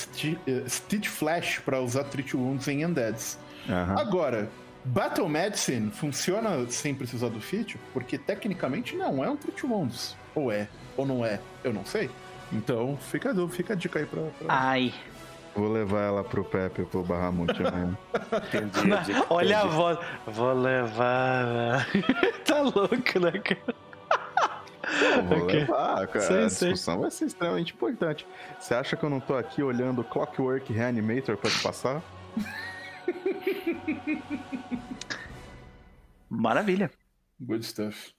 eh, Stitch Flash para usar Treat Wounds em Undeads. Uhum. Agora, Battle Medicine funciona sem precisar do feat? Porque tecnicamente não é um Treat Wounds. Ou é, ou não é, eu não sei. Então, fica a, fica a dica aí pra, pra... Ai. Vou levar ela pro Pepe pro Bahamut amanhã. entendi, Olha a voz. Vou levar. tá louco, né, cara? vou okay. levar, cara. Sim, a discussão vai ser extremamente importante. Você acha que eu não tô aqui olhando Clockwork Reanimator pra te passar? Maravilha. Good stuff.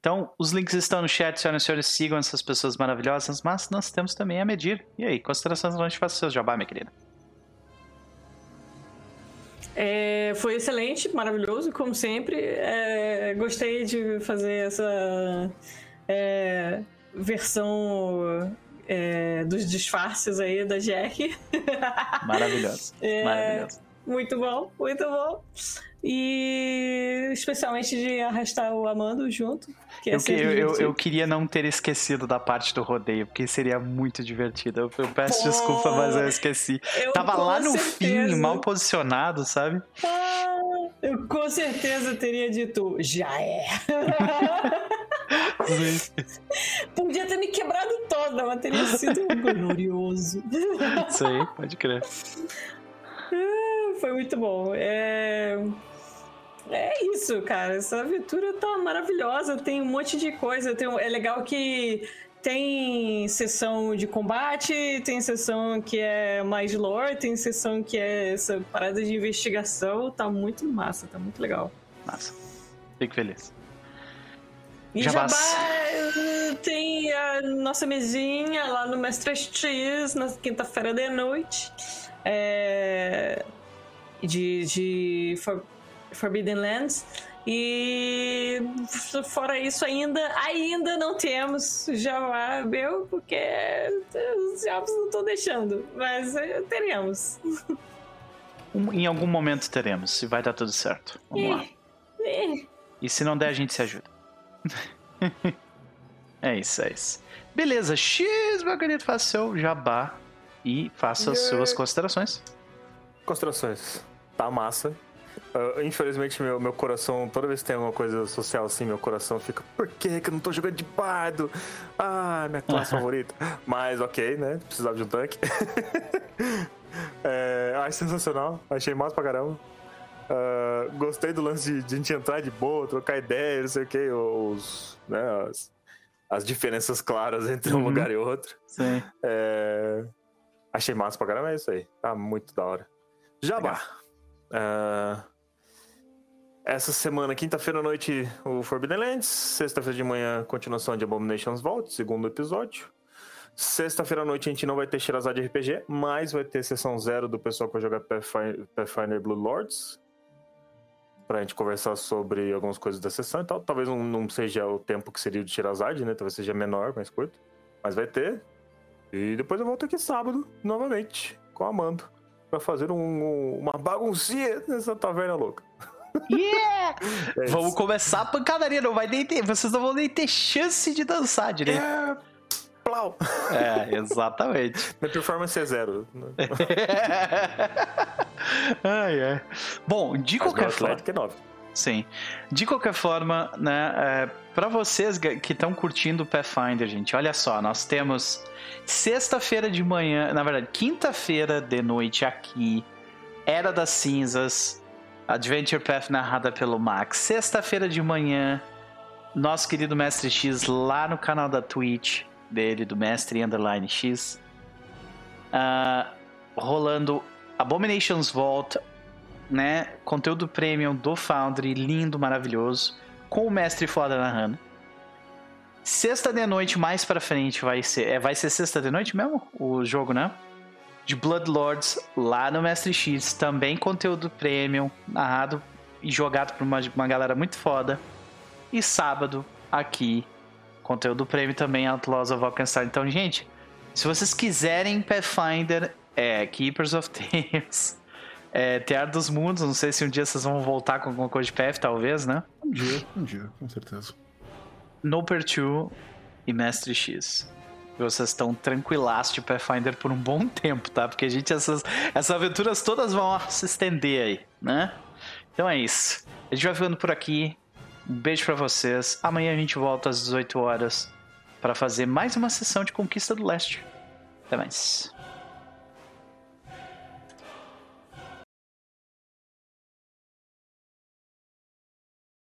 Então, os links estão no chat, senhoras e senhores, sigam essas pessoas maravilhosas, mas nós temos também a medir. E aí, considerações noite, faça seus jabá, minha querida. É, foi excelente, maravilhoso, como sempre. É, gostei de fazer essa é, versão é, dos disfarces aí da Jack. Maravilhoso. É, Maravilhoso. Muito bom, muito bom. E especialmente de arrastar o Amando junto. Que é Eu, que- eu, eu, queria não ter esquecido da parte do rodeio, porque seria muito divertido. Eu, eu peço Pô, desculpa, mas eu esqueci. Eu Tava lá no certeza- fim, mal posicionado, sabe? Ah, eu com certeza teria dito, já é. Podia ter me quebrado toda, mas teria sido glorioso. Isso aí, pode crer. Foi muito bom. É... é isso, cara. Essa aventura tá maravilhosa. Tem um monte de coisa. Tem... É legal que tem sessão de combate, tem sessão que é mais lore, tem sessão que é essa parada de investigação. Tá muito massa, tá muito legal. Massa. Fico feliz. E Jabás. Jabá eh, tem a nossa mesinha lá no Mestre X na quinta-feira de noite. É, de, de For- Forbidden Lands. E fora isso, ainda, ainda não temos Jabá meu, porque os jobs não estão deixando. Mas eh, teremos. Em algum momento teremos, e vai dar tudo certo. Vamos lá. E se não der, a gente se ajuda. é isso, é isso. Beleza, X, meu querido, faça seu jabá e faça as Yeah. suas considerações. Considerações. Tá massa. Ah, infelizmente, meu, meu coração, toda vez que tem alguma coisa social assim, meu coração fica, por que que eu não tô jogando de bardo? Ah, minha classe favorita. Mas ok, né? Precisava de um tanque. é, achei sensacional, achei massa pra caramba. Ah, gostei do lance de, de a gente entrar de boa, trocar ideia, não sei o que, os, né, as, as diferenças claras entre um Uhum. lugar e outro. Sim. É, Achei massa pra caramba, é isso aí. Tá muito da hora. Jabá. Ah, Essa semana, quinta-feira à noite, o Forbidden Lands. Sexta-feira de manhã, continuação de Abominations Vault, segundo episódio. Sexta-feira à noite a gente não vai ter Shirazade RPG, mas vai ter sessão zero do pessoal que vai jogar Pathfinder Blue Lords. Pra gente conversar sobre algumas coisas da sessão e tal. Talvez não, não seja o tempo que seria o de Shirazade, né? Talvez seja menor, mais curto. Mas vai ter. E depois eu volto aqui sábado, novamente, com o Amando. Pra fazer um- um- uma baguncinha nessa taverna louca. Yeah! É. Vamos começar a pancadaria, não vai nem ter, vocês não vão nem ter chance de dançar direito. É. Plau! É, exatamente. Minha performance é zero. ai, ai. Bom, de Mas qualquer forma. É 9. Sim. De qualquer forma, né, é, para vocês que estão curtindo o Pathfinder, gente, olha só, nós temos sexta-feira de manhã, na verdade, quinta-feira de noite aqui, Era das Cinzas, Adventure Path narrada pelo Max. Sexta-feira de manhã, nosso querido Mestre X lá no canal da Twitch dele, do Mestre Underline X. Ah, rolando Abominations Vault, né? Conteúdo premium do Foundry, lindo, maravilhoso, com o mestre foda narrando. Sexta de noite, mais pra frente, vai ser. É, vai ser sexta de noite mesmo? O jogo, né? De Bloodlords, lá no Mestre X. Também conteúdo premium, narrado e jogado por uma, uma galera muito foda. E sábado, aqui, conteúdo premium também, Outlaws of Alkenstar. Então, gente, se vocês quiserem Pathfinder, é Keepers of Tales. É, Teatro dos Mundos, não sei se um dia vocês vão voltar com alguma coisa de PF, talvez, né? Um dia, um dia, com certeza. Noper 2 e Mestre X. Vocês estão tranquilaço de Pathfinder por um bom tempo, tá? Porque a gente, essas, essas aventuras todas vão se estender aí, né? Então é isso. A gente vai ficando por aqui. Um beijo pra vocês. Amanhã a gente volta às 18 horas para fazer mais uma sessão de Conquista do Leste. Até mais.